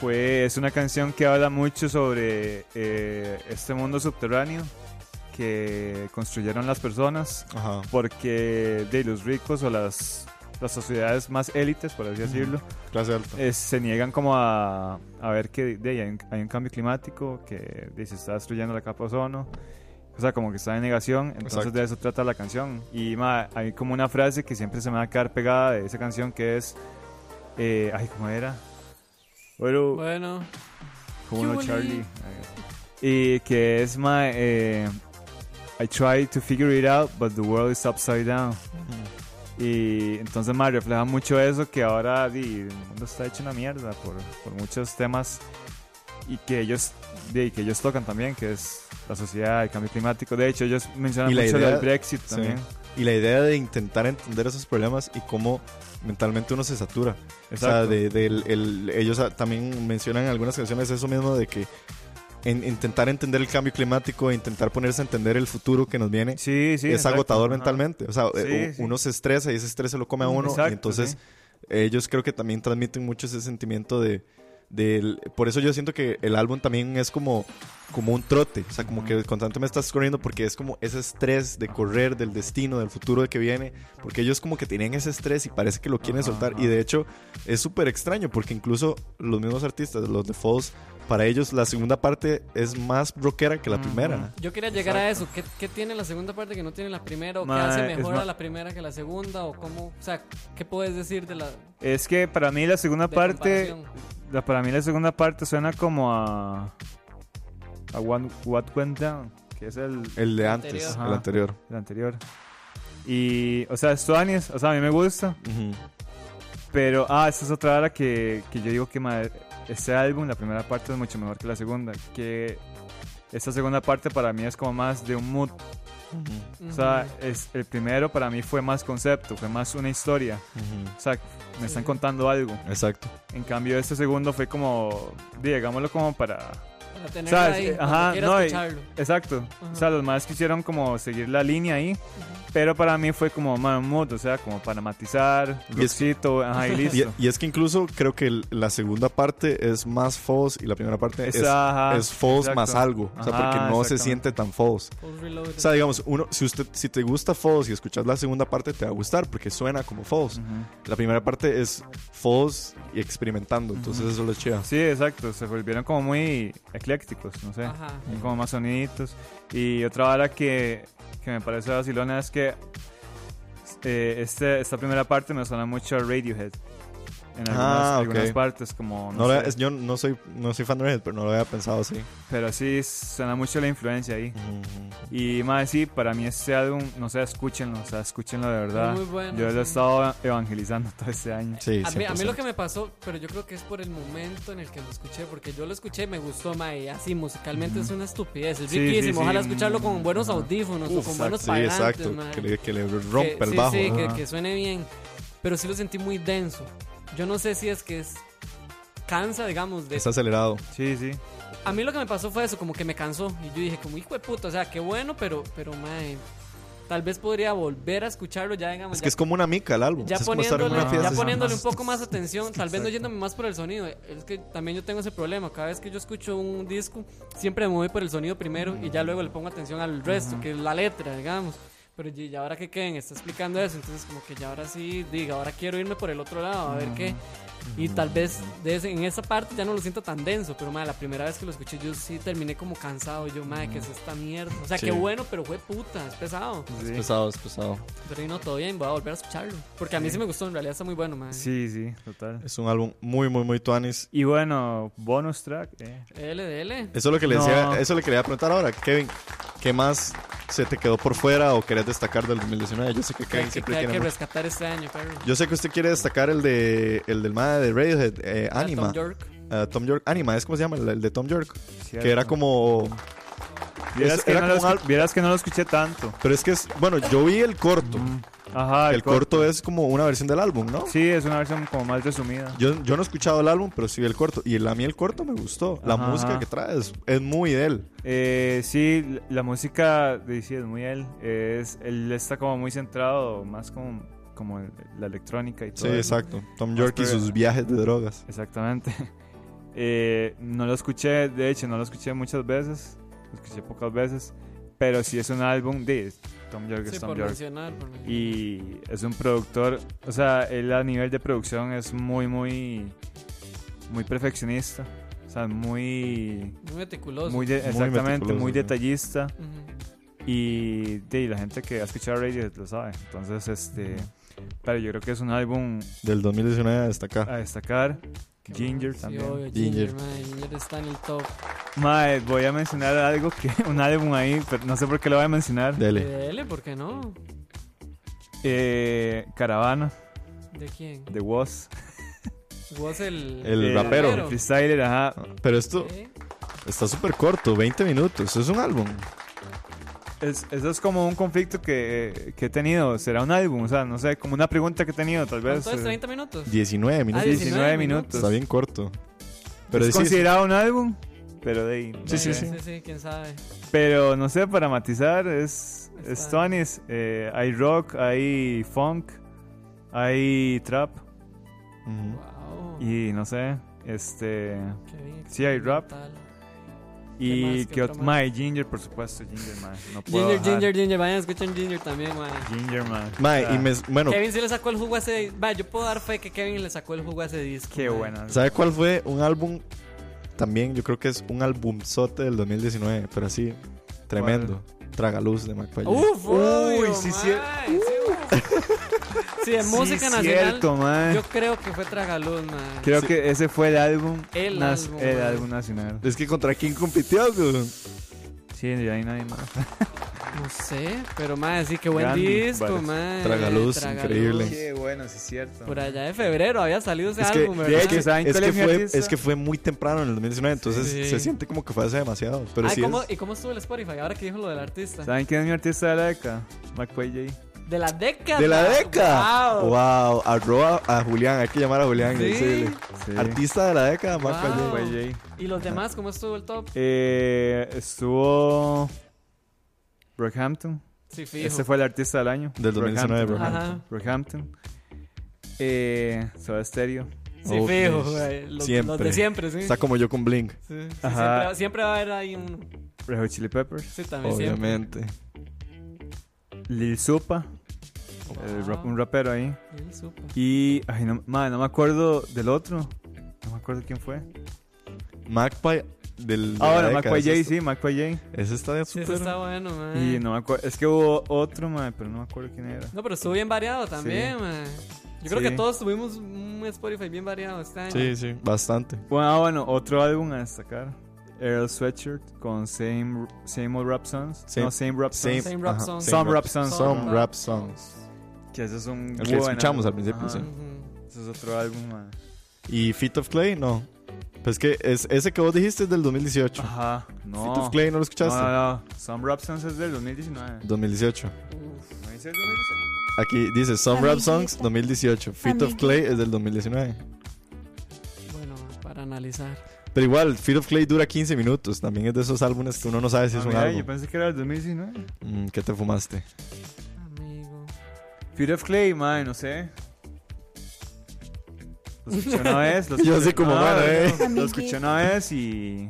Fue, es una canción que habla mucho sobre eh, este mundo subterráneo que construyeron las personas Ajá. porque de los ricos o las, las sociedades más élites, por así decirlo, Clase alta. eh, se niegan como a, a ver que de, hay, un, hay un cambio climático, que de, se está destruyendo la capa de ozono. O sea, como que está en negación, entonces Exacto. de eso trata la canción. Y ma, hay como una frase que siempre se me va a quedar pegada de esa canción que es... eh, ay, ¿cómo era? Bueno, Bueno, como no. Charlie. Y que es, ma, eh, I try to figure it out, but the world is upside down. Y entonces me refleja mucho eso que ahora di, el mundo está hecho una mierda por, por muchos temas y que ellos di, que ellos tocan también, que es la sociedad, el cambio climático. De hecho, ellos mencionan mucho idea- del Brexit Sí. también. Y la idea de intentar entender esos problemas y cómo mentalmente uno se satura. O sea, Exacto. de, el- ellos ah, también mencionan en algunas canciones eso mismo de que en, intentar entender el cambio climático e intentar ponerse a entender el futuro que nos viene Sí, sí. es exacto, agotador ajá. mentalmente. O sea, Sí, uno se estresa y ese estrés se lo come a uno. Exacto, y entonces ellos creo que también transmiten mucho ese sentimiento de... del- por eso yo siento que el álbum también es como, como un trote. O sea, como que constantemente estás corriendo porque es como ese estrés de correr, del destino, del futuro de que viene. Porque ellos como que tenían ese estrés y parece que lo quieren Ajá, soltar. ajá. Y de hecho es súper extraño porque incluso los mismos artistas, los de Falls, para ellos la segunda parte es más rockera que la primera. yo quería llegar a eso. ¿Qué, qué tiene la segunda parte que no tiene la primera? ¿O qué hace mejor a la primera que la segunda? ¿O cómo? O sea, ¿qué puedes decir de la Es que para mí la segunda parte, comparación? La, para mí la segunda parte suena como a, a What, What Went Down, que es el, El de Anterior. antes, Ajá. el anterior. el anterior. Y, o sea, Stuanis, o sea, a mí me gusta, pero, ah, esa es otra hora que, que yo digo que este álbum, la primera parte es mucho mejor que la segunda, que esta segunda parte para mí es como más de un mood, o sea, es, el primero para mí fue más concepto, fue más una historia, Ujú. o sea, me están contando algo. Exacto. En cambio, este segundo fue como, digámoslo como para... Para tenerlo ¿Sabes? ahí, Eh, ajá, no, y- escucharlo. Exacto. Ajá. O sea, los más quisieron como seguir la línea ahí, pero para mí fue como man mood, o sea, como para matizar, Y es- ajá, y Y, listo. y es que incluso creo que el- la segunda parte es más false y la primera parte es, Esa, ajá, es false exacto. más algo. O sea, Ajá, porque no se siente tan false. O sea, digamos, uno, si usted, si te gusta false y escuchas la segunda parte, te va a gustar porque suena como false. Ujú. La primera parte es false y experimentando. Entonces eso lo chida. Sí, exacto, se volvieron como muy eclécticos, no sé, Ajá. y como más soniditos. Y otra vara que, que me parece vacilona es que eh, este, esta primera parte me suena mucho a Radiohead. En algunas, Ah, ok. algunas partes, como. No No sé, es- yo no soy, no soy fan de Red, pero no lo había pensado así. Pero sí suena mucho la influencia ahí. Y más sí, para mí este álbum, no sé, escúchenlo, o sea, escúchenlo de verdad. Muy bueno, yo lo he sí. estado evangelizando todo este año. Sí, A mí, a mí lo 100%. que me pasó, pero yo creo que es por el momento en el que lo escuché, porque yo lo escuché, me gustó, ma, y así musicalmente es una estupidez, es Sí, riquísimo, sí, ojalá sí, escucharlo con buenos ajá. audífonos o con buenos Sí, parlantes, exacto. Que le, que le rompe Que- el sí, bajo. sí, que, que suene bien, pero sí lo sentí muy denso. Yo no sé si es que es cansa, digamos, de... Está acelerado. Sí, sí. A mí lo que me pasó fue eso, como que me cansó, y yo dije, como hijo de puta, o sea, qué bueno, pero, pero, mae, tal vez podría volver a escucharlo ya, digamos, Es ya que es como una mica el álbum. ya es poniéndole, una fiesta. ya poniéndole un poco más atención, tal vez no yéndome más por el sonido. Es que también yo tengo ese problema. Cada vez que yo escucho un disco, siempre me voy por el sonido primero y ya luego le pongo atención al resto, que es la letra, digamos. Pero y ahora que Kevin está explicando eso, entonces como que ya ahora sí, diga, ahora quiero irme por el otro lado, a ver qué. Y tal vez en esa parte ya no lo siento tan denso, pero madre, la primera vez que lo escuché yo sí terminé como cansado. Yo, madre, ¿qué es esta mierda? O sea, Sí. qué bueno, pero fue puta, es pesado. Es pesado, es pesado. Pero y no, todo bien, voy a volver a escucharlo. Porque a mí sí, me gustó, en realidad está muy bueno, madre. Sí, sí, total. Es un álbum muy, muy, muy tuanis. Y bueno, bonus track. eh. LDL. Eso es lo que le No. decía, eso le quería preguntar ahora, Kevin. ¿Qué más se te quedó por fuera o querés destacar del 2019? Yo sé que Que, Kevin que- siempre que hay tiene que mucho- rescatar este año, Perry. Yo sé que usted quiere destacar el de el del madre de Radiohead, eh, Ah, Anima. Tom York. Eh, Tom York, Anima, es como se llama, el, el de Tom York. Cierto. Que era como. Vieras, es- que era no lo como un escu- vieras que no lo escuché tanto. Pero es que es. Bueno, yo vi el corto. Ajá, el corto es como una versión del álbum, ¿no? Sí, es una versión como más resumida. Yo, yo no he escuchado el álbum, pero sí vi el corto. Y el- a mí el corto me gustó. La Ajá, música que trae es, es muy de él. Eh, sí, la- música de sí es muy él. Es, él está como muy centrado, más como, como la electrónica y Sí, todo. eso. exacto. Tom York y sus viajes de drogas. Exactamente. Eh, no lo escuché, de hecho, no lo escuché muchas veces. Lo escuché pocas veces. Pero sí es un álbum de Tom York. es Sí, Tom por York. mencionar. por mencionar. Y es un productor, o sea, él a nivel de producción es muy, muy, muy perfeccionista. O sea, muy, Muy meticuloso. muy de- exactamente, meticuloso, muy detallista. Ujú. Y de, la gente que ha escuchado Radiohead lo sabe. Entonces, este, pero yo creo que es un álbum Del 2019 a destacar. a destacar. Ginger. Sí, también. obvio, Ginger. Ginger, mae, Ginger está en el top. Mae, voy a mencionar algo que un álbum ahí, pero no sé por qué lo voy a mencionar. Dele. DL, ¿por qué no? Eh, Caravana ¿De quién? de Woz. Vos el... El Eh, rapero. el freestyler, ajá. Pero esto ¿Eh? está súper corto, 20 minutos. Es un álbum. Es, eso es como un conflicto que, que he tenido. ¿Será un álbum? O sea, no sé, como una pregunta que he tenido, tal vez. ¿Cuánto es? eh, ¿30 minutos? 19 minutos. Ah, 19 minutos. Está bien corto. Pero es sí, considerado un álbum, pero de ahí, Sí, sí, sé. sí, sí, quién sabe. Pero no sé, para matizar, es, es Está- Tony's. Eh, hay rock, hay funk, hay trap. Ujú. Wow. Y no sé, este. Qué bien sí, hay rap. experimental. Y más? que. My Ginger, por supuesto, Ginger. No puedo Ginger, bajar. Ginger, Ginger. Vayan, escuchen Ginger también, man. Ginger. Mae, sea, y me, bueno, Kevin sí le sacó el jugo a ese... Va, yo puedo dar fe que Kevin le sacó el jugo a ese disco. Qué man. buena. ¿sabe cuál fue un álbum? También yo creo que es un álbumzote del 2019, pero así, tremendo. Tragaluz de McFly. Uf, Uy, obvio, sí, sí. sí, uf. Sí, de música sí, nacional. Cierto, man. Yo creo que fue Tragaluz, man. Creo Sí. que ese fue el álbum. El nas- álbum, el man. álbum nacional. Es que contra quién compitió, güey? Sí, ya hay nadie más. No sé, pero más sí, qué buen Gandhi, disco, varios. man. Tragaluz, increíble. Qué bueno, sí, es cierto. Por allá de febrero había salido ese Es que, álbum, de ¿verdad? hecho, ¿Saben es, que es mi fue, es que fue muy temprano en el 2019, entonces Sí. se siente como que fue hace demasiado. Pero Ay, sí ¿cómo- es- ¿Y cómo estuvo el Spotify? Ahora que dijo lo del artista. ¿Saben quién es mi artista de la década? McQuay J. De la década. de la década. Wow. Wow. Arroba a Julián, hay que llamar a Julián. y Sí. decirle, Sí. Artista de la década, Marco Wow. McQuay J. ¿Y los demás cómo estuvo el top? Eh, estuvo. Brockhampton. Sí, fijo. Este fue el artista del año. Del 2019, Brockhampton. Brockhampton. Eh, Soda Stereo. Sí, Oh, fijo, güey. Los, siempre. los de siempre, sí. Está como yo con Blink, Sí, sí, Ajá. siempre, siempre va a haber ahí uno. Red Hot Chili Peppers. Sí, también siempre. obviamente. Lil Supa. El rap- un rapero ahí. Sí, súper. Y. Ay, no, madre, no me acuerdo del otro. No me acuerdo quién fue. Magpie del. de Ah, bueno, ese J, sí, McQuay J. Ese está Sí, súper. está bueno, man. Y no me acuerdo. Es que hubo otro, madre, pero no me acuerdo quién era. No, pero estuvo bien variado también, Sí. man. Yo creo Sí. que todos tuvimos un Spotify bien variado este año. Sí, sí, bastante. Bueno, ah, bueno, otro álbum a destacar. Earl Sweatshirt con Same, same Old Rap Songs. Same- no, Same Rap Songs. Same Rap Songs. Some Rap Songs. Some Rap Songs. Que ese es un El que buen escuchamos álbum. al principio, Ajá. sí. Ujú. Ese es otro álbum, man. ¿Y Feet of Clay? No. Pues que es, ese que vos dijiste es del 2018. Ajá, no. Feet of Clay no lo no, escuchaste. no, no. Some Rap Songs es del 2019. 2018. Uf. ¿No dice el 2019? Aquí dice Some Rap. Songs 2018. Feet of. Clay es del 2019. Bueno, para analizar. Pero igual, Feet of Clay dura 15 minutos. También es de esos álbumes que uno no sabe si es Ah, un álbum. yo pensé que era del 2019. Mm, ¿Qué te fumaste? Fear of Clay, man, no sé. Lo escuché una vez. Lo Yo escuché- así como, bueno, eh. Lo escuché una vez y.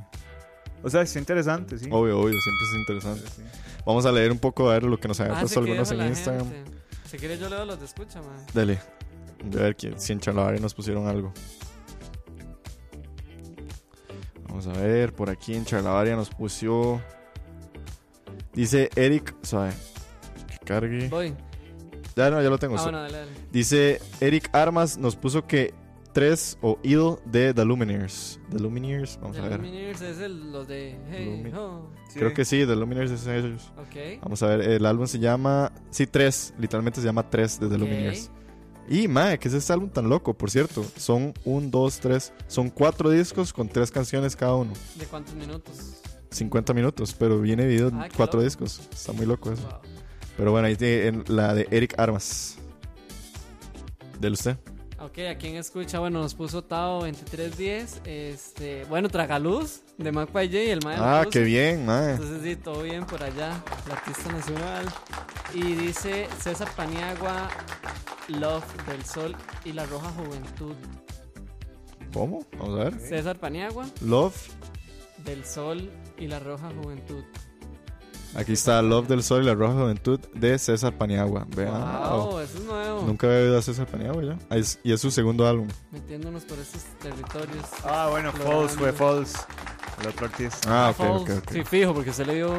O sea, es interesante, sí. Obvio, obvio, siempre es interesante. Vamos a leer un poco a ver lo que nos habían Ah, puesto que algunos en Instagram. gente. Si quieres yo leo los de escucha, man. Dale. Voy a ver quién- si en Charlavaria nos pusieron algo. Vamos a ver, por aquí en Charlavaria nos puso. Dice Eric. Suave. Que cargue. Voy. Ya no, ya lo tengo. Ah, bueno, dale, dale. Dice Eric Armas nos puso que 3 o Idol de The Lumineers. The Lumineers, vamos a The ver. Lumineers es el, los de Hey Lumi- Ho. Creo que sí, The Lumineers es ellos. Ok. Vamos a ver, el álbum se llama. Sí, 3. Literalmente se llama 3 de The Ok. Lumineers. Y, mae, ¿qué es este álbum tan loco? Por cierto, son 1, 2, 3. Son 4 discos con 3 canciones cada uno. ¿De cuántos minutos? 50 minutos, pero viene dividido en Ah, qué 4 loco. discos. Está muy loco eso. Wow. Pero bueno, ahí tiene en la de Eric Armas. Del usted. Ok, ¿a quién escucha? Bueno, nos puso Tao 2310. Este, bueno, Tragaluz de Mac J, el mae. lo Ah, qué bien, mae. Entonces, sí, todo bien por allá. El artista nacional. Y dice César Paniagua, Love del Sol y la Roja Juventud. ¿Cómo? Vamos a ver. César Paniagua, Love. del Sol y la Roja Juventud. Aquí está Love del Sol y la Roja Juventud de César Paniagua. Vean. Wow, eso es nuevo. Nunca había oído a César Paniagua ya. Ah, es- y es su segundo álbum. Metiéndonos por estos territorios. Ah, bueno, Falls, fue Falls. El otro artista. Ah, ok, Falls. ok, ok. Sí, fijo, porque se le dio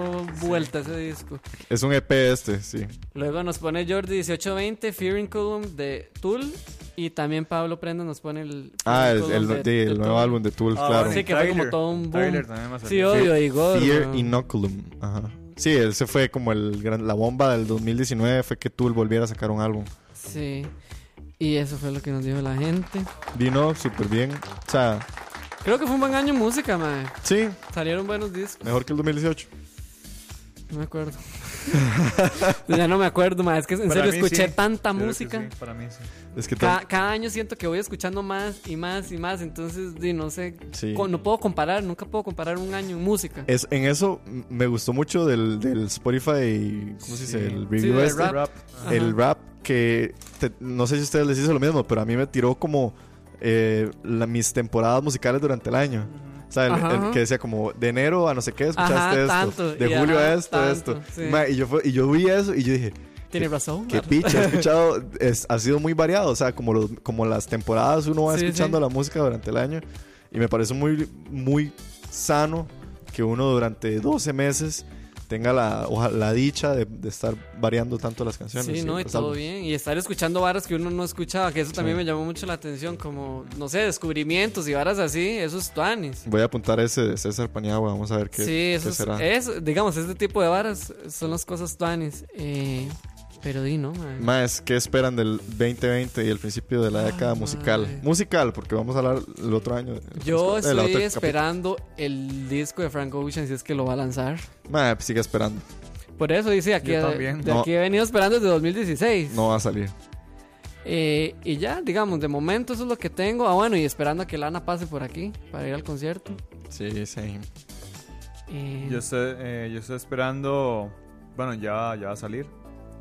vuelta a ese disco. Es un EP este, sí. Luego nos pone Jordi 1820, Fearing Column de Tool. Y también Pablo Prenda nos pone el. Ah, el, Fearing el- Column sí, de- el de nuevo álbum de Tool, Ah, claro. bueno, Sí, que fue como todo un boom. Tyler también va a Sí, obvio, Igor. Fear bro. Inoculum. Ajá. Sí, ese fue como el gran, la bomba del 2019 fue que Tool volviera a sacar un álbum. Sí. Y eso fue lo que nos dijo la gente. Vino súper bien. O sea, Creo que fue un buen año en música, man. sí, Salieron buenos discos. mejor que el 2018. No me acuerdo. ya no me acuerdo, man. Es que en Para serio escuché sí. tanta Creo que música. sí, para mí sí. Es que Cada, año siento que voy escuchando más y más y más. Entonces, di, no sé. No puedo comparar, nunca puedo comparar un año en música. es, en eso me gustó mucho del, del Spotify, ¿cómo se dice? El review este. rap. Ajá. el rap que te- no sé si a ustedes les hizo lo mismo, pero a mí me tiró como eh, la- mis temporadas musicales durante el año. O sea, el, el que decía como de enero a no sé qué escuchaste Ajá, esto, tanto, de julio ajá, a esto, tanto, esto. sí. Ma, y yo y yo vi eso y yo dije, Tiene razón. qué picha, he escuchado, es- ha sido muy variado, o sea, como los, como las temporadas uno va Sí, escuchando sí. la música durante el año y me parece muy muy sano que uno durante 12 meses tenga la, la dicha de, de estar variando tanto las canciones. Sí, no, y todo álbumes. bien. Y estar escuchando varas que uno no escuchaba, que eso también me llamó mucho la atención, como, no sé, descubrimientos y varas así, esos tuanis. Voy a apuntar ese de César Paniagua, vamos a ver qué, Sí, qué será. es- digamos, este tipo de varas son las cosas tuanis. Eh, pero di, ¿no? Más, ¿qué esperan del 2020 y el principio de la década Ay, musical? madre. Musical, porque vamos a hablar el otro año. Yo estoy otro capítulo. esperando el disco de Frank Ocean si es que lo va a lanzar. Mae, sigue esperando. Por eso dice aquí, de No. aquí he venido esperando desde 2016. No va a salir. Eh, y ya, digamos, de momento eso es lo que tengo. Ah, bueno, y esperando a que Lana pase por aquí para ir al concierto. Sí, sí. Eh, Yo estoy, eh, yo estoy esperando. Bueno, ya, ya va a salir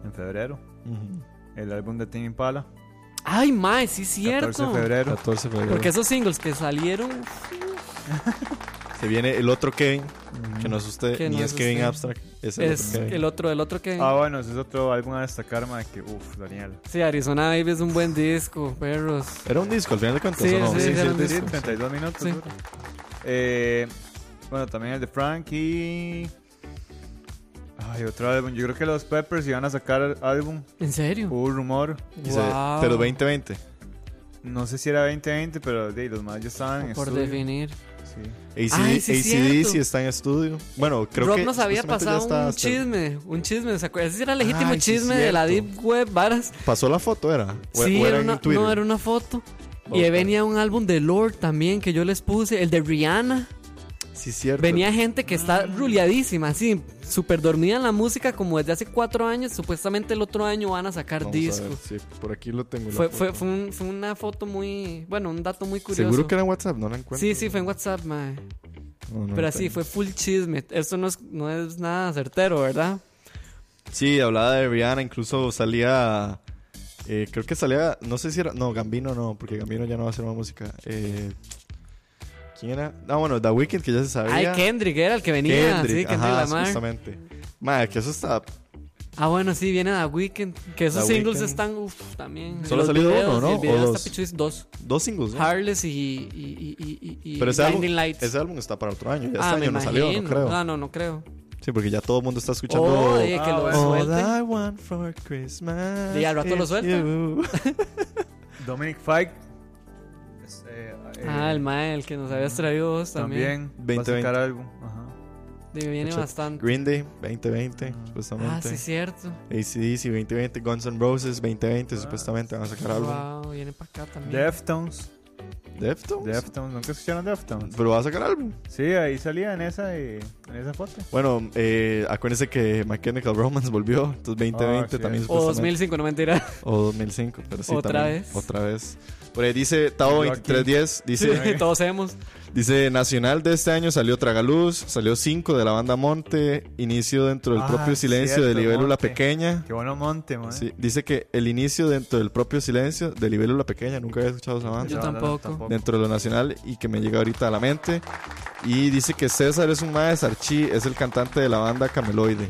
en febrero. El álbum de Tim Impala. Ay, mae, sí, 14 cierto. de febrero. 14 de febrero. Porque esos singles que salieron. Se viene el otro Kevin, que no es usted, Que ni no es es Kevin usted. Abstract. Es el Es otro Kevin. el otro, el otro que. Ah, bueno, ese es otro álbum a destacar, ma, que uff, Daniel. Sí, Arizona Baby es un buen disco, perros. Era un disco, al final de cuentas, Sí, ¿o no? sí, era un el disco. 32 minutos. Sí. dura. Eh, bueno, también el de Frankie. Ay, otro álbum. Yo creo que los Peppers iban a sacar álbum. ¿En serio? Hubo un rumor. Wow. Pero 2020. No sé si era 2020, pero de, los más ya estaban en Por estudio. definir. Sí. ACD, Ay, sí, ACDC cierto. está en estudio. Bueno, creo Rob que. nos había pasado un hasta- chisme, un chisme, ¿se acuerdan? Ese era legítimo Ay, sí, chisme de la. Deep Web, varas. ¿Pasó la foto, era? ¿O, Sí, o era en una, Twitter? no, era una foto. Y venía un álbum de Lord también que yo les puse, el de Rihanna. Sí, cierto. Venía gente que está ruleadísima, así, súper dormida en la música como desde hace cuatro años. Supuestamente el otro año van a sacar Vamos a disco. ver, sí, por aquí lo tengo. Fue, fue, fue, un- fue una foto muy, bueno, un dato muy curioso. Seguro que era en WhatsApp, no la encuentro. Sí, sí, fue en WhatsApp, mae. No, no Pero así, fue full chisme. Esto no es, no es nada certero, ¿verdad? Sí, hablaba de Rihanna, incluso salía. eh, creo que salía. No sé si era. No, Gambino no, porque Gambino ya no va a hacer más música. Eh, ¿Quién era? No, bueno, The Weeknd, que ya se sabía. Ay, Kendrick era el que venía. Kendrick, sí, Kendrick ajá, Lamar. supuestamente. Madre, que eso está. Ah, bueno, sí, viene The Weeknd. Que esos The singles Weeknd. están, uff, también. Solo ha salido videos, uno, ¿no? El video ¿O está dos? pichuis, dos. Dos singles, ¿no? Harless y, y, y, y, y, Pero ese álbum, Blinding Lights. ese álbum está para otro año. Ya ah, este me año no salió, no imagino. creo. Ah, no, no creo. Sí, porque ya todo el mundo está escuchando. Oh, oye, que lo. All I want for Christmas. Y al rato lo is suelta. you. Dominic Fike. es, eh, eh, Ah, el mae, el que nos habías traído vos también. también. Va a 2020. sacar álbum. Ajá. Digo, viene Mucho- bastante. Green Day 2020, Ah, supuestamente. sí, cierto. ACDC 2020, Guns N' Roses 2020, supuestamente van a sacar álbum. Wow, viene para acá también. Deftones. Deftones. Deftones. ¿Nunca escucharon Deftones? Pero va a sacar álbum. Sí, ahí salía en esa, y- en esa foto. Bueno, eh, acuérdense que My Chemical Romance volvió. Entonces 2020 Ah, sí. también o supuestamente. 2005, no mentira. O 2005, pero sí. Otra también. vez. Otra vez. Por ahí dice Tao Yo aquí. 2310. Dice, Sí, todos hemos. dice Nacional de este año salió Tragaluz. Salió 5 de la banda Monte. Inicio dentro del Ah, propio silencio de cierto, Libélula Monte. Pequeña. Qué bueno monte, man. Sí, dice que el inicio dentro del propio silencio de Libélula Pequeña. Nunca había escuchado esa banda. Yo tampoco. dentro de lo nacional y que me llega ahorita a la mente. Y dice que César es un mae Sarchi, es el cantante de la banda Cameloide.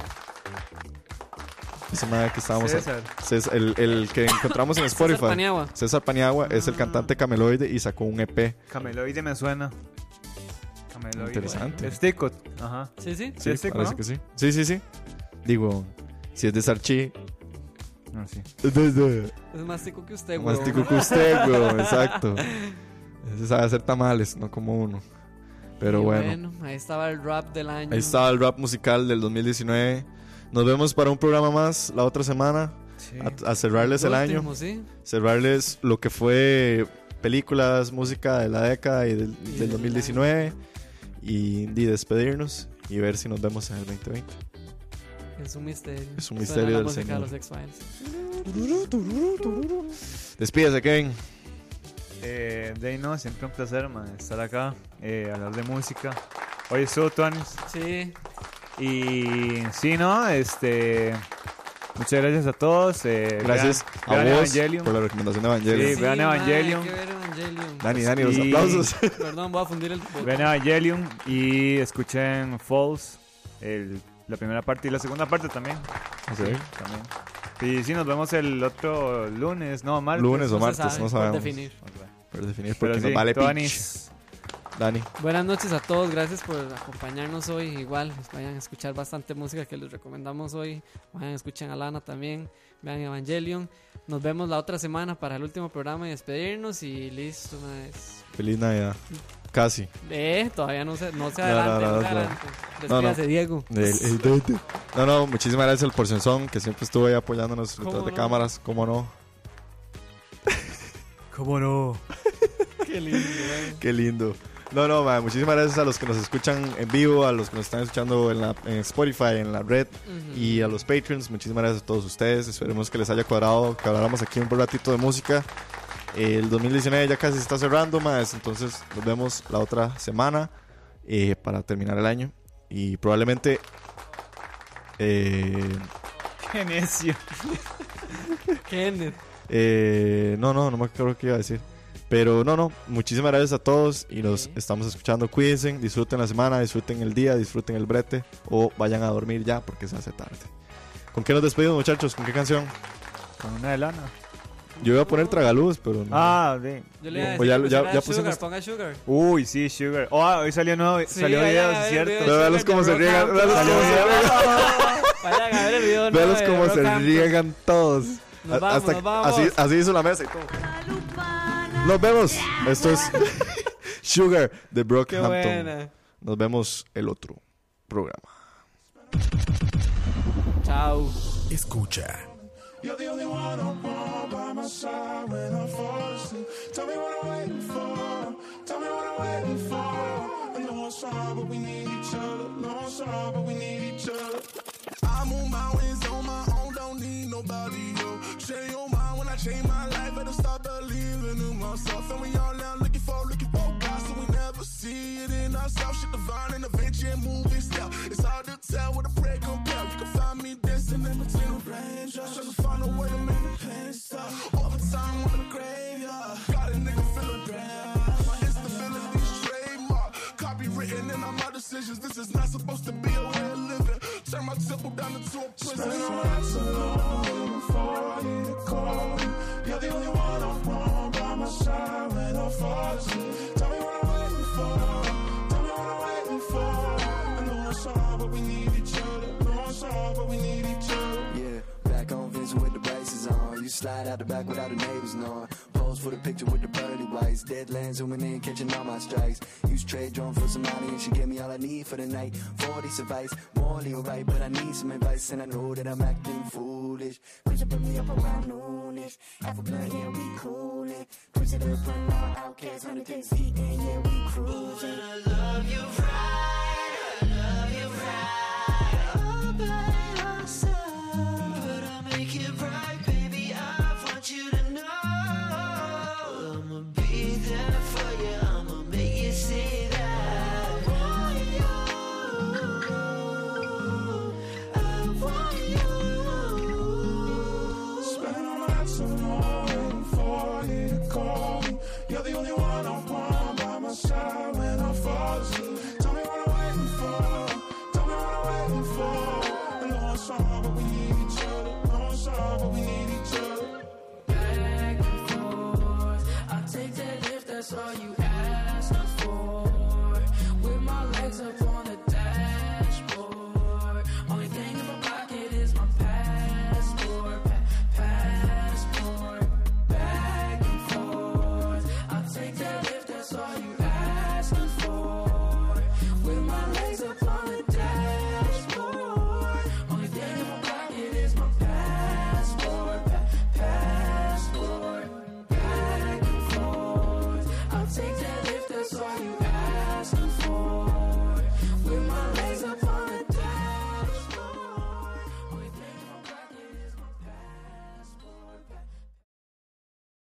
Ese que estábamos César. César, el, el que encontramos en Spotify. César Paniagua. César Paniagua es el Ah. cantante Cameloide y sacó un EP. Cameloide me suena. Cameloide. Interesante. Es. Ajá. Sí, sí. Sí, es Tico, parece ¿no? que sí. Sí, sí, sí. Digo, si es de Sarchi, No, sí. es de- Es más tico que usted, güey. más tico que usted, güey. Exacto. Ese sabe hacer tamales, no como uno. Pero bueno. Ahí estaba el rap del año. Ahí estaba el rap musical del 2019. Nos vemos para un programa más la otra semana. Sí. A, a cerrarles el año. Último, sí. Cerrarles lo que fue películas, música de la década y del, Y del del 2019. Y, y despedirnos y ver si nos vemos en el 2020. Es un misterio. Es un misterio la del Señor. de los X-Files. Despídese, Kevin. Eh, de ahí no, siempre un placer, man, estar acá, eh, hablar de música. Hoy estuvo Tonis. Sí. Y sí, ¿no? Este. Muchas gracias a todos. eh, Gracias vean- a vean vos Evangelion. por la recomendación de Evangelion. Sí, vean mae, Evangelion. hay que ver Evangelion. Dani, Dani, los Y- aplausos. Perdón, voy a fundir el. Vean Evangelion y escuchen Falls, el- la primera parte y la segunda parte también. Sí. también. Y sí, nos vemos el otro lunes, no, martes. Lunes o No martes, sabe, no por sabemos. definir. Por definir, Pero porque sí, nos vale pitch. Dani. Buenas noches a todos, gracias por acompañarnos hoy. Igual, vayan a escuchar bastante música que les recomendamos hoy. Vayan a escuchar a Lana también. Vean Evangelion. Nos vemos la otra semana para el último programa y despedirnos. Y listo, una vez. Feliz Navidad. Casi. Eh, todavía no se, no se No, adelante. no, No. Despídase, Diego. El- el- no, no, muchísimas gracias al Porcenzón que siempre estuvo ahí apoyándonos ¿Cómo detrás de no? cámaras, cómo no. ¿Cómo no? Qué lindo, güey. Qué lindo. No, no, ma, muchísimas gracias a los que nos escuchan en vivo, a los que nos están escuchando en, la, en Spotify, en la red y a los Patreons. Muchísimas gracias a todos ustedes. Esperemos que les haya cuadrado, que habláramos aquí un ratito de música. El 2019 ya casi se está cerrando, más entonces nos vemos la otra semana eh, para terminar el año. Y probablemente... eh, Qué necio. Kenneth. Eh, no, no, no me acuerdo qué iba a decir. Pero no, no, muchísimas gracias a todos y nos estamos escuchando. Cuídense, disfruten la semana, disfruten el día, disfruten el brete o vayan a dormir ya porque se hace tarde. ¿Con qué nos despedimos, muchachos? ¿Con qué canción? Con una de lana. Yo iba a poner Tragaluz, pero no. Ah, sí. Yo le iba a decir ya- que ya- pusiera ya pusimos- Sugar, ponga Sugar. Uy, sí, Sugar. Oh, ah, hoy salió nuevo, Sí, salió video, a es ver cierto. Pero Sugar cómo se riegan, Vayan a ver el video. Vean nuevo de cómo se riegan todos. Nos A- vamos, Hasta nos vamos. Así, así hizo la mesa y todo. Nos vemos. Esto es Sugar de Brockhampton. Nos vemos el otro programa. Chao. Escucha. You're the only one I want by my side when I fall asleep. Tell me what I'm waiting for. Tell me what I'm waiting for. Know but we need each other. But we need each other. I move mountains on my own, don't need nobody. Change mind when I change my life. Better start believing in myself. And we all looking for, looking for God, so we never see it in ourselves. Shit divine moving. It's hard to tell what prayer. You can find me dancing in between the raindrops. Trying to find a way to make the pain stop. Overtime on the graveyard. Decisions. This is not supposed to be a way of living. Turn my temple down into a prison. Spend all night so long before you to call me. You're the only one I want by my side when I fall asleep. Tell me what I'm waiting for. Slide out the back without the neighbors knowing. Pose for the picture with the pearly whites. Deadlands zooming in, catching all my strikes. Use trade drone for some money and she gave me all I need for the night. 40 advice, morally alright, but I need some advice and I know that I'm acting foolish. Push up, put me up around noonish. Half a blunt, yeah, we coolin'. Push it up, putting all outcasts, 100 days eating, yeah, we cruising. I love you right,